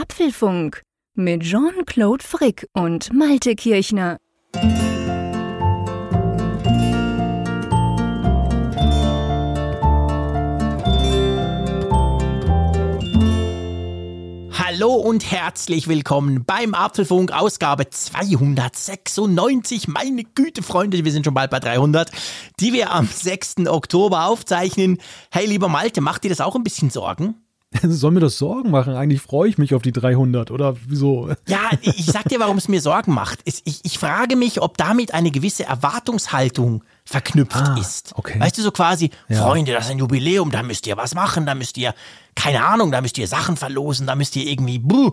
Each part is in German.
Apfelfunk mit Jean-Claude Frick und Malte Kirchner. Hallo und herzlich willkommen beim Apfelfunk Ausgabe 296. Meine Güte, Freunde, wir sind schon bald bei 300, die wir am 6. Oktober aufzeichnen. Hey, lieber Malte, macht dir das auch ein bisschen Sorgen? Soll mir das Sorgen machen? Eigentlich freue ich mich auf die 300 oder wieso? Ja, ich sag dir, warum es mir Sorgen macht. Ich, ich frage mich, ob damit eine gewisse Erwartungshaltung verknüpft ah, ist. Okay. Weißt du, so quasi, ja. Freunde, das ist ein Jubiläum, da müsst ihr was machen, da müsst ihr, keine Ahnung, da müsst ihr Sachen verlosen, da müsst ihr irgendwie, buh.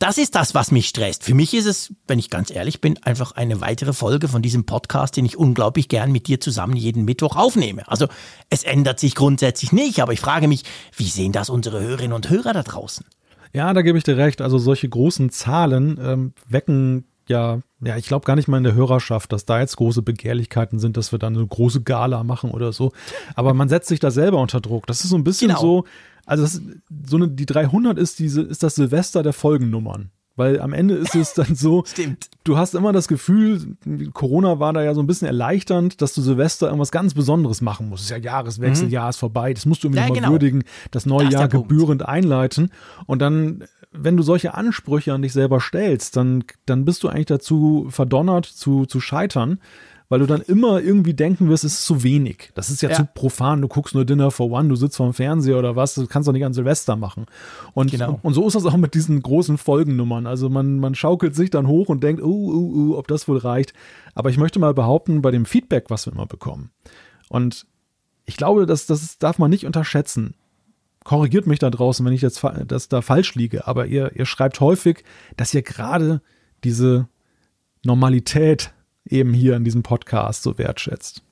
Das ist das, was mich stresst. Für mich ist es, wenn ich ganz ehrlich bin, einfach eine weitere Folge von diesem Podcast, den ich unglaublich gern mit dir zusammen jeden Mittwoch aufnehme. Also es ändert sich grundsätzlich nicht, aber ich frage mich, wie sehen das unsere Hörerinnen und Hörer da draußen? Ja, da gebe ich dir recht. Also solche großen Zahlen ähm, wecken ja, ja, ich glaube gar nicht mal in der Hörerschaft, dass da jetzt große Begehrlichkeiten sind, dass wir dann eine große Gala machen oder so. Aber man setzt sich da selber unter Druck. Das ist so ein bisschen genau. so, also das, so eine, die 300 ist diese, ist das Silvester der Folgennummern. Weil am Ende ist es dann so, Stimmt. du hast immer das Gefühl, Corona war da ja so ein bisschen erleichternd, dass du Silvester irgendwas ganz Besonderes machen musst. Es ist ja Jahreswechsel, mhm. Jahr ist vorbei, das musst du irgendwie ja, mal genau. würdigen, das neue das Jahr gebührend einleiten. Und dann wenn du solche Ansprüche an dich selber stellst, dann, dann bist du eigentlich dazu verdonnert zu, zu scheitern, weil du dann immer irgendwie denken wirst, es ist zu wenig. Das ist ja, ja, zu profan. Du guckst nur Dinner for One, du sitzt vorm Fernseher oder was, du kannst doch nicht an Silvester machen. Und, genau. und so ist das auch mit diesen großen Folgennummern. Also man, man schaukelt sich dann hoch und denkt, uh, uh, uh, ob das wohl reicht. Aber ich möchte mal behaupten, bei dem Feedback, was wir immer bekommen. Und ich glaube, das, das darf man nicht unterschätzen korrigiert mich da draußen, wenn ich jetzt das da falsch liege, aber ihr, ihr schreibt häufig, dass ihr gerade diese Normalität eben hier in diesem Podcast so wertschätzt.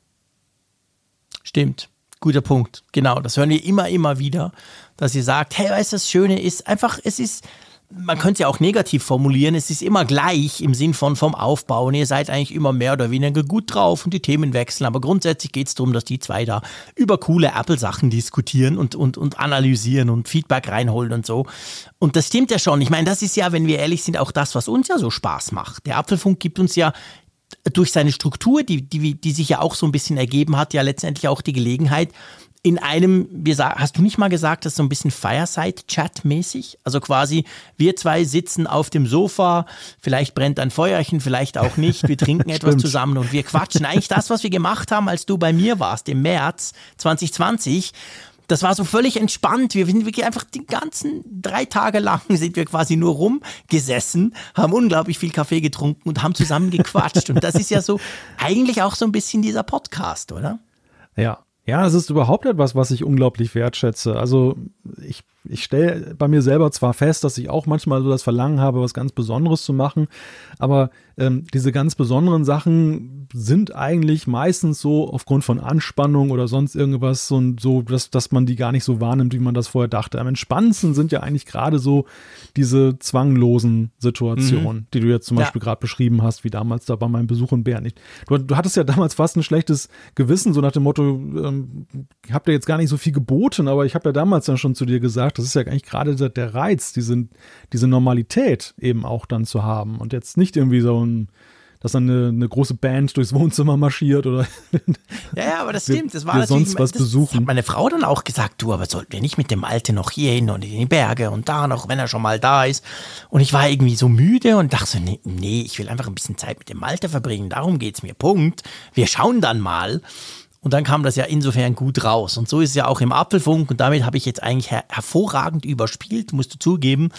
Stimmt. Guter Punkt. Genau. Das hören wir immer, immer wieder, dass ihr sagt, hey, weißt du, das Schöne ist einfach, es ist, man könnte ja auch negativ formulieren, es ist immer gleich im Sinn von vom Aufbau und ihr seid eigentlich immer mehr oder weniger gut drauf und die Themen wechseln, aber grundsätzlich geht es darum, dass die zwei da über coole Apple-Sachen diskutieren und, und, und analysieren und Feedback reinholen und so. Und das stimmt ja schon. Ich meine, das ist ja, wenn wir ehrlich sind, auch das, was uns ja so Spaß macht. Der Apfelfunk gibt uns ja durch seine Struktur, die, die, die sich ja auch so ein bisschen ergeben hat, ja letztendlich auch die Gelegenheit, in einem, wir hast du nicht mal gesagt, das ist so ein bisschen Fireside-Chat-mäßig? Also quasi, wir zwei sitzen auf dem Sofa, vielleicht brennt ein Feuerchen, vielleicht auch nicht, wir trinken etwas zusammen und wir quatschen. Eigentlich das, was wir gemacht haben, als du bei mir warst im März 2020. Das war so völlig entspannt. Wir sind wirklich einfach die ganzen drei Tage lang sind wir quasi nur rumgesessen, haben unglaublich viel Kaffee getrunken und haben zusammen gequatscht. und das ist ja so eigentlich auch so ein bisschen dieser Podcast, oder? Ja, ja, es ist überhaupt etwas, was ich unglaublich wertschätze. Also ich, ich stelle bei mir selber zwar fest, dass ich auch manchmal so das Verlangen habe, was ganz Besonderes zu machen, aber ähm, diese ganz besonderen Sachen sind eigentlich meistens so aufgrund von Anspannung oder sonst irgendwas so, so dass, dass man die gar nicht so wahrnimmt, wie man das vorher dachte. Am entspannendsten sind ja eigentlich gerade so diese zwanglosen Situationen, mhm. die du jetzt zum Beispiel ja. gerade beschrieben hast, wie damals da bei meinem Besuch in Bern. Du, du, hattest ja damals fast ein schlechtes Gewissen, so nach dem Motto, ähm, ich habe dir jetzt gar nicht so viel geboten, aber ich habe ja damals dann schon zu dir gesagt, das ist ja eigentlich gerade der, der Reiz, diese, diese Normalität eben auch dann zu haben und jetzt nicht irgendwie so ein dass dann eine, eine, große Band durchs Wohnzimmer marschiert oder ja, ja aber das stimmt. Das war wir sonst was das besuchen. Hat meine Frau dann auch gesagt, du, aber sollten wir nicht mit dem Alten noch hier hin und in die Berge und da noch, wenn er schon mal da ist. Und ich war irgendwie so müde und dachte so, nee, nee ich will einfach ein bisschen Zeit mit dem Malte verbringen. Darum geht's mir. Punkt. Wir schauen dann mal. Und dann kam das ja insofern gut raus. Und so ist es ja auch im Apfelfunk. Und damit habe ich jetzt eigentlich her hervorragend überspielt, musst du zugeben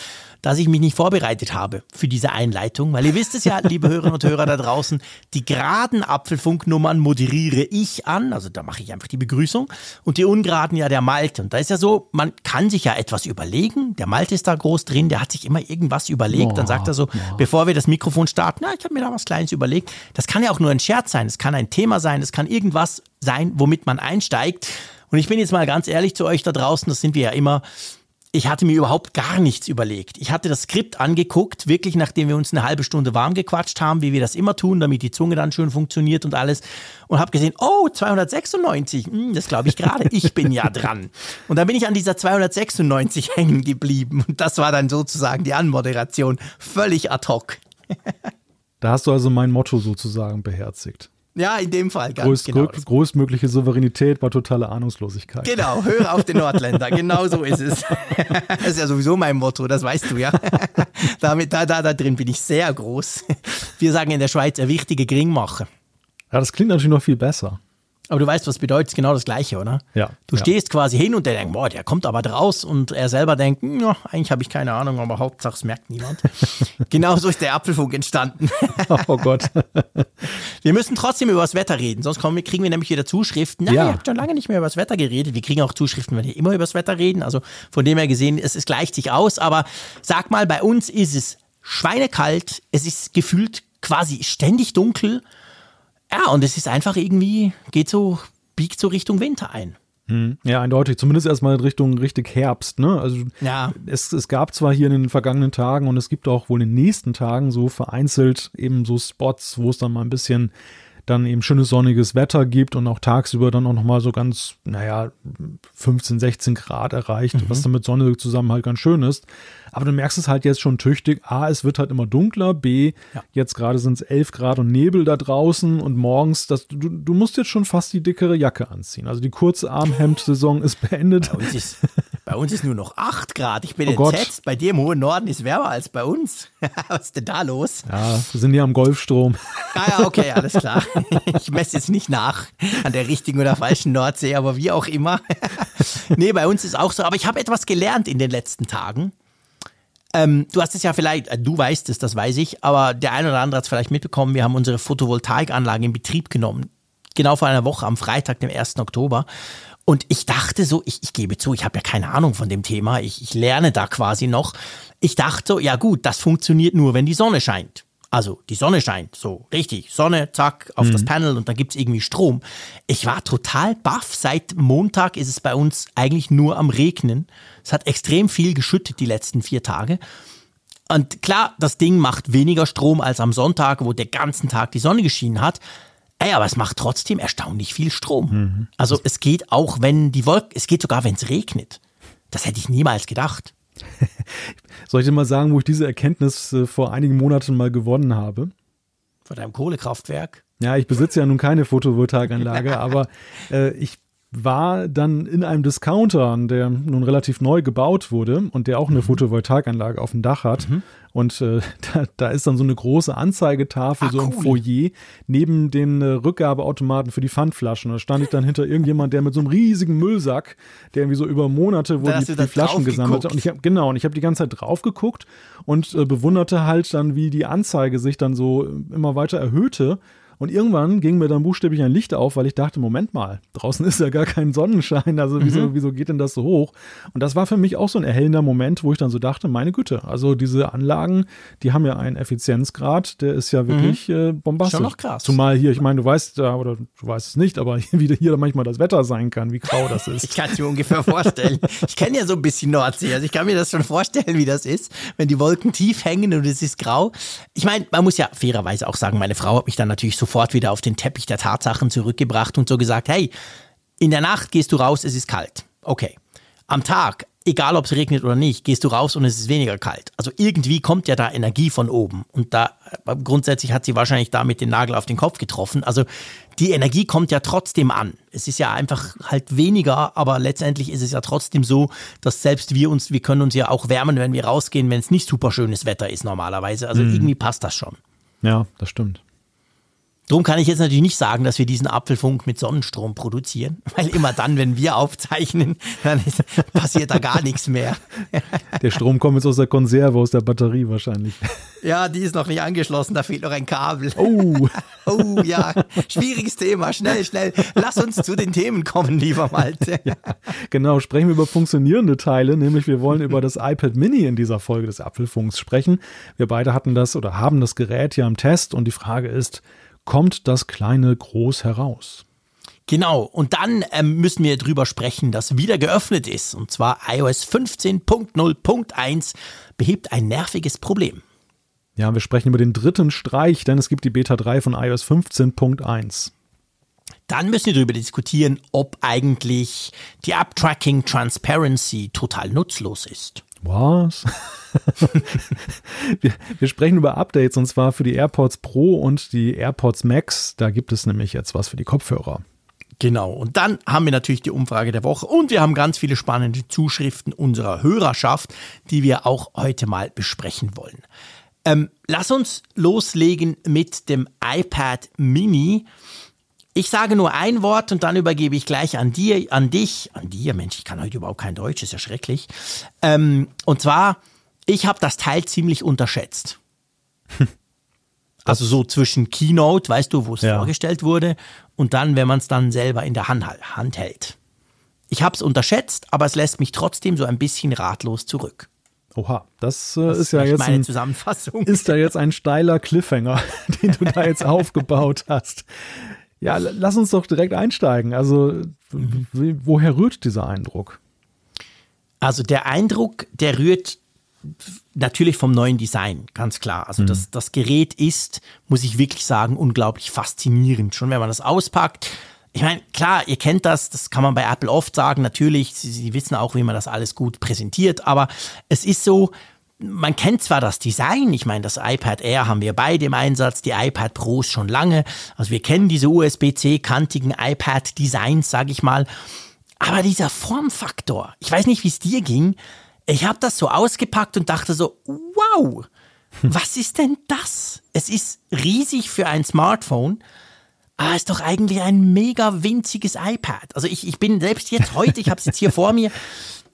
dass ich mich nicht vorbereitet habe für diese Einleitung, weil ihr wisst es ja, liebe Hörerinnen und Hörer da draußen, die geraden Apfelfunknummern moderiere ich an, also da mache ich einfach die Begrüßung und die ungeraden ja der Malte. Und da ist ja so, man kann sich ja etwas überlegen, der Malte ist da groß drin, der hat sich immer irgendwas überlegt, dann sagt er so, bevor wir das Mikrofon starten, na, ich habe mir da was Kleines überlegt. Das kann ja auch nur ein Scherz sein, es kann ein Thema sein, es kann irgendwas sein, womit man einsteigt. Und ich bin jetzt mal ganz ehrlich zu euch da draußen, das sind wir ja immer ich hatte mir überhaupt gar nichts überlegt. Ich hatte das Skript angeguckt, wirklich nachdem wir uns eine halbe Stunde warm gequatscht haben, wie wir das immer tun, damit die Zunge dann schön funktioniert und alles. Und habe gesehen, oh, 296, hm, das glaube ich gerade, ich bin ja dran. Und dann bin ich an dieser 296 hängen geblieben. Und das war dann sozusagen die Anmoderation, völlig ad hoc. da hast du also mein Motto sozusagen beherzigt. Ja, in dem Fall. Ganz Groß, genau. Großmögliche Souveränität war totale Ahnungslosigkeit. Genau, höre auf den Nordländer. genau so ist es. das ist ja sowieso mein Motto, das weißt du ja. Damit, da, da, da drin bin ich sehr groß. Wir sagen in der Schweiz, ein wichtiger Geringmacher. Ja, das klingt natürlich noch viel besser. Aber du weißt, was bedeutet genau das Gleiche, oder? Ja. Du ja. stehst quasi hin und der denkt, boah, der kommt aber draus und er selber denkt, hm, ja, eigentlich habe ich keine Ahnung, aber Hauptsache es merkt niemand. genau so ist der Apfelfunk entstanden. oh Gott. wir müssen trotzdem über das Wetter reden, sonst kommen, kriegen wir nämlich wieder Zuschriften. Nein, ja. ihr habt schon lange nicht mehr über das Wetter geredet. Wir kriegen auch Zuschriften, wenn wir immer über das Wetter reden. Also von dem her gesehen, es, es gleicht sich aus. Aber sag mal, bei uns ist es schweinekalt, es ist gefühlt quasi ständig dunkel. Ja, und es ist einfach irgendwie, geht so, biegt so Richtung Winter ein. Hm. Ja, eindeutig. Zumindest erstmal in Richtung richtig Herbst. Ne? Also ja. es, es gab zwar hier in den vergangenen Tagen und es gibt auch wohl in den nächsten Tagen so vereinzelt eben so Spots, wo es dann mal ein bisschen dann eben schönes sonniges Wetter gibt und auch tagsüber dann auch nochmal so ganz, naja, 15, 16 Grad erreicht, mhm. was dann mit Sonne zusammen halt ganz schön ist. Aber du merkst es halt jetzt schon tüchtig. A, es wird halt immer dunkler. B, ja. jetzt gerade sind es 11 Grad und Nebel da draußen und morgens, das, du, du musst jetzt schon fast die dickere Jacke anziehen. Also die kurze Armhemd-Saison ist beendet. Bei uns ist, bei uns ist nur noch 8 Grad. Ich bin oh entsetzt. Gott. Bei dir im hohen Norden ist wärmer als bei uns. Was ist denn da los? Ja, wir sind hier am Golfstrom. Ah ja, okay, alles klar. Ich messe jetzt nicht nach an der richtigen oder falschen Nordsee, aber wie auch immer. Nee, bei uns ist auch so. Aber ich habe etwas gelernt in den letzten Tagen. Ähm, du hast es ja vielleicht, äh, du weißt es, das weiß ich, aber der eine oder andere hat es vielleicht mitbekommen. Wir haben unsere Photovoltaikanlage in Betrieb genommen. Genau vor einer Woche, am Freitag, dem 1. Oktober. Und ich dachte so, ich, ich gebe zu, ich habe ja keine Ahnung von dem Thema, ich, ich lerne da quasi noch. Ich dachte so, ja gut, das funktioniert nur, wenn die Sonne scheint. Also die Sonne scheint, so richtig, Sonne, zack, auf mhm. das Panel und dann gibt es irgendwie Strom. Ich war total baff. Seit Montag ist es bei uns eigentlich nur am Regnen. Es hat extrem viel geschüttet die letzten vier Tage. Und klar, das Ding macht weniger Strom als am Sonntag, wo der ganzen Tag die Sonne geschienen hat. Ey, aber es macht trotzdem erstaunlich viel Strom. Mhm. Also es geht auch, wenn die Wolke, es geht sogar, wenn es regnet. Das hätte ich niemals gedacht. Soll ich dir mal sagen, wo ich diese Erkenntnis äh, vor einigen Monaten mal gewonnen habe? Von deinem Kohlekraftwerk? Ja, ich besitze ja nun keine Photovoltaikanlage, aber äh, ich war dann in einem Discounter, der nun relativ neu gebaut wurde und der auch eine mhm. Photovoltaikanlage auf dem Dach hat. Mhm. Und äh, da, da, ist dann so eine große Anzeigetafel ah, so im Foyer neben den äh, Rückgabeautomaten für die Pfandflaschen. Da stand ich dann hinter irgendjemand, der mit so einem riesigen Müllsack, der irgendwie so über Monate, wo die, die Flaschen gesammelt hat. Und ich habe genau, und ich habe die ganze Zeit drauf geguckt und äh, bewunderte halt dann, wie die Anzeige sich dann so immer weiter erhöhte. Und irgendwann ging mir dann buchstäblich ein Licht auf, weil ich dachte, Moment mal, draußen ist ja gar kein Sonnenschein, also wieso, mhm. wieso geht denn das so hoch? Und das war für mich auch so ein erhellender Moment, wo ich dann so dachte, meine Güte, also diese Anlagen, die haben ja einen Effizienzgrad, der ist ja wirklich mhm. äh, bombastisch. Schon noch krass. Zumal hier, ich meine, du weißt, ja, oder du weißt es nicht, aber wie hier manchmal das Wetter sein kann, wie grau das ist. ich kann es mir ungefähr vorstellen. Ich kenne ja so ein bisschen Nordsee, also ich kann mir das schon vorstellen, wie das ist, wenn die Wolken tief hängen und es ist grau. Ich meine, man muss ja fairerweise auch sagen, meine Frau hat mich dann natürlich so sofort wieder auf den Teppich der Tatsachen zurückgebracht und so gesagt, hey, in der Nacht gehst du raus, es ist kalt. Okay. Am Tag, egal ob es regnet oder nicht, gehst du raus und es ist weniger kalt. Also irgendwie kommt ja da Energie von oben. Und da äh, grundsätzlich hat sie wahrscheinlich damit den Nagel auf den Kopf getroffen. Also die Energie kommt ja trotzdem an. Es ist ja einfach halt weniger, aber letztendlich ist es ja trotzdem so, dass selbst wir uns, wir können uns ja auch wärmen, wenn wir rausgehen, wenn es nicht super schönes Wetter ist normalerweise. Also mhm. irgendwie passt das schon. Ja, das stimmt. Darum kann ich jetzt natürlich nicht sagen, dass wir diesen Apfelfunk mit Sonnenstrom produzieren, weil immer dann, wenn wir aufzeichnen, dann ist, passiert da gar nichts mehr. Der Strom kommt jetzt aus der Konserve, aus der Batterie wahrscheinlich. Ja, die ist noch nicht angeschlossen, da fehlt noch ein Kabel. Oh. Oh ja, schwieriges Thema. Schnell, schnell. Lass uns zu den Themen kommen, lieber Malte. Ja, genau, sprechen wir über funktionierende Teile, nämlich wir wollen über das iPad Mini in dieser Folge des Apfelfunks sprechen. Wir beide hatten das oder haben das Gerät ja im Test und die Frage ist, kommt das kleine groß heraus? Genau, und dann ähm, müssen wir drüber sprechen, dass wieder geöffnet ist. Und zwar iOS 15.0.1 behebt ein nerviges Problem. Ja, wir sprechen über den dritten Streich, denn es gibt die Beta 3 von iOS 15.1. Dann müssen wir darüber diskutieren, ob eigentlich die App-Tracking Transparency total nutzlos ist. Was? wir, wir, sprechen über Updates und zwar für die AirPods Pro und die AirPods Max. Da gibt es nämlich jetzt was für die Kopfhörer. Genau, und dann haben wir natürlich die Umfrage der Woche und wir haben ganz viele spannende Zuschriften unserer Hörerschaft, die wir auch heute mal besprechen wollen. Ähm, lass uns loslegen mit dem iPad Mini. Ich sage nur ein Wort und dann übergebe ich gleich an dir, an dich, an dir, Mensch, ich kann heute überhaupt kein Deutsch, ist ja schrecklich. Ähm, und zwar, ich habe das Teil ziemlich unterschätzt. also so zwischen Keynote, weißt du, wo es ja. vorgestellt wurde, und dann, wenn man es dann selber in der Hand, Hand hält. Ich habe es unterschätzt, aber es lässt mich trotzdem so ein bisschen ratlos zurück. Oha, das, äh, das ist ja jetzt meine ein, Zusammenfassung. Ist da jetzt ein steiler Cliffhanger, den du da jetzt aufgebaut hast. Ja, lass uns doch direkt einsteigen. Also, mhm. woher rührt dieser Eindruck? Also der Eindruck, der rührt natürlich vom neuen Design, ganz klar. Also mhm. das, das Gerät ist, muss ich wirklich sagen, unglaublich faszinierend. Schon wenn man das auspackt, ich meine, klar, ihr kennt das, das kann man bei Apple oft sagen, natürlich, sie, sie wissen auch, wie man das alles gut präsentiert, aber es ist so, man kennt zwar das Design, ich meine, das iPad Air haben wir beide im Einsatz, die iPad Pros schon lange, also wir kennen diese USB-C-kantigen iPad-Designs, sage ich mal, aber dieser Formfaktor, ich weiß nicht, wie es dir ging, ich habe das so ausgepackt und dachte so, wow, was ist denn das? Es ist riesig für ein Smartphone, ah, ist doch eigentlich ein mega winziges iPad. Also ich, ich bin selbst jetzt heute, ich habe es jetzt hier vor mir,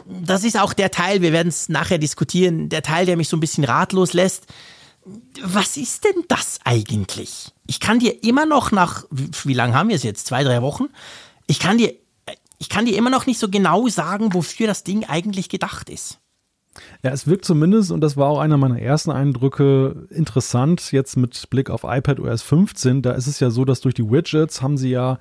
das ist auch der Teil, wir werden es nachher diskutieren, der Teil, der mich so ein bisschen ratlos lässt. Was ist denn das eigentlich? Ich kann dir immer noch nach, wie, lange haben wir es jetzt? Zwei, drei Wochen? Ich kann dir, ich kann dir immer noch nicht so genau sagen, wofür das Ding eigentlich gedacht ist. Ja, es wirkt zumindest, und das war auch einer meiner ersten Eindrücke, interessant jetzt mit Blick auf iPad OS 15. Da ist es ja so, dass durch die Widgets haben sie ja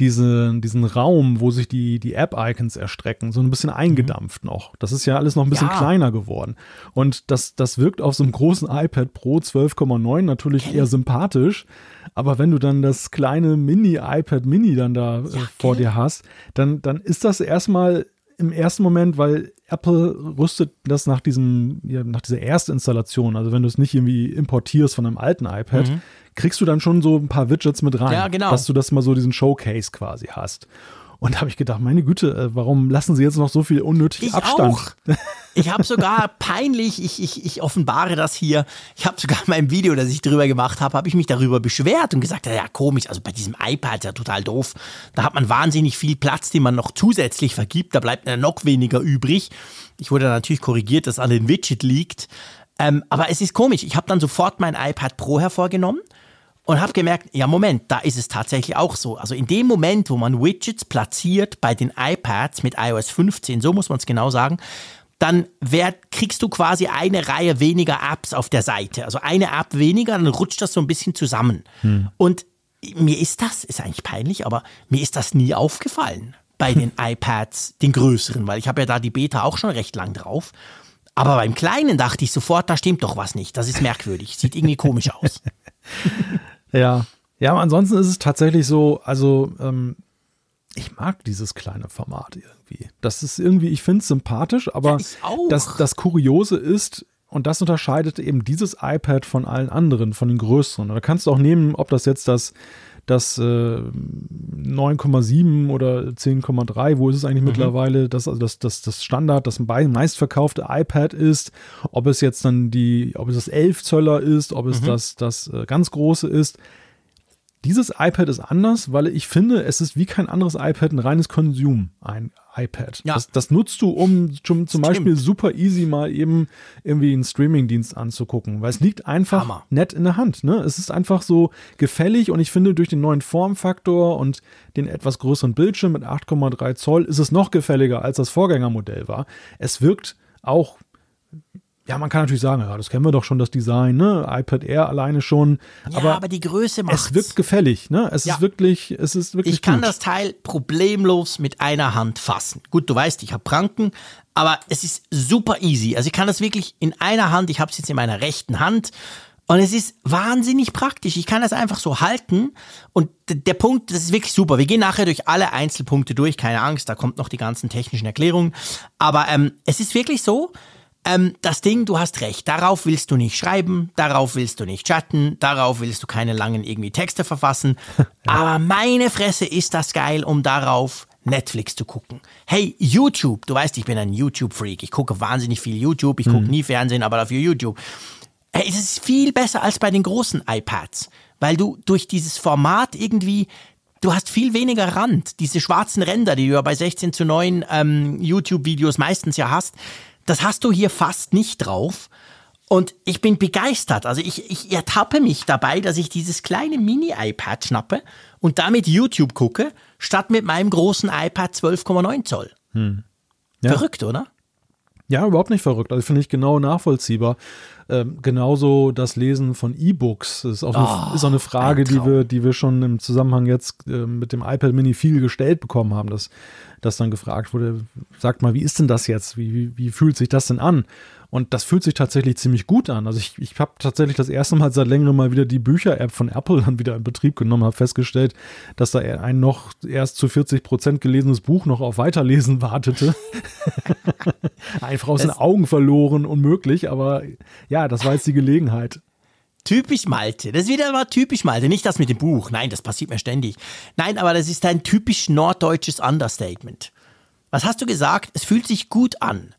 diese, diesen Raum, wo sich die, die App-Icons erstrecken, so ein bisschen eingedampft mhm. noch. Das ist ja alles noch ein bisschen ja. kleiner geworden. Und das, das wirkt auf so einem großen iPad Pro 12,9 natürlich eher sympathisch. Aber wenn du dann das kleine Mini-iPad Mini dann da äh, ja, vor dir hast, dann, dann ist das erstmal im ersten Moment, weil Apple rüstet das nach diesem, ja, nach dieser Erstinstallation, also wenn du es nicht irgendwie importierst von einem alten iPad, mhm. Kriegst du dann schon so ein paar Widgets mit rein, ja, genau. dass du das mal so diesen Showcase quasi hast. Und da habe ich gedacht, meine Güte, äh, warum lassen sie jetzt noch so viel unnötig ich Abstand? Auch. Ich habe sogar peinlich, ich, ich, ich offenbare das hier, ich habe sogar in meinem Video, das ich drüber gemacht habe, habe ich mich darüber beschwert und gesagt, ja komisch, also bei diesem iPad ist ja total doof. Da hat man wahnsinnig viel Platz, den man noch zusätzlich vergibt, da bleibt noch weniger übrig. Ich wurde natürlich korrigiert, dass an den Widget liegt. Ähm, aber es ist komisch, ich habe dann sofort mein iPad Pro hervorgenommen und habe gemerkt, ja Moment, da ist es tatsächlich auch so. Also in dem Moment, wo man Widgets platziert bei den iPads mit iOS 15, so muss man es genau sagen, dann werd, kriegst du quasi eine Reihe weniger Apps auf der Seite. Also eine App weniger, dann rutscht das so ein bisschen zusammen. Hm. Und mir ist das, ist eigentlich peinlich, aber mir ist das nie aufgefallen bei den iPads, den größeren, weil ich habe ja da die Beta auch schon recht lang drauf. Aber beim Kleinen dachte ich sofort, da stimmt doch was nicht. Das ist merkwürdig. Sieht irgendwie komisch aus. Ja. Ja, ansonsten ist es tatsächlich so, also ähm, ich mag dieses kleine Format irgendwie. Das ist irgendwie, ich finde es sympathisch, aber ja, das, das Kuriose ist, und das unterscheidet eben dieses iPad von allen anderen, von den größeren. Da kannst du auch nehmen, ob das jetzt das, das äh, 9,7 oder 10,3, wo ist es eigentlich mhm. mittlerweile, das, also das, das, das Standard, das meistverkaufte iPad ist, ob es jetzt dann die, ob es das 11 Zöller ist, ob es mhm. das, das äh, ganz große ist. Dieses iPad ist anders, weil ich finde, es ist wie kein anderes iPad ein reines Konsum, ein iPad. Ja. Das, das nutzt du, um zum, zum Beispiel super easy mal eben irgendwie einen Streamingdienst anzugucken, weil es liegt einfach Hammer. nett in der Hand. Ne? Es ist einfach so gefällig und ich finde, durch den neuen Formfaktor und den etwas größeren Bildschirm mit 8,3 Zoll ist es noch gefälliger, als das Vorgängermodell war. Es wirkt auch ja, man kann natürlich sagen, ja, das kennen wir doch schon, das Design, ne? iPad Air alleine schon. Ja, aber, aber die Größe macht Es wirkt gefällig, ne? Es ja. ist wirklich, es ist wirklich. Ich kann gut. das Teil problemlos mit einer Hand fassen. Gut, du weißt, ich habe Pranken, aber es ist super easy. Also ich kann das wirklich in einer Hand, ich habe es jetzt in meiner rechten Hand. Und es ist wahnsinnig praktisch. Ich kann das einfach so halten. Und der Punkt, das ist wirklich super. Wir gehen nachher durch alle Einzelpunkte durch. Keine Angst, da kommt noch die ganzen technischen Erklärungen. Aber ähm, es ist wirklich so, ähm, das Ding, du hast recht, darauf willst du nicht schreiben, darauf willst du nicht chatten, darauf willst du keine langen irgendwie Texte verfassen. Aber meine Fresse ist das geil, um darauf Netflix zu gucken. Hey, YouTube, du weißt, ich bin ein YouTube-Freak. Ich gucke wahnsinnig viel YouTube, ich gucke mhm. nie Fernsehen, aber dafür YouTube. Hey, es ist viel besser als bei den großen iPads, weil du durch dieses Format irgendwie du hast viel weniger Rand. Diese schwarzen Ränder, die du ja bei 16 zu 9 ähm, YouTube-Videos meistens ja hast, das hast du hier fast nicht drauf. Und ich bin begeistert. Also ich, ich ertappe mich dabei, dass ich dieses kleine Mini-iPad schnappe und damit YouTube gucke, statt mit meinem großen iPad 12,9 Zoll. Hm. Ja. Verrückt, oder? Ja, überhaupt nicht verrückt. Also finde ich genau nachvollziehbar. Ähm, genauso das Lesen von E-Books ist auch, eine, oh, ist auch eine Frage, die wir, die wir schon im Zusammenhang jetzt äh, mit dem iPad Mini viel gestellt bekommen haben, dass, dass dann gefragt wurde, sagt mal, wie ist denn das jetzt? Wie, wie, wie fühlt sich das denn an? Und das fühlt sich tatsächlich ziemlich gut an. Also ich, ich habe tatsächlich das erste Mal seit längerem mal wieder die Bücher-App von Apple dann wieder in Betrieb genommen, habe festgestellt, dass da ein noch erst zu 40 Prozent gelesenes Buch noch auf Weiterlesen wartete. Einfach aus den Augen verloren, unmöglich, aber ja, das war jetzt die Gelegenheit. Typisch Malte. Das ist wieder mal typisch Malte. Nicht das mit dem Buch. Nein, das passiert mir ständig. Nein, aber das ist ein typisch norddeutsches Understatement. Was hast du gesagt? Es fühlt sich gut an.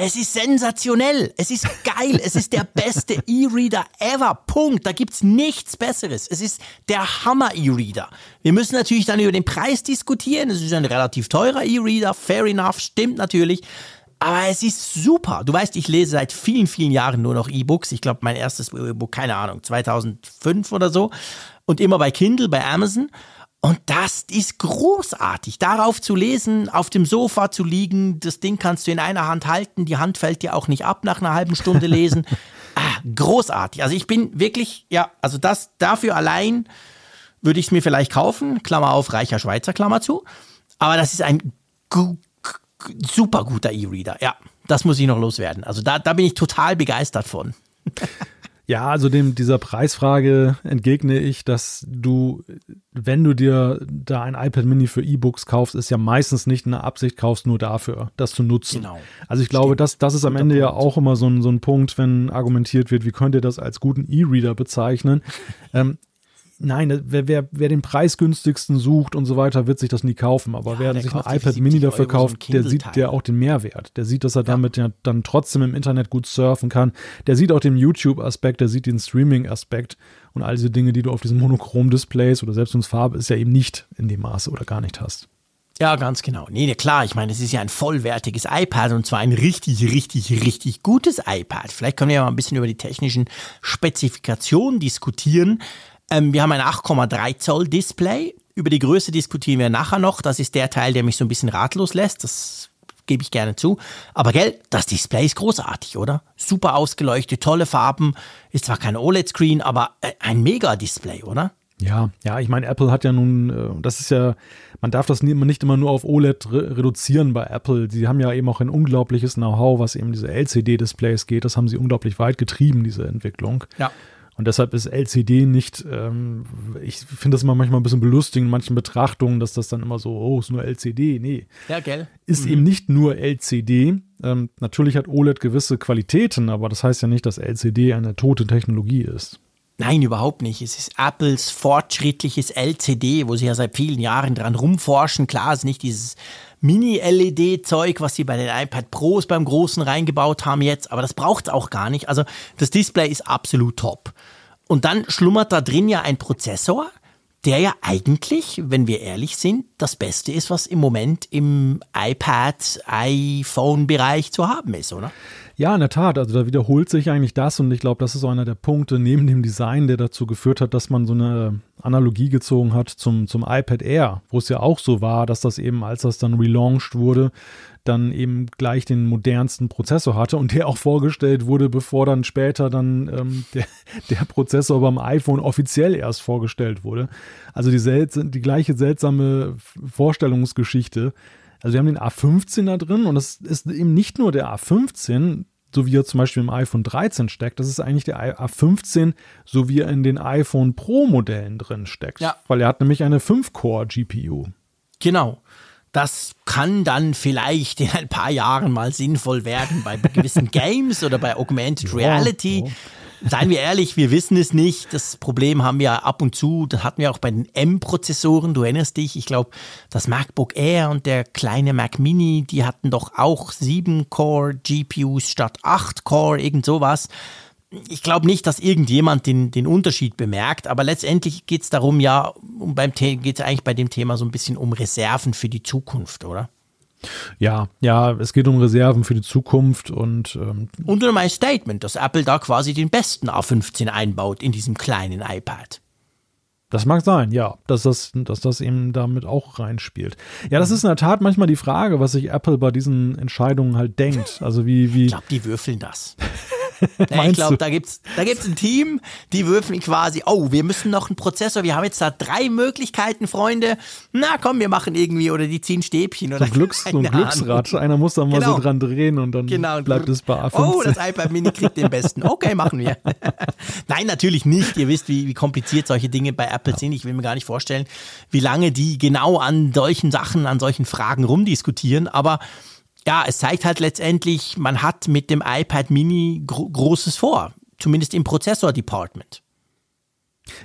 Es ist sensationell. Es ist geil. es ist der beste E-Reader ever. Punkt. Da gibt's nichts Besseres. Es ist der Hammer E-Reader. Wir müssen natürlich dann über den Preis diskutieren. Es ist ein relativ teurer E-Reader. Fair enough. Stimmt natürlich. Aber es ist super. Du weißt, ich lese seit vielen, vielen Jahren nur noch E-Books. Ich glaube, mein erstes E-Book, keine Ahnung, 2005 oder so. Und immer bei Kindle, bei Amazon. Und das ist großartig, darauf zu lesen, auf dem Sofa zu liegen. Das Ding kannst du in einer Hand halten, die Hand fällt dir auch nicht ab nach einer halben Stunde lesen. ah, großartig. Also ich bin wirklich, ja, also das dafür allein würde ich es mir vielleicht kaufen. Klammer auf, reicher Schweizer, Klammer zu. Aber das ist ein super guter E-Reader. Ja, das muss ich noch loswerden. Also da, da bin ich total begeistert von. Ja, also dem, dieser Preisfrage entgegne ich, dass du, wenn du dir da ein iPad Mini für E-Books kaufst, ist ja meistens nicht eine Absicht kaufst, nur dafür, das zu nutzen. Genau. Also ich glaube, das, das ist am Ende Punkt. ja auch immer so ein, so ein Punkt, wenn argumentiert wird, wie könnt ihr das als guten E-Reader bezeichnen? ähm, Nein, wer, wer, wer den preisgünstigsten sucht und so weiter, wird sich das nie kaufen. Aber ja, wer sich ein iPad Mini dafür Euro kauft, so der sieht der auch den Mehrwert. Der sieht, dass er ja. damit ja dann trotzdem im Internet gut surfen kann. Der sieht auch den YouTube-Aspekt, der sieht den Streaming-Aspekt und all diese Dinge, die du auf diesen Monochrom-Displays oder selbst uns Farbe ist ja eben nicht in dem Maße oder gar nicht hast. Ja, ganz genau. Nee, klar, ich meine, es ist ja ein vollwertiges iPad und zwar ein richtig, richtig, richtig gutes iPad. Vielleicht können wir ja mal ein bisschen über die technischen Spezifikationen diskutieren. Ähm, wir haben ein 8,3 Zoll Display. Über die Größe diskutieren wir nachher noch. Das ist der Teil, der mich so ein bisschen ratlos lässt. Das gebe ich gerne zu. Aber gell, das Display ist großartig, oder? Super ausgeleuchtet, tolle Farben. Ist zwar kein OLED-Screen, aber äh, ein Mega-Display, oder? Ja, ja, ich meine, Apple hat ja nun, äh, das ist ja, man darf das nicht immer nur auf OLED re reduzieren bei Apple. Sie haben ja eben auch ein unglaubliches Know-how, was eben diese LCD-Displays geht. Das haben sie unglaublich weit getrieben, diese Entwicklung. Ja. Und deshalb ist LCD nicht, ähm, ich finde das immer manchmal ein bisschen belustigend in manchen Betrachtungen, dass das dann immer so, oh, ist nur LCD. Nee. Ja, gell. Ist mhm. eben nicht nur LCD. Ähm, natürlich hat OLED gewisse Qualitäten, aber das heißt ja nicht, dass LCD eine tote Technologie ist. Nein, überhaupt nicht. Es ist Apples fortschrittliches LCD, wo sie ja seit vielen Jahren dran rumforschen. Klar, es ist nicht dieses Mini-LED-Zeug, was sie bei den iPad Pros beim Großen reingebaut haben jetzt, aber das braucht es auch gar nicht. Also das Display ist absolut top. Und dann schlummert da drin ja ein Prozessor, der ja eigentlich, wenn wir ehrlich sind, das Beste ist, was im Moment im iPad, iPhone-Bereich zu haben ist, oder? Ja, in der Tat. Also da wiederholt sich eigentlich das und ich glaube, das ist so einer der Punkte neben dem Design, der dazu geführt hat, dass man so eine Analogie gezogen hat zum, zum iPad Air, wo es ja auch so war, dass das eben, als das dann relaunched wurde, dann eben gleich den modernsten Prozessor hatte und der auch vorgestellt wurde, bevor dann später dann ähm, der, der Prozessor beim iPhone offiziell erst vorgestellt wurde. Also die, selts die gleiche seltsame Vorstellungsgeschichte. Also wir haben den A15 da drin und das ist eben nicht nur der A15, so wie er zum Beispiel im iPhone 13 steckt, das ist eigentlich der A15, so wie er in den iPhone Pro Modellen drin steckt. Ja. Weil er hat nämlich eine 5-Core GPU. Genau. Das kann dann vielleicht in ein paar Jahren mal sinnvoll werden bei gewissen Games oder bei Augmented Reality. Ja, Seien wir ehrlich, wir wissen es nicht. Das Problem haben wir ab und zu, das hatten wir auch bei den M-Prozessoren. Du erinnerst dich, ich glaube, das MacBook Air und der kleine Mac Mini, die hatten doch auch 7-Core-GPUs statt 8-Core, irgend sowas. Ich glaube nicht, dass irgendjemand den, den Unterschied bemerkt, aber letztendlich geht es darum, ja, um beim geht es eigentlich bei dem Thema so ein bisschen um Reserven für die Zukunft, oder? Ja, ja, es geht um Reserven für die Zukunft und. Ähm und um ein Statement, dass Apple da quasi den besten A15 einbaut in diesem kleinen iPad. Das mag sein, ja, dass das, dass das eben damit auch reinspielt. Ja, das ist in der Tat manchmal die Frage, was sich Apple bei diesen Entscheidungen halt denkt. Also wie, wie. Ich glaube, die würfeln das. ich glaube, da gibt's, da gibt's ein Team, die würfeln quasi, oh, wir müssen noch einen Prozessor, wir haben jetzt da drei Möglichkeiten, Freunde. Na komm, wir machen irgendwie, oder die ziehen Stäbchen oder so ein, Glücks, so ein Glücksrad. Einer muss da mal genau. so dran drehen und dann genau. bleibt es bei A15. Oh, das iPad Mini kriegt den besten. Okay, machen wir. Nein, natürlich nicht. Ihr wisst, wie, wie kompliziert solche Dinge bei Apple ja. sind. Ich will mir gar nicht vorstellen, wie lange die genau an solchen Sachen, an solchen Fragen rumdiskutieren. Aber ja, es zeigt halt letztendlich, man hat mit dem iPad Mini Gro Großes vor, zumindest im Prozessor-Department.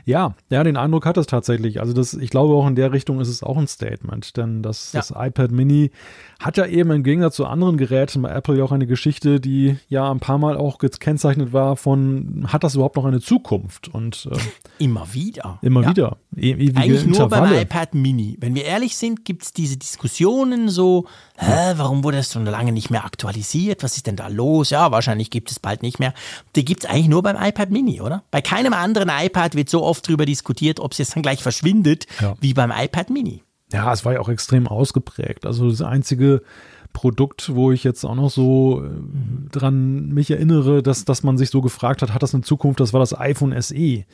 Ja, ja, den Eindruck hat es tatsächlich. Also das, ich glaube auch in der Richtung ist es auch ein Statement, denn das, ja. das iPad Mini hat ja eben im Gegensatz zu anderen Geräten bei Apple ja auch eine Geschichte, die ja ein paar Mal auch gekennzeichnet war von, hat das überhaupt noch eine Zukunft? Und äh, immer wieder. Immer ja. wieder. E Eigentlich nur beim iPad Mini. Wenn wir ehrlich sind, gibt es diese Diskussionen so, hä, warum wurde es so lange nicht mehr aktualisiert? Was ist denn da los? Ja, wahrscheinlich gibt es bald nicht mehr. Die gibt es eigentlich nur beim iPad Mini, oder? Bei keinem anderen iPad wird so oft darüber diskutiert, ob es jetzt dann gleich verschwindet, ja. wie beim iPad Mini. Ja, es war ja auch extrem ausgeprägt. Also das einzige Produkt, wo ich jetzt auch noch so äh, dran mich erinnere, dass, dass man sich so gefragt hat, hat das eine Zukunft, das war das iPhone SE.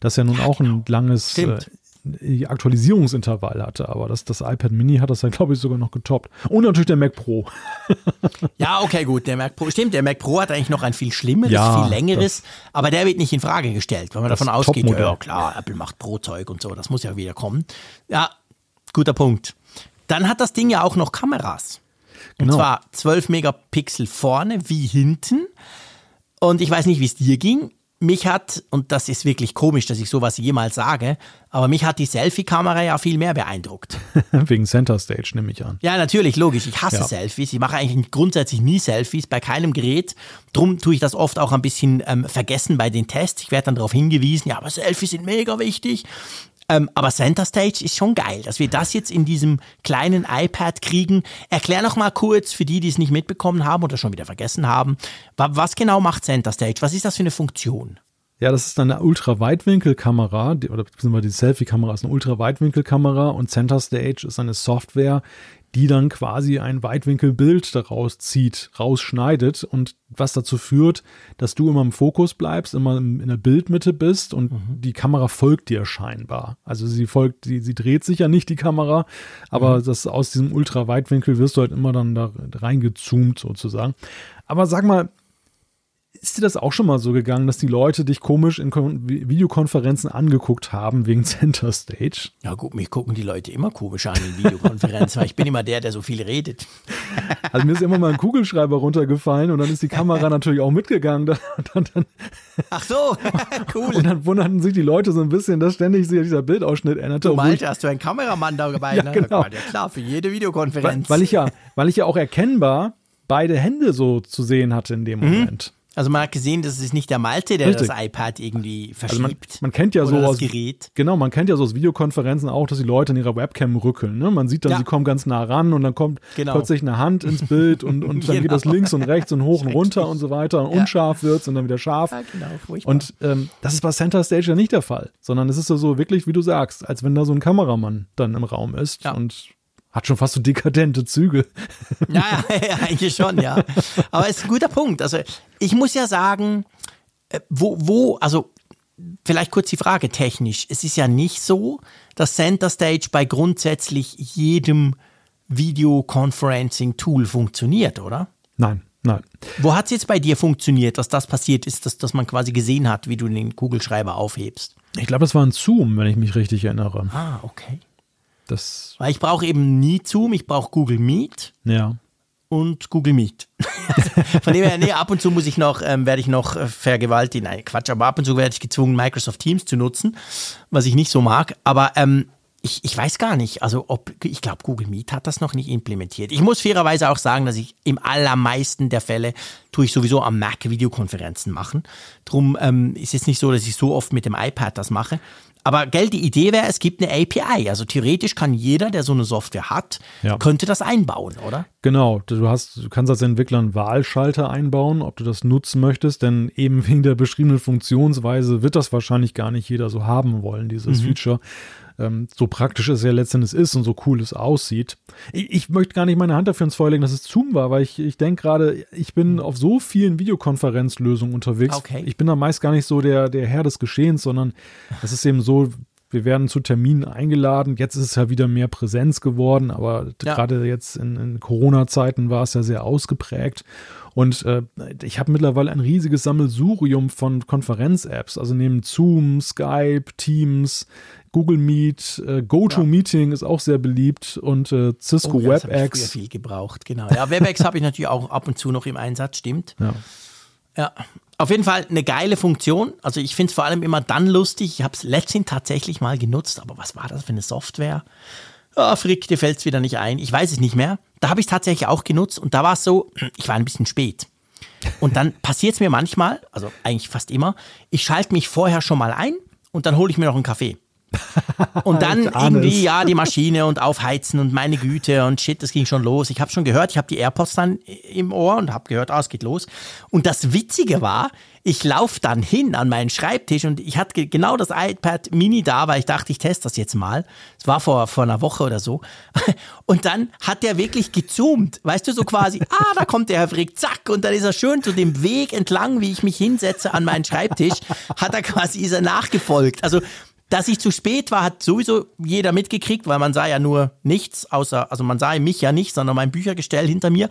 Das ja nun auch ein genau. langes äh, Aktualisierungsintervall hatte, aber das, das iPad Mini hat das ja, glaube ich, sogar noch getoppt. Und natürlich der Mac Pro. ja, okay, gut, der Mac Pro. Stimmt, der Mac Pro hat eigentlich noch ein viel schlimmeres, ja, viel längeres, aber der wird nicht in Frage gestellt, weil man davon ausgeht, ja klar, Apple macht Pro-Zeug und so, das muss ja wieder kommen. Ja, guter Punkt. Dann hat das Ding ja auch noch Kameras. Und genau. zwar 12 Megapixel vorne wie hinten. Und ich weiß nicht, wie es dir ging mich hat, und das ist wirklich komisch, dass ich sowas jemals sage, aber mich hat die Selfie-Kamera ja viel mehr beeindruckt. Wegen Center Stage, nehme ich an. Ja, natürlich, logisch. Ich hasse ja. Selfies. Ich mache eigentlich grundsätzlich nie Selfies, bei keinem Gerät. Drum tue ich das oft auch ein bisschen ähm, vergessen bei den Tests. Ich werde dann darauf hingewiesen, ja, aber Selfies sind mega wichtig. Ähm, aber Center Stage ist schon geil, dass wir das jetzt in diesem kleinen iPad kriegen. Erklär noch mal kurz für die, die es nicht mitbekommen haben oder schon wieder vergessen haben, was genau macht Center Stage? Was ist das für eine Funktion? Ja, das ist eine Ultraweitwinkelkamera, oder beziehungsweise die Selfie-Kamera ist eine Ultraweitwinkelkamera und Center Stage ist eine Software, die dann quasi ein Weitwinkelbild daraus zieht, rausschneidet und was dazu führt, dass du immer im Fokus bleibst, immer in der Bildmitte bist und mhm. die Kamera folgt dir scheinbar. Also sie folgt, sie, sie dreht sich ja nicht, die Kamera, aber mhm. das aus diesem Ultraweitwinkel wirst du halt immer dann da reingezoomt sozusagen. Aber sag mal, ist dir das auch schon mal so gegangen, dass die Leute dich komisch in Videokonferenzen angeguckt haben wegen Center Stage? Ja, gut, mich gucken die Leute immer komisch an in Videokonferenzen, weil ich bin immer der, der so viel redet. Also mir ist immer mal ein Kugelschreiber runtergefallen und dann ist die Kamera natürlich auch mitgegangen. Dann, dann, dann Ach so, cool. Und dann wunderten sich die Leute so ein bisschen, dass ständig sich dieser Bildausschnitt änderte. Du meinte, hast du einen Kameramann dabei? Ja, ne? genau. Ja, klar, für jede Videokonferenz. Weil, weil, ich ja, weil ich ja auch erkennbar beide Hände so zu sehen hatte in dem mhm. Moment. Also man hat gesehen, das ist nicht der Malte, der Richtig. das iPad irgendwie verschiebt. Also man, man, kennt ja so aus Gerät. Genau, man kennt ja so aus Videokonferenzen auch, dass die Leute in ihrer Webcam rückeln. Ne? Man sieht dann, ja. sie kommen ganz nah ran und dann kommt genau. plötzlich eine Hand ins Bild und, und dann genau. geht das links und rechts und hoch und runter und so weiter. Und ja. unscharf wird es und dann wieder scharf. Ja, genau, furchtbar. Und ähm, das ist bei Center Stage ja nicht der Fall, sondern es ist so wirklich, wie du sagst, als wenn da so ein Kameramann dann im Raum ist. Ja. Und Hat schon fast so dekadente Züge. Ja, ja, eigentlich schon, ja. Aber es ist ein guter Punkt. Also ich muss ja sagen, äh, wo, wo, also vielleicht kurz die Frage technisch. Es ist ja nicht so, dass Center Stage bei grundsätzlich jedem Videoconferencing-Tool funktioniert, oder? Nein, nein. Wo hat es jetzt bei dir funktioniert, dass das passiert ist, dass, dass man quasi gesehen hat, wie du den Kugelschreiber aufhebst? Ich glaube, das war ein Zoom, wenn ich mich richtig erinnere. Ah, okay. Das Weil ich brauche eben nie Zoom, ich brauche Google Meet. Ja. Und Google Meet. Von dem her, nee, ab und zu muss ich noch, ähm, werde ich noch äh, vergewaltigt. Nein, Quatsch, aber ab und zu werde ich gezwungen, Microsoft Teams zu nutzen, was ich nicht so mag. Aber ähm, ich, ich weiß gar nicht, also ob, ich glaube, Google Meet hat das noch nicht implementiert. Ich muss fairerweise auch sagen, dass ich im allermeisten der Fälle tue ich sowieso am Mac Videokonferenzen machen. Drum ähm, ist es nicht so, dass ich so oft mit dem iPad das mache. Aber gell, die Idee wäre, es gibt eine API. Also theoretisch kann jeder, der so eine Software hat, ja. könnte das einbauen, oder? Genau. Du hast, du kannst als Entwickler einen Wahlschalter einbauen, ob du das nutzen möchtest, denn eben wegen der beschriebenen Funktionsweise wird das wahrscheinlich gar nicht jeder so haben wollen, dieses mhm. Feature ähm, so praktisch es ja letztendlich ist und so cool es aussieht. Ich, ich, möchte gar nicht meine Hand dafür ins Feuer legen, dass es Zoom war, weil ich, ich denke gerade, ich bin auf so vielen Videokonferenzlösungen unterwegs. Okay. Ich bin da meist gar nicht so der, der Herr des Geschehens, sondern es ist eben so, wir werden zu Terminen eingeladen. Jetzt ist es ja wieder mehr Präsenz geworden, aber ja. gerade jetzt in, in Corona-Zeiten war es ja sehr ausgeprägt. Und äh, ich habe mittlerweile ein riesiges Sammelsurium von Konferenz-Apps, also neben Zoom, Skype, Teams, Google Meet, äh, GoToMeeting ja. ist auch sehr beliebt und äh, Cisco oh, ja, WebEx. Das habe ich viel gebraucht, genau. Ja, WebEx habe ich natürlich auch ab und zu noch im Einsatz, stimmt. Ja. Ja, auf jeden Fall eine geile Funktion. Also ich finde es vor allem immer dann lustig. Ich habe es letztens tatsächlich mal genutzt, aber was war das für eine Software? Oh, Frick, dir fällt es wieder nicht ein. Ich weiß es nicht mehr. Da habe ich es tatsächlich auch genutzt und da war es so, ich war ein bisschen spät. Und dann passiert es mir manchmal, also eigentlich fast immer, ich schalte mich vorher schon mal ein und dann hole ich mir noch einen Kaffee. Und dann irgendwie, ja, die Maschine und aufheizen und meine Güte und shit, das ging schon los. Ich habe schon gehört, ich habe die AirPods dann im Ohr und habe gehört, ah, es geht los. Und das Witzige war, ich laufe dann hin an meinen Schreibtisch und ich hatte genau das iPad Mini da, weil ich dachte, ich teste das jetzt mal. Es war vor, vor einer Woche oder so. Und dann hat der wirklich gezoomt. Weißt du, so quasi, ah, da kommt der Herr Frick, zack. Und dann ist er schön zu dem Weg entlang, wie ich mich hinsetze an meinen Schreibtisch, hat er quasi, ist er nachgefolgt. Also dass ich zu spät war, hat sowieso jeder mitgekriegt, weil man sah ja nur nichts, außer, also man sah mich ja nicht, sondern mein Büchergestell hinter mir.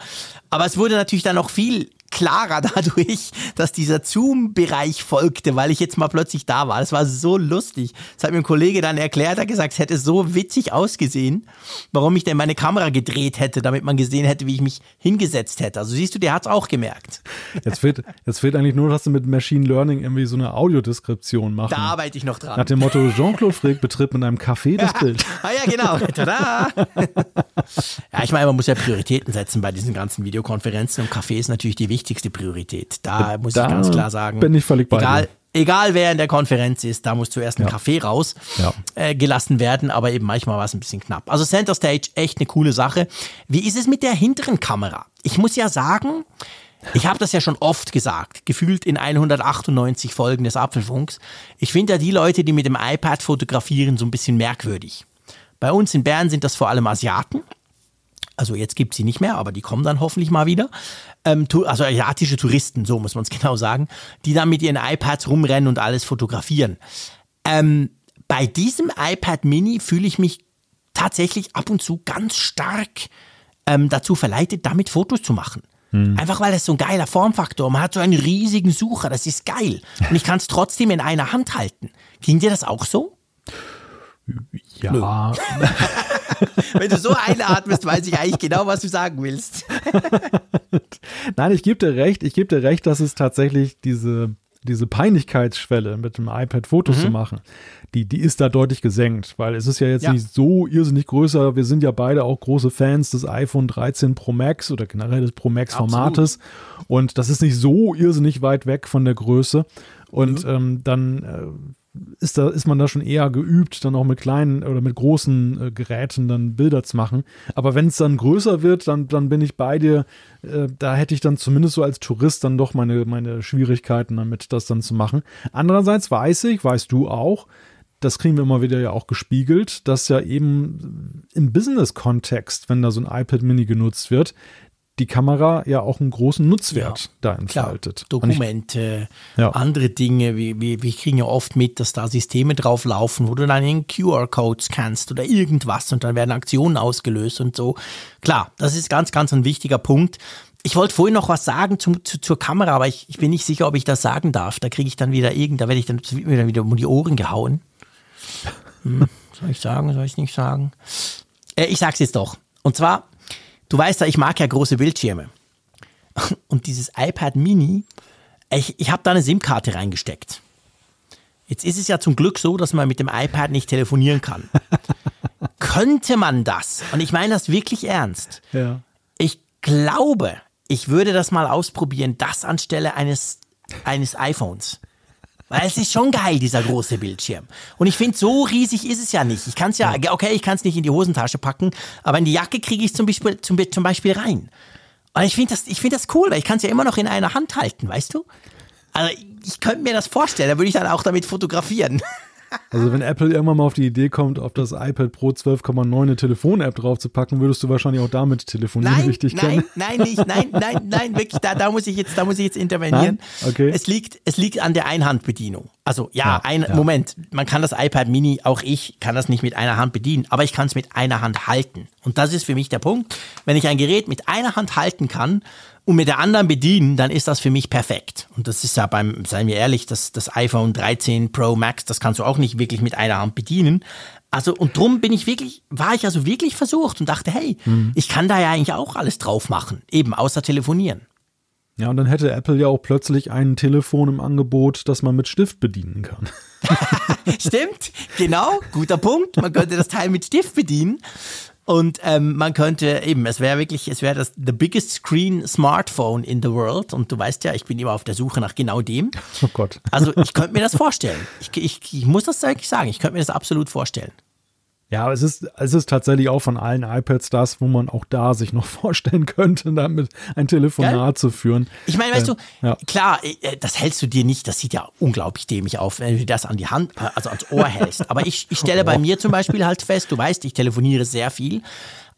Aber es wurde natürlich dann noch viel klarer dadurch, dass dieser Zoom-Bereich folgte, weil ich jetzt mal plötzlich da war. Das war so lustig. Das hat mir ein Kollege dann erklärt, er hat gesagt, es hätte so witzig ausgesehen, warum ich denn meine Kamera gedreht hätte, damit man gesehen hätte, wie ich mich hingesetzt hätte. Also siehst du, der hat es auch gemerkt. Jetzt fehlt, jetzt fehlt eigentlich nur, dass du mit Machine Learning irgendwie so eine Audiodeskription machst. Da arbeite ich noch dran. Nach dem Motto, Jean-Claude Frick betritt mit einem Café das Bild. ah ja, genau. Tada! ja, ich meine, man muss ja Prioritäten setzen bei diesen ganzen Videokonferenzen und Kaffee ist natürlich die wichtigste wichtigste Priorität. Da muss da ich ganz klar sagen. Bin ich völlig bei egal, egal wer in der Konferenz ist, da muss zuerst ein ja. Kaffee raus ja. äh, gelassen werden, aber eben manchmal war es ein bisschen knapp. Also Center Stage, echt eine coole Sache. Wie ist es mit der hinteren Kamera? Ich muss ja sagen, ich habe das ja schon oft gesagt, gefühlt in 198 Folgen des Apfelfunks. Ich finde ja die Leute, die mit dem iPad fotografieren, so ein bisschen merkwürdig. Bei uns in Bern sind das vor allem Asiaten. Also jetzt gibt es sie nicht mehr, aber die kommen dann hoffentlich mal wieder ähm, also asiatische Touristen, so muss man es genau sagen, die dann mit ihren iPads rumrennen und alles fotografieren. Ähm, bei diesem iPad Mini fühle ich mich tatsächlich ab und zu ganz stark ähm, dazu verleitet, damit Fotos zu machen. Hm. Einfach weil es so ein geiler Formfaktor. Man hat so einen riesigen Sucher, das ist geil. Und ich kann es trotzdem in einer Hand halten. Ging dir das auch so? Ja. Wenn du so einatmest, weiß ich eigentlich genau, was du sagen willst. Nein, ich gebe dir recht. Ich gebe dir recht, dass es tatsächlich diese, diese Peinlichkeitsschwelle mit dem iPad Fotos mhm. zu machen, die, die ist da deutlich gesenkt, weil es ist ja jetzt ja. nicht so irrsinnig größer. Wir sind ja beide auch große Fans des iPhone 13 Pro Max oder generell des Pro Max Formates. Und das ist nicht so irrsinnig weit weg von der Größe. Und mhm. ähm, dann äh, ist, da, ist man da schon eher geübt, dann auch mit kleinen oder mit großen äh, Geräten dann Bilder zu machen. Aber wenn es dann größer wird, dann, dann bin ich bei dir. Äh, da hätte ich dann zumindest so als Tourist dann doch meine, meine Schwierigkeiten damit, das dann zu machen. Andererseits weiß ich, weißt du auch, das kriegen wir immer wieder ja auch gespiegelt, dass ja eben im Business-Kontext, wenn da so ein iPad Mini genutzt wird, die Kamera ja auch einen großen Nutzwert ja, da entfaltet. Klar, Dokumente, ich, ja. andere Dinge. Wir, wir, wir, kriegen ja oft mit, dass da Systeme drauf laufen, wo du dann einen QR-Code scannst oder irgendwas und dann werden Aktionen ausgelöst und so. Klar, das ist ganz, ganz ein wichtiger Punkt. Ich wollte vorhin noch was sagen zum, zu, zur Kamera, aber ich, ich, bin nicht sicher, ob ich das sagen darf. Da kriege ich dann wieder irgend, da werde ich dann, dann wieder um die Ohren gehauen. Hm, soll ich sagen, soll ich nicht sagen? Äh, ich sag's jetzt doch. Und zwar, du weißt ja, ich mag ja große Bildschirme. Und dieses iPad Mini, ich, ich habe da eine SIM-Karte reingesteckt. Jetzt ist es ja zum Glück so, dass man mit dem iPad nicht telefonieren kann. Könnte man das? Und ich meine das wirklich ernst. Ja. Ich glaube, ich würde das mal ausprobieren, das anstelle eines, eines iPhones. Weil es ist schon geil, dieser große Bildschirm. Und ich finde, so riesig ist es ja nicht. Ich kann es ja, okay, ich kann es nicht in die Hosentasche packen, aber in die Jacke kriege ich es zum Beispiel, zum, zum Beispiel rein. Und ich finde das, ich das cool, weil ich kann es ja immer noch in einer Hand halten, weißt du? Also ich könnte mir das vorstellen, da würde ich dann auch damit fotografieren. Also wenn Apple irgendwann mal auf die Idee kommt, auf das iPad Pro 12,9 eine Telefon-App draufzupacken, würdest du wahrscheinlich auch damit telefonieren, nein, richtig Nein, nein, nicht, nein, nein, nein, wirklich, da, da muss ich jetzt, da muss ich jetzt intervenieren. Ah, okay. Es liegt, es liegt an der Einhandbedienung. Also ja, ja ein ja. Moment, man kann das iPad Mini, auch ich kann das nicht mit einer Hand bedienen, aber ich kann es mit einer Hand halten. Und das ist für mich der Punkt. Wenn ich ein Gerät mit einer Hand halten kann, und mit der anderen bedienen, dann ist das für mich perfekt. Und das ist ja beim, seien wir ehrlich, das, das iPhone 13 Pro Max, das kannst du auch nicht wirklich mit einer Hand bedienen. Also, und drum bin ich wirklich, war ich also wirklich versucht und dachte, hey, mhm. ich kann da ja eigentlich auch alles drauf machen, eben außer telefonieren. Ja, und dann hätte Apple ja auch plötzlich ein Telefon im Angebot, das man mit Stift bedienen kann. Stimmt, genau, guter Punkt. Man könnte das Teil mit Stift bedienen. Und ähm, man könnte eben, es wäre wirklich, es wäre das the biggest screen Smartphone in the world. Und du weißt ja, ich bin immer auf der Suche nach genau dem. Oh Gott. Also ich könnte mir das vorstellen. Ich, ich, ich muss das wirklich sagen, ich könnte mir das absolut vorstellen. Ja, aber es ist, es ist tatsächlich auch von allen iPads das, wo man auch da sich noch vorstellen könnte, damit ein Telefonat Gell? zu führen. Ich meine, weißt äh, du, ja. klar, äh, das hältst du dir nicht, das sieht ja unglaublich dämlich auf, wenn du das an die Hand, äh, also ans Ohr hältst. Aber ich, ich stelle bei mir zum Beispiel halt fest, du weißt, ich telefoniere sehr viel,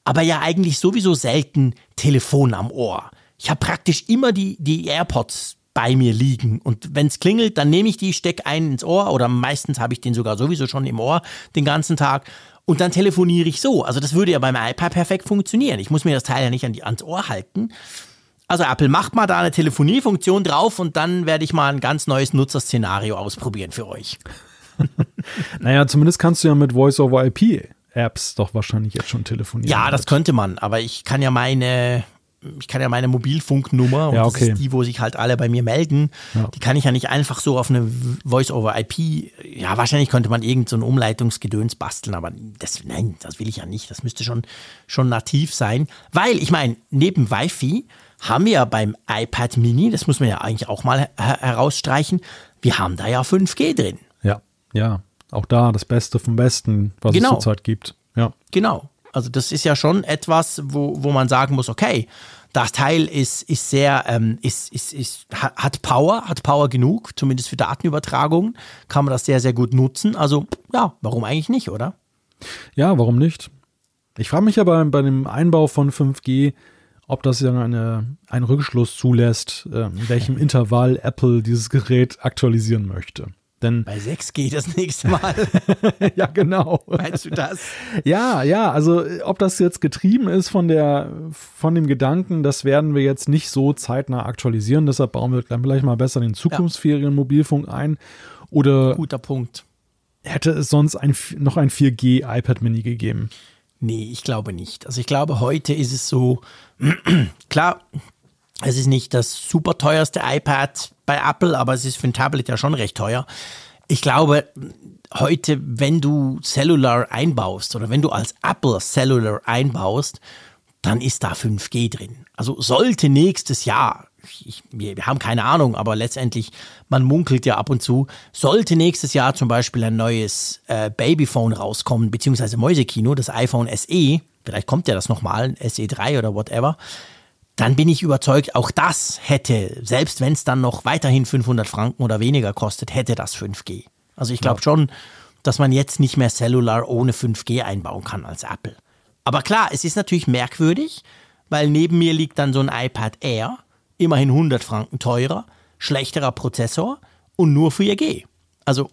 aber ja eigentlich sowieso selten Telefon am Ohr. Ich habe praktisch immer die, die AirPods bei mir liegen. Und wenn es klingelt, dann nehme ich die, stecke einen ins Ohr oder meistens habe ich den sogar sowieso schon im Ohr den ganzen Tag und dann telefoniere ich so. Also das würde ja beim iPad perfekt funktionieren. Ich muss mir das Teil ja nicht an die, ans Ohr halten. Also Apple macht mal da eine Telefoniefunktion drauf und dann werde ich mal ein ganz neues Nutzerszenario ausprobieren für euch. naja, zumindest kannst du ja mit Voice-over-IP Apps doch wahrscheinlich jetzt schon telefonieren. Ja, das könnte man, aber ich kann ja meine ich kann ja meine Mobilfunknummer, und ja, okay. das ist die, wo sich halt alle bei mir melden, ja. die kann ich ja nicht einfach so auf eine Voice-over-IP, ja, wahrscheinlich könnte man irgend so ein Umleitungsgedöns basteln, aber das, nein, das will ich ja nicht. Das müsste schon, schon nativ sein, weil, ich meine, neben Wi-Fi haben wir ja beim iPad Mini, das muss man ja eigentlich auch mal herausstreichen, wir haben da ja 5G drin. Ja, ja, auch da das Beste vom Besten, was genau. es zurzeit gibt. Ja. Genau. Also das ist ja schon etwas, wo, wo man sagen muss, okay, das Teil ist, ist sehr, ähm, ist, ist, ist, hat Power, hat Power genug, zumindest für Datenübertragungen, kann man das sehr, sehr gut nutzen. Also ja, warum eigentlich nicht, oder? Ja, warum nicht? Ich frage mich aber bei dem Einbau von 5G, ob das ja eine, einen Rückschluss zulässt, äh, in welchem Intervall Apple dieses Gerät aktualisieren möchte. Denn Bei 6 geht das nächste Mal. ja, genau. Meinst du das? Ja, ja, also ob das jetzt getrieben ist von der, von dem Gedanken, das werden wir jetzt nicht so zeitnah aktualisieren, deshalb bauen wir vielleicht mal besser den Zukunftsferien Mobilfunk ein. Oder guter Punkt. Hätte es sonst ein, noch ein 4G iPad Mini gegeben? Nee, ich glaube nicht. Also ich glaube, heute ist es so, klar, es ist nicht das super teuerste iPad bei Apple, aber es ist für ein Tablet ja schon recht teuer. Ich glaube, heute, wenn du Cellular einbaust oder wenn du als Apple Cellular einbaust, dann ist da 5G drin. Also sollte nächstes Jahr, ich, wir, haben keine Ahnung, aber letztendlich, man munkelt ja ab und zu, sollte nächstes Jahr zum Beispiel ein neues äh, Babyphone rauskommen, beziehungsweise Mäusekino, das iPhone SE, vielleicht kommt ja das nochmal, SE3 oder whatever, dann bin ich überzeugt, auch das hätte, selbst wenn es dann noch weiterhin 500 Franken oder weniger kostet, hätte das 5G. Also ich glaube ja. schon, dass man jetzt nicht mehr Cellular ohne 5G einbauen kann als Apple. Aber klar, es ist natürlich merkwürdig, weil neben mir liegt dann so ein iPad Air, immerhin 100 Franken teurer, schlechterer Prozessor und nur 4G. Also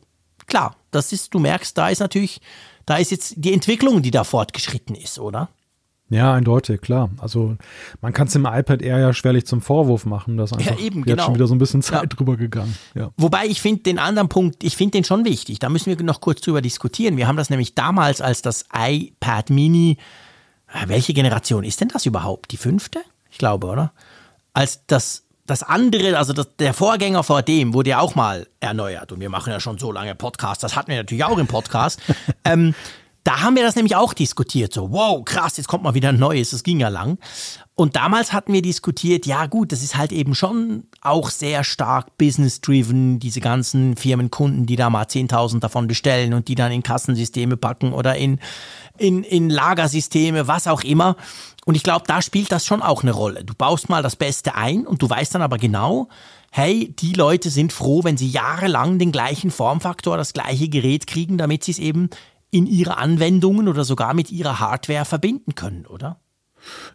klar, das ist, du merkst, da ist natürlich, da ist jetzt die Entwicklung, die da fortgeschritten ist, oder? Ja, eindeutig, klar. Also man kann es dem iPad Air ja schwerlich zum Vorwurf machen, dass einfach ja, eben, jetzt genau. schon wieder so ein bisschen Zeit ja. drüber gegangen. Ja. Wobei ich finde den anderen Punkt, ich finde den schon wichtig. Da müssen wir noch kurz drüber diskutieren. Wir haben das nämlich damals als das iPad Mini, äh, welche Generation ist denn das überhaupt? Die fünfte? Ich glaube, oder? Als das das andere, also das, der Vorgänger vor dem, wurde ja auch mal erneuert. Und wir machen ja schon so lange Podcasts, das hatten wir natürlich auch im Podcast. ähm, da haben wir das nämlich auch diskutiert. So, wow, krass, jetzt kommt mal wieder ein neues. Das ging ja lang. Und damals hatten wir diskutiert, ja gut, das ist halt eben schon auch sehr stark business-driven, diese ganzen Firmenkunden, die da mal 10.000 davon bestellen und die dann in Kassensysteme packen oder in, in, in Lagersysteme, was auch immer. Und ich glaube, da spielt das schon auch eine Rolle. Du baust mal das Beste ein und du weißt dann aber genau, hey, die Leute sind froh, wenn sie jahrelang den gleichen Formfaktor, das gleiche Gerät kriegen, damit sie es eben in ihre Anwendungen oder sogar mit ihrer Hardware verbinden können, oder?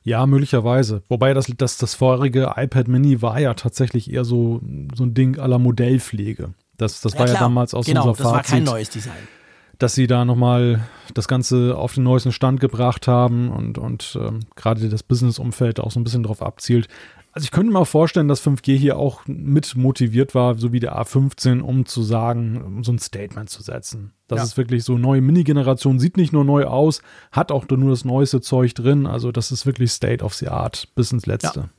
Ja, möglicherweise. Wobei das, das, das vorherige iPad Mini war ja tatsächlich eher so, so ein Ding aller Modellpflege. Das, das ja, war klar. ja damals aus genau, unser Fazit. Das war kein neues Design. Dass sie da nochmal das Ganze auf den neuesten Stand gebracht haben und, und ähm, gerade das Business-Umfeld auch so ein bisschen darauf abzielt, also ich könnte mir auch vorstellen, dass 5G hier auch mit motiviert war, so wie der A15, um zu sagen, um so ein Statement zu setzen. Das ja. ist wirklich so neue Mini-Generation, sieht nicht nur neu aus, hat auch nur das neueste Zeug drin. Also das ist wirklich State of the Art bis ins Letzte. Ja.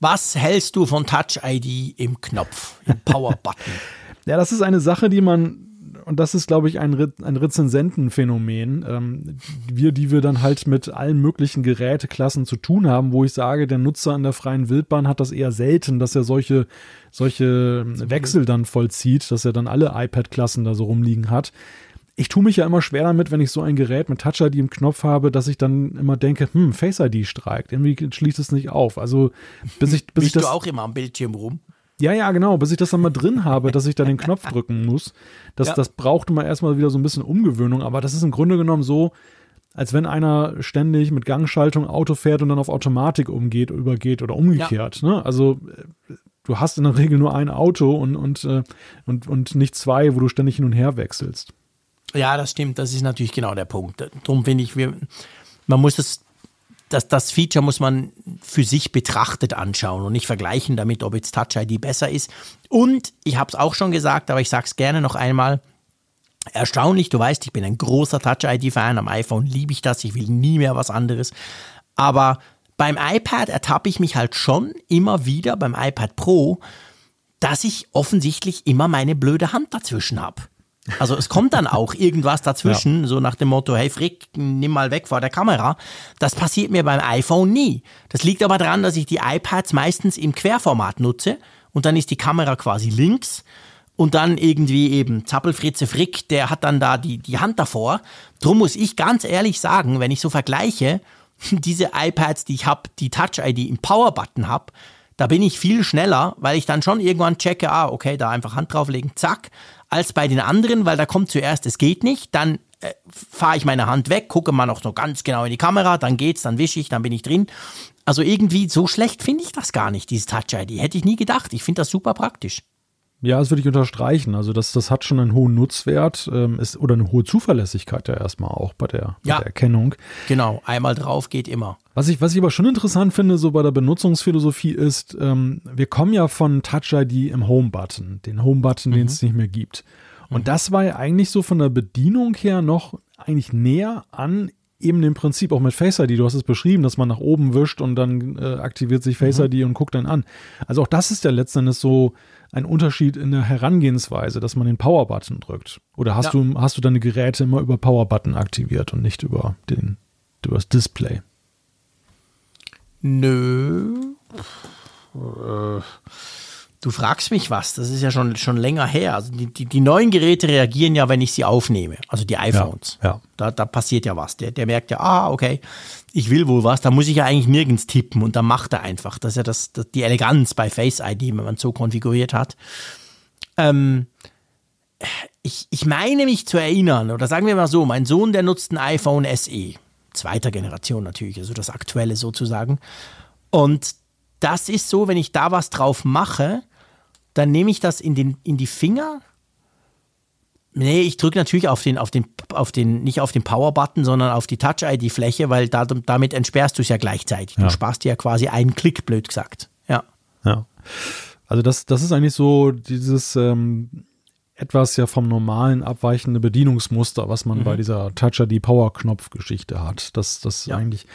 Was hältst du von Touch ID im Knopf, im Power-Button? ja, das ist eine Sache, die man und das ist, glaube ich, ein, Re ein Rezensentenphänomen. Ähm, wir, die wir dann halt mit allen möglichen Geräteklassen zu tun haben, wo ich sage, der Nutzer an der freien Wildbahn hat das eher selten, dass er solche, solche Wechsel dann vollzieht, dass er dann alle iPad-Klassen da so rumliegen hat. Ich tue mich ja immer schwer damit, wenn ich so ein Gerät mit Touch ID im Knopf habe, dass ich dann immer denke, hm, Face ID streikt. Irgendwie schließt es nicht auf. Also bis ich, bis Bist ich das, du auch immer am Bildschirm rum? Ja, ja, genau, bis ich das dann mal drin habe, dass ich da den Knopf drücken muss. Das, ja. das braucht immer erstmal wieder so ein bisschen Umgewöhnung, aber das ist im Grunde genommen so, als wenn einer ständig mit Gangschaltung Auto fährt und dann auf Automatik umgeht, übergeht oder umgekehrt. Ja. Ne? Also äh, du hast in der Regel nur ein Auto und, und, äh, und, und nicht zwei, wo du ständig hin und her wechselst. Ja, das stimmt. Das ist natürlich genau der Punkt. Darum finde ich, wir, man muss es das, das Feature muss man für sich betrachtet anschauen und nicht vergleichen damit, ob jetzt Touch ID besser ist. Und ich habe es auch schon gesagt, aber ich sage es gerne noch einmal. Erstaunlich, du weißt, ich bin ein großer Touch ID-Fan. Am iPhone liebe ich das. Ich will nie mehr was anderes. Aber beim iPad ertappe ich mich halt schon immer wieder, beim iPad Pro, dass ich offensichtlich immer meine blöde Hand dazwischen habe. Also es kommt dann auch irgendwas dazwischen, ja. so nach dem Motto, hey Frick, nimm mal weg vor der Kamera. Das passiert mir beim iPhone nie. Das liegt aber daran, dass ich die iPads meistens im Querformat nutze und dann ist die Kamera quasi links und dann irgendwie eben Zappelfritze Frick, der hat dann da die, die Hand davor. Drum muss ich ganz ehrlich sagen, wenn ich so vergleiche, diese iPads, die ich habe, die Touch-ID im Power-Button habe, da bin ich viel schneller, weil ich dann schon irgendwann checke, ah, okay, da einfach Hand drauflegen, zack, als bei den anderen, weil da kommt zuerst, es geht nicht, dann äh, fahre ich meine Hand weg, gucke mal noch so ganz genau in die Kamera, dann geht's, dann wische ich, dann bin ich drin. Also irgendwie so schlecht finde ich das gar nicht, dieses Touch-ID. Hätte ich nie gedacht. Ich finde das super praktisch. Ja, das würde ich unterstreichen. Also das, das hat schon einen hohen Nutzwert ähm, ist, oder eine hohe Zuverlässigkeit ja erstmal auch bei der, ja, bei der Erkennung. Genau, einmal drauf geht immer. Was ich, was ich aber schon interessant finde, so bei der Benutzungsphilosophie ist, ähm, wir kommen ja von Touch ID im Home-Button, den Home-Button, mhm. den es nicht mehr gibt. Und mhm. das war ja eigentlich so von der Bedienung her noch eigentlich näher an eben dem Prinzip auch mit Face ID. Du hast es beschrieben, dass man nach oben wischt und dann äh, aktiviert sich Face mhm. ID und guckt dann an. Also auch das ist ja letztendlich so ein Unterschied in der Herangehensweise, dass man den Power-Button drückt. Oder hast, ja. du, hast du deine Geräte immer über Power-Button aktiviert und nicht über, den, über das Display? Nö. Äh Du fragst mich was, das ist ja schon, schon länger her. Also die, die, die neuen Geräte reagieren ja, wenn ich sie aufnehme, also die iPhones. Ja, ja. Da, da passiert ja was. Der, der merkt ja, ah, okay, ich will wohl was, da muss ich ja eigentlich nirgends tippen und dann macht er einfach. Das ist ja das, das die Eleganz bei Face ID, wenn man es so konfiguriert hat. Ähm, ich, ich meine mich zu erinnern, oder sagen wir mal so, mein Sohn, der nutzt ein iPhone SE. Zweiter Generation natürlich, also das aktuelle sozusagen. Und das ist so, wenn ich da was drauf mache, dann nehme ich das in, den, in die Finger. Nee, ich drücke natürlich auf den, auf den, auf den, nicht auf den Power-Button, sondern auf die Touch-ID-Fläche, weil da, damit entsperrst du es ja gleichzeitig. Du ja. sparst dir ja quasi einen Klick, blöd gesagt. Ja. Ja. Also das, das ist eigentlich so dieses ähm, etwas ja vom normalen abweichende Bedienungsmuster, was man mhm. bei dieser Touch-ID-Power-Knopf-Geschichte hat. Das, das ja. eigentlich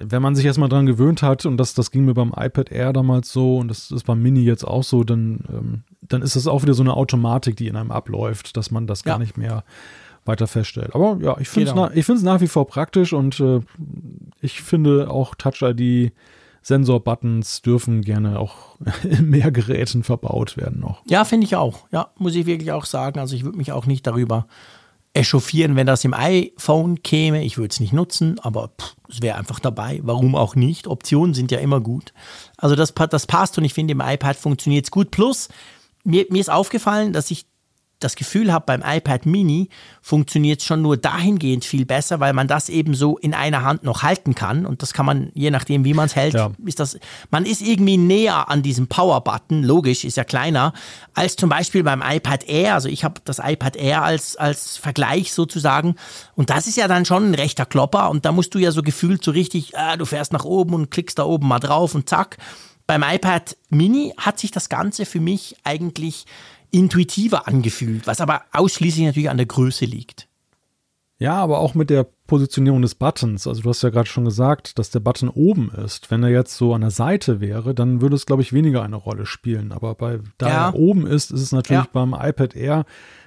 wenn man sich erstmal dran gewöhnt hat, und das, das ging mir beim iPad Air damals so, und das ist beim Mini jetzt auch so, dann, ähm, dann ist das auch wieder so eine Automatik, die in einem abläuft, dass man das ja. gar nicht mehr weiter feststellt. Aber ja, ich finde es nach, ich nach wie vor praktisch und äh, ich finde auch Touch-ID Sensor-Buttons dürfen gerne auch in mehr Geräten verbaut werden noch. Ja, finde ich auch. Ja, muss ich wirklich auch sagen. Also ich würde mich auch nicht darüber echauffieren, wenn das im iPhone käme. Ich würde es nicht nutzen, aber es wäre einfach dabei. Warum auch nicht? Optionen sind ja immer gut. Also das, das passt und ich finde, im iPad funktioniert es gut. Plus, mir, mir ist aufgefallen, dass ich das Gefühl habe, beim iPad Mini funktioniert es schon nur dahingehend viel besser, weil man das eben so in einer Hand noch halten kann. Und das kann man, je nachdem, wie man es hält, ja. ist das, man ist irgendwie näher an diesem Power-Button, logisch, ist ja kleiner, als zum Beispiel beim iPad Air. Also ich habe das iPad Air als, als Vergleich sozusagen. Und das ist ja dann schon ein rechter Klopper. Und da musst du ja so gefühlt so richtig, ah, du fährst nach oben und klickst da oben mal drauf und zack. Beim iPad Mini hat sich das Ganze für mich eigentlich intuitiver angefühlt, was aber ausschließlich natürlich an der Größe liegt. Ja, aber auch mit der Positionierung des Buttons. Also du hast ja gerade schon gesagt, dass der Button oben ist. Wenn er jetzt so an der Seite wäre, dann würde es, glaube ich, weniger eine Rolle spielen. Aber bei, da ja. er oben ist, ist es natürlich ja. beim iPad Air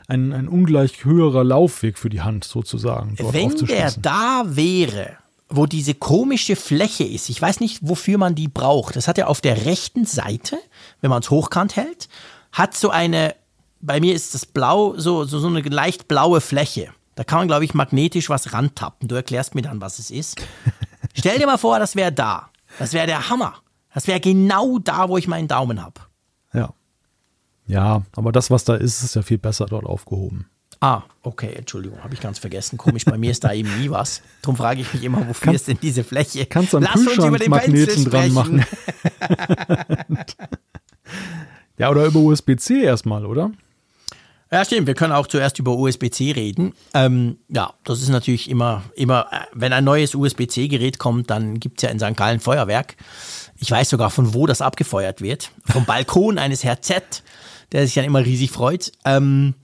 ein, ein ungleich höherer Laufweg für die Hand sozusagen. Wenn der da wäre, wo diese komische Fläche ist, ich weiß nicht, wofür man die braucht. Das hat er auf der rechten Seite, wenn man es hochkant hält hat so eine, bei mir ist das blau, so, so, so eine leicht blaue Fläche. Da kann man, glaube ich, magnetisch was rantappen. Du erklärst mir dann, was es ist. Stell dir mal vor, das wäre da. Das wäre der Hammer. Das wäre genau da, wo ich meinen Daumen habe. Ja. Ja, aber das, was da ist, ist ja viel besser dort aufgehoben. Ah, okay, Entschuldigung, habe ich ganz vergessen. Komisch, bei mir ist da eben nie was. Darum frage ich mich immer, wofür Kann, ist denn diese Fläche? Kannst du einen Lass uns über den Magneten dran machen. Ja, oder über USB-C erstmal, oder? Ja, stimmt. Wir können auch zuerst über USB-C reden. Ähm, ja, das ist natürlich immer, immer, äh, wenn ein neues USB-C-Gerät kommt, dann gibt es ja in St. Gallen Feuerwerk. Ich weiß sogar, von wo das abgefeuert wird. Vom Balkon eines Herr Z, der sich dann immer riesig freut. Ähm,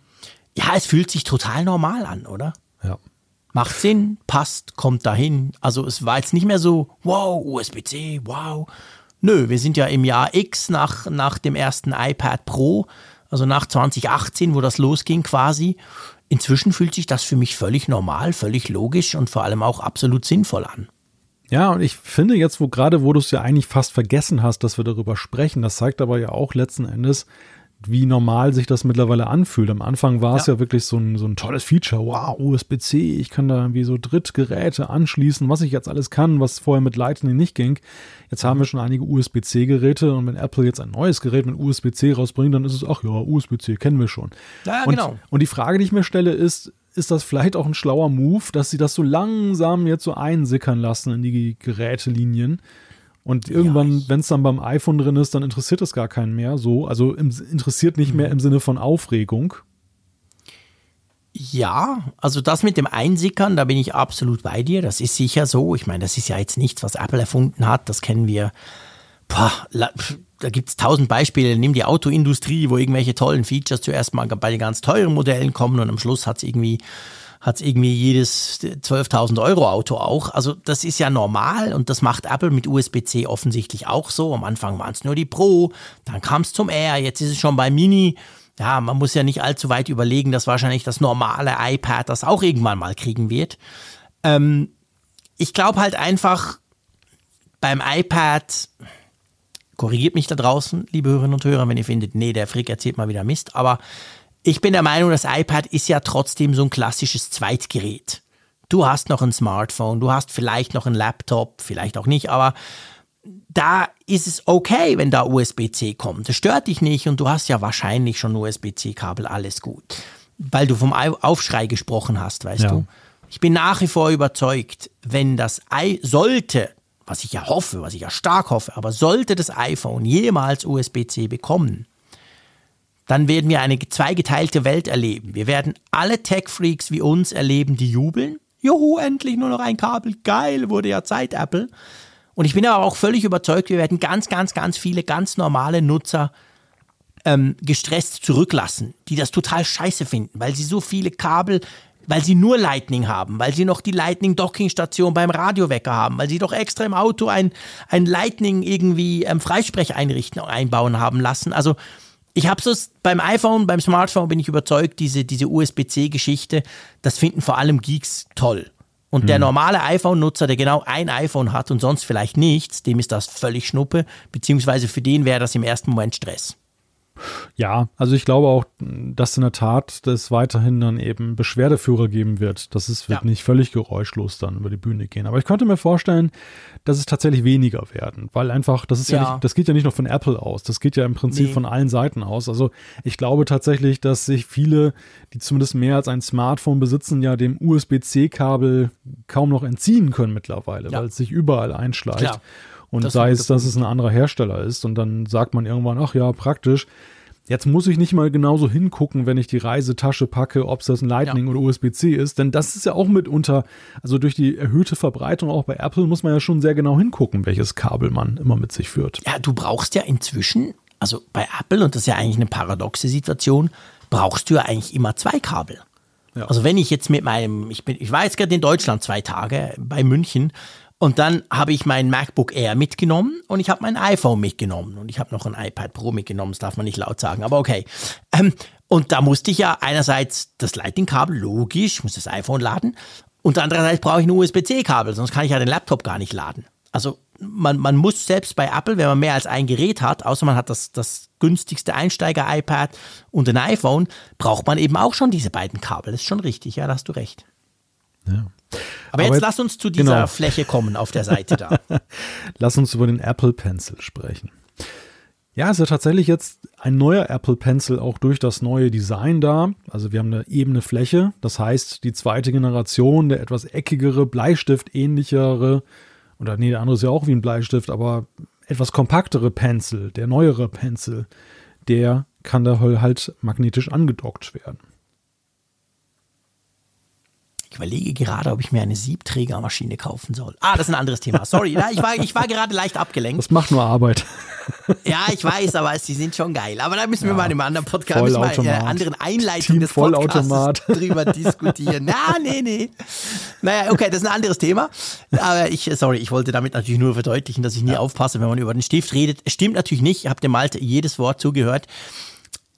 ja, es fühlt sich total normal an, oder? Ja. Macht Sinn, passt, kommt dahin. Also es war jetzt nicht mehr so, wow, USB-C, wow, Nö, wir sind ja im Jahr X nach, nach dem ersten iPad Pro, also nach 2018, wo das losging quasi. Inzwischen fühlt sich das für mich völlig normal, völlig logisch und vor allem auch absolut sinnvoll an. Ja, und ich finde jetzt, wo gerade, wo du es ja eigentlich fast vergessen hast, dass wir darüber sprechen, das zeigt aber ja auch letzten Endes, wie normal sich das mittlerweile anfühlt. Am Anfang war es ja. ja wirklich so ein, so ein tolles Feature. Wow, USB-C, ich kann da irgendwie so Drittgeräte anschließen, was ich jetzt alles kann, was vorher mit Lightning nicht ging. Jetzt haben wir schon einige USB-C-Geräte und wenn Apple jetzt ein neues Gerät mit USB-C rausbringt, dann ist es, ach ja, USB-C kennen wir schon. Ja, und, genau. Und die Frage, die ich mir stelle, ist, ist das vielleicht auch ein schlauer Move, dass sie das so langsam jetzt so einsickern lassen in die Gerätelinien? Und irgendwann, ja, wenn es dann beim iPhone drin ist, dann interessiert es gar keinen mehr. So, also im, interessiert nicht mehr mhm. im Sinne von Aufregung. Ja, also das mit dem Einsickern, da bin ich absolut bei dir. Das ist sicher so. Ich meine, das ist ja jetzt nichts, was Apple erfunden hat. Das kennen wir. Boah, da gibt es tausend Beispiele. Nimm die Autoindustrie, wo irgendwelche tollen Features zuerst mal bei den ganz teuren Modellen kommen und am Schluss hat es irgendwie hat es irgendwie jedes 12.000 Euro Auto auch. Also das ist ja normal und das macht Apple mit USB-C offensichtlich auch so. Am Anfang waren es nur die Pro, dann kam es zum Air, jetzt ist es schon bei Mini. Ja, man muss ja nicht allzu weit überlegen, dass wahrscheinlich das normale iPad das auch irgendwann mal kriegen wird. Ähm, ich glaube halt einfach beim iPad, korrigiert mich da draußen, liebe Hörerinnen und Hörer, wenn ihr findet, nee, der Frick erzählt mal wieder Mist, aber ich bin der Meinung, das iPad ist ja trotzdem so ein klassisches Zweitgerät. Du hast noch ein Smartphone, du hast vielleicht noch einen Laptop, vielleicht auch nicht, aber da ist es okay, wenn da USB-C kommt. Das stört dich nicht und du hast ja wahrscheinlich schon USB-C-Kabel, alles gut. weil du vom Aufschrei gesprochen hast, weißt ja. du. Ich bin nach wie vor überzeugt, wenn das i sollte, was ich ja hoffe, was ich ja stark hoffe, aber sollte das iPhone jemals USB-C bekommen, dann werden wir eine zweigeteilte Welt erleben. Wir werden alle Tech-Freaks wie uns erleben, die jubeln. Juhu, endlich nur noch ein Kabel. Geil, wurde ja Zeit, Apple. Und ich bin aber auch völlig überzeugt, wir werden ganz, ganz, ganz viele ganz normale Nutzer ähm, gestresst zurücklassen, die das total scheiße finden, weil sie so viele Kabel, weil sie nur Lightning haben, weil sie noch die Lightning-Docking-Station beim Radiowecker haben, weil sie doch extra im Auto ein, ein Lightning irgendwie ähm, Freisprecheinrichten einbauen haben lassen. Also ich habe es beim iPhone, beim Smartphone bin ich überzeugt, diese, diese USB-C-Geschichte, das finden vor allem Geeks toll. Und der normale iPhone-Nutzer, der genau ein iPhone hat und sonst vielleicht nichts, dem ist das völlig Schnuppe, beziehungsweise für den wäre das im ersten Moment Stress. Ja, also ich glaube auch, dass in der Tat es weiterhin dann eben Beschwerdeführer geben wird. Das ist, wird ja. nicht völlig geräuschlos dann über die Bühne gehen. Aber ich könnte mir vorstellen, dass es tatsächlich weniger werden, weil einfach, das ist ja, ja nicht, das geht ja nicht nur von Apple aus, das geht ja im Prinzip nee. von allen Seiten aus. Also ich glaube tatsächlich, dass sich viele, die zumindest mehr als ein Smartphone besitzen, ja dem USB-C-Kabel kaum noch entziehen können mittlerweile, ja. weil es sich überall einschleicht. Klar. Und das sei es, dass es ein anderer Hersteller ist. Und dann sagt man irgendwann, ach ja, praktisch. Jetzt muss ich nicht mal genauso hingucken, wenn ich die Reisetasche packe, ob es das ein Lightning ja. oder USB-C ist, denn das ist ja auch mitunter, also durch die erhöhte Verbreitung auch bei Apple muss man ja schon sehr genau hingucken, welches Kabel man immer mit sich führt. Ja, du brauchst ja inzwischen, also bei Apple, und das ist ja eigentlich eine paradoxe Situation, brauchst du ja eigentlich immer zwei Kabel. Ja. Also wenn ich jetzt mit meinem, ich bin, ich war jetzt gerade in Deutschland zwei Tage bei München und dann habe ich mein MacBook Air mitgenommen und ich habe mein iPhone mitgenommen und ich habe noch ein iPad Pro mitgenommen, das darf man nicht laut sagen, aber okay. Ähm, und da musste ich ja einerseits das Lightning-Kabel, logisch, muss das iPhone laden und andererseits brauche ich ein USB-C-Kabel, sonst kann ich ja den Laptop gar nicht laden. Also man, man muss selbst bei Apple, wenn man mehr als ein Gerät hat, außer man hat das, das günstigste Einsteiger-iPad und ein iPhone, braucht man eben auch schon diese beiden Kabel. Das ist schon richtig, ja, da hast du recht. Ja. Aber, jetzt, jetzt lass uns zu dieser genau. Fläche kommen auf der Seite da. lass uns über den Apple Pencil sprechen. Ja, ist ja tatsächlich jetzt ein neuer Apple Pencil auch durch das neue Design da. Also wir haben eine ebene Fläche. Das heißt, die zweite Generation, der etwas eckigere, Bleistift-ähnlichere, oder nee, der andere ist ja auch wie ein Bleistift, aber etwas kompaktere Pencil, der neuere Pencil, der kann da halt magnetisch angedockt werden. Ich überlege gerade, ob ich mir eine Siebträgermaschine kaufen soll. Ah, das ist ein anderes Thema. Sorry, ja, ich, war, ich war gerade leicht abgelenkt. Das macht nur Arbeit. Ja, ich weiß, aber sie sind schon geil. Aber da müssen wir ja, mal in einem anderen Podcast, müssen wir in einer anderen Einleitung Team des Podcasts drüber diskutieren. Na, nee, nee. Naja, okay, das ist ein anderes Thema. Aber ich, sorry, ich wollte damit natürlich nur verdeutlichen, dass ich nie ja. aufpasse, wenn man über den Stift redet. Stimmt natürlich nicht. Ich habe dem Malte jedes Wort zugehört.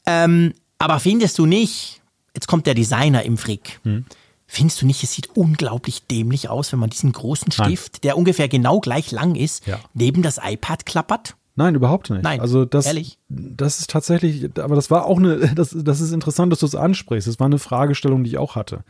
Ähm, aber findest du nicht, jetzt kommt der Designer im Frick. Hm Findest du nicht, es sieht unglaublich dämlich aus, wenn man diesen großen Stift, Nein. der ungefähr genau gleich lang ist, ja. neben das iPad klappert? Nein, überhaupt nicht. Nein, also das, ehrlich? das ist tatsächlich, aber das war auch eine, das, das ist interessant, dass du es ansprichst. Das war eine Fragestellung, die ich auch hatte.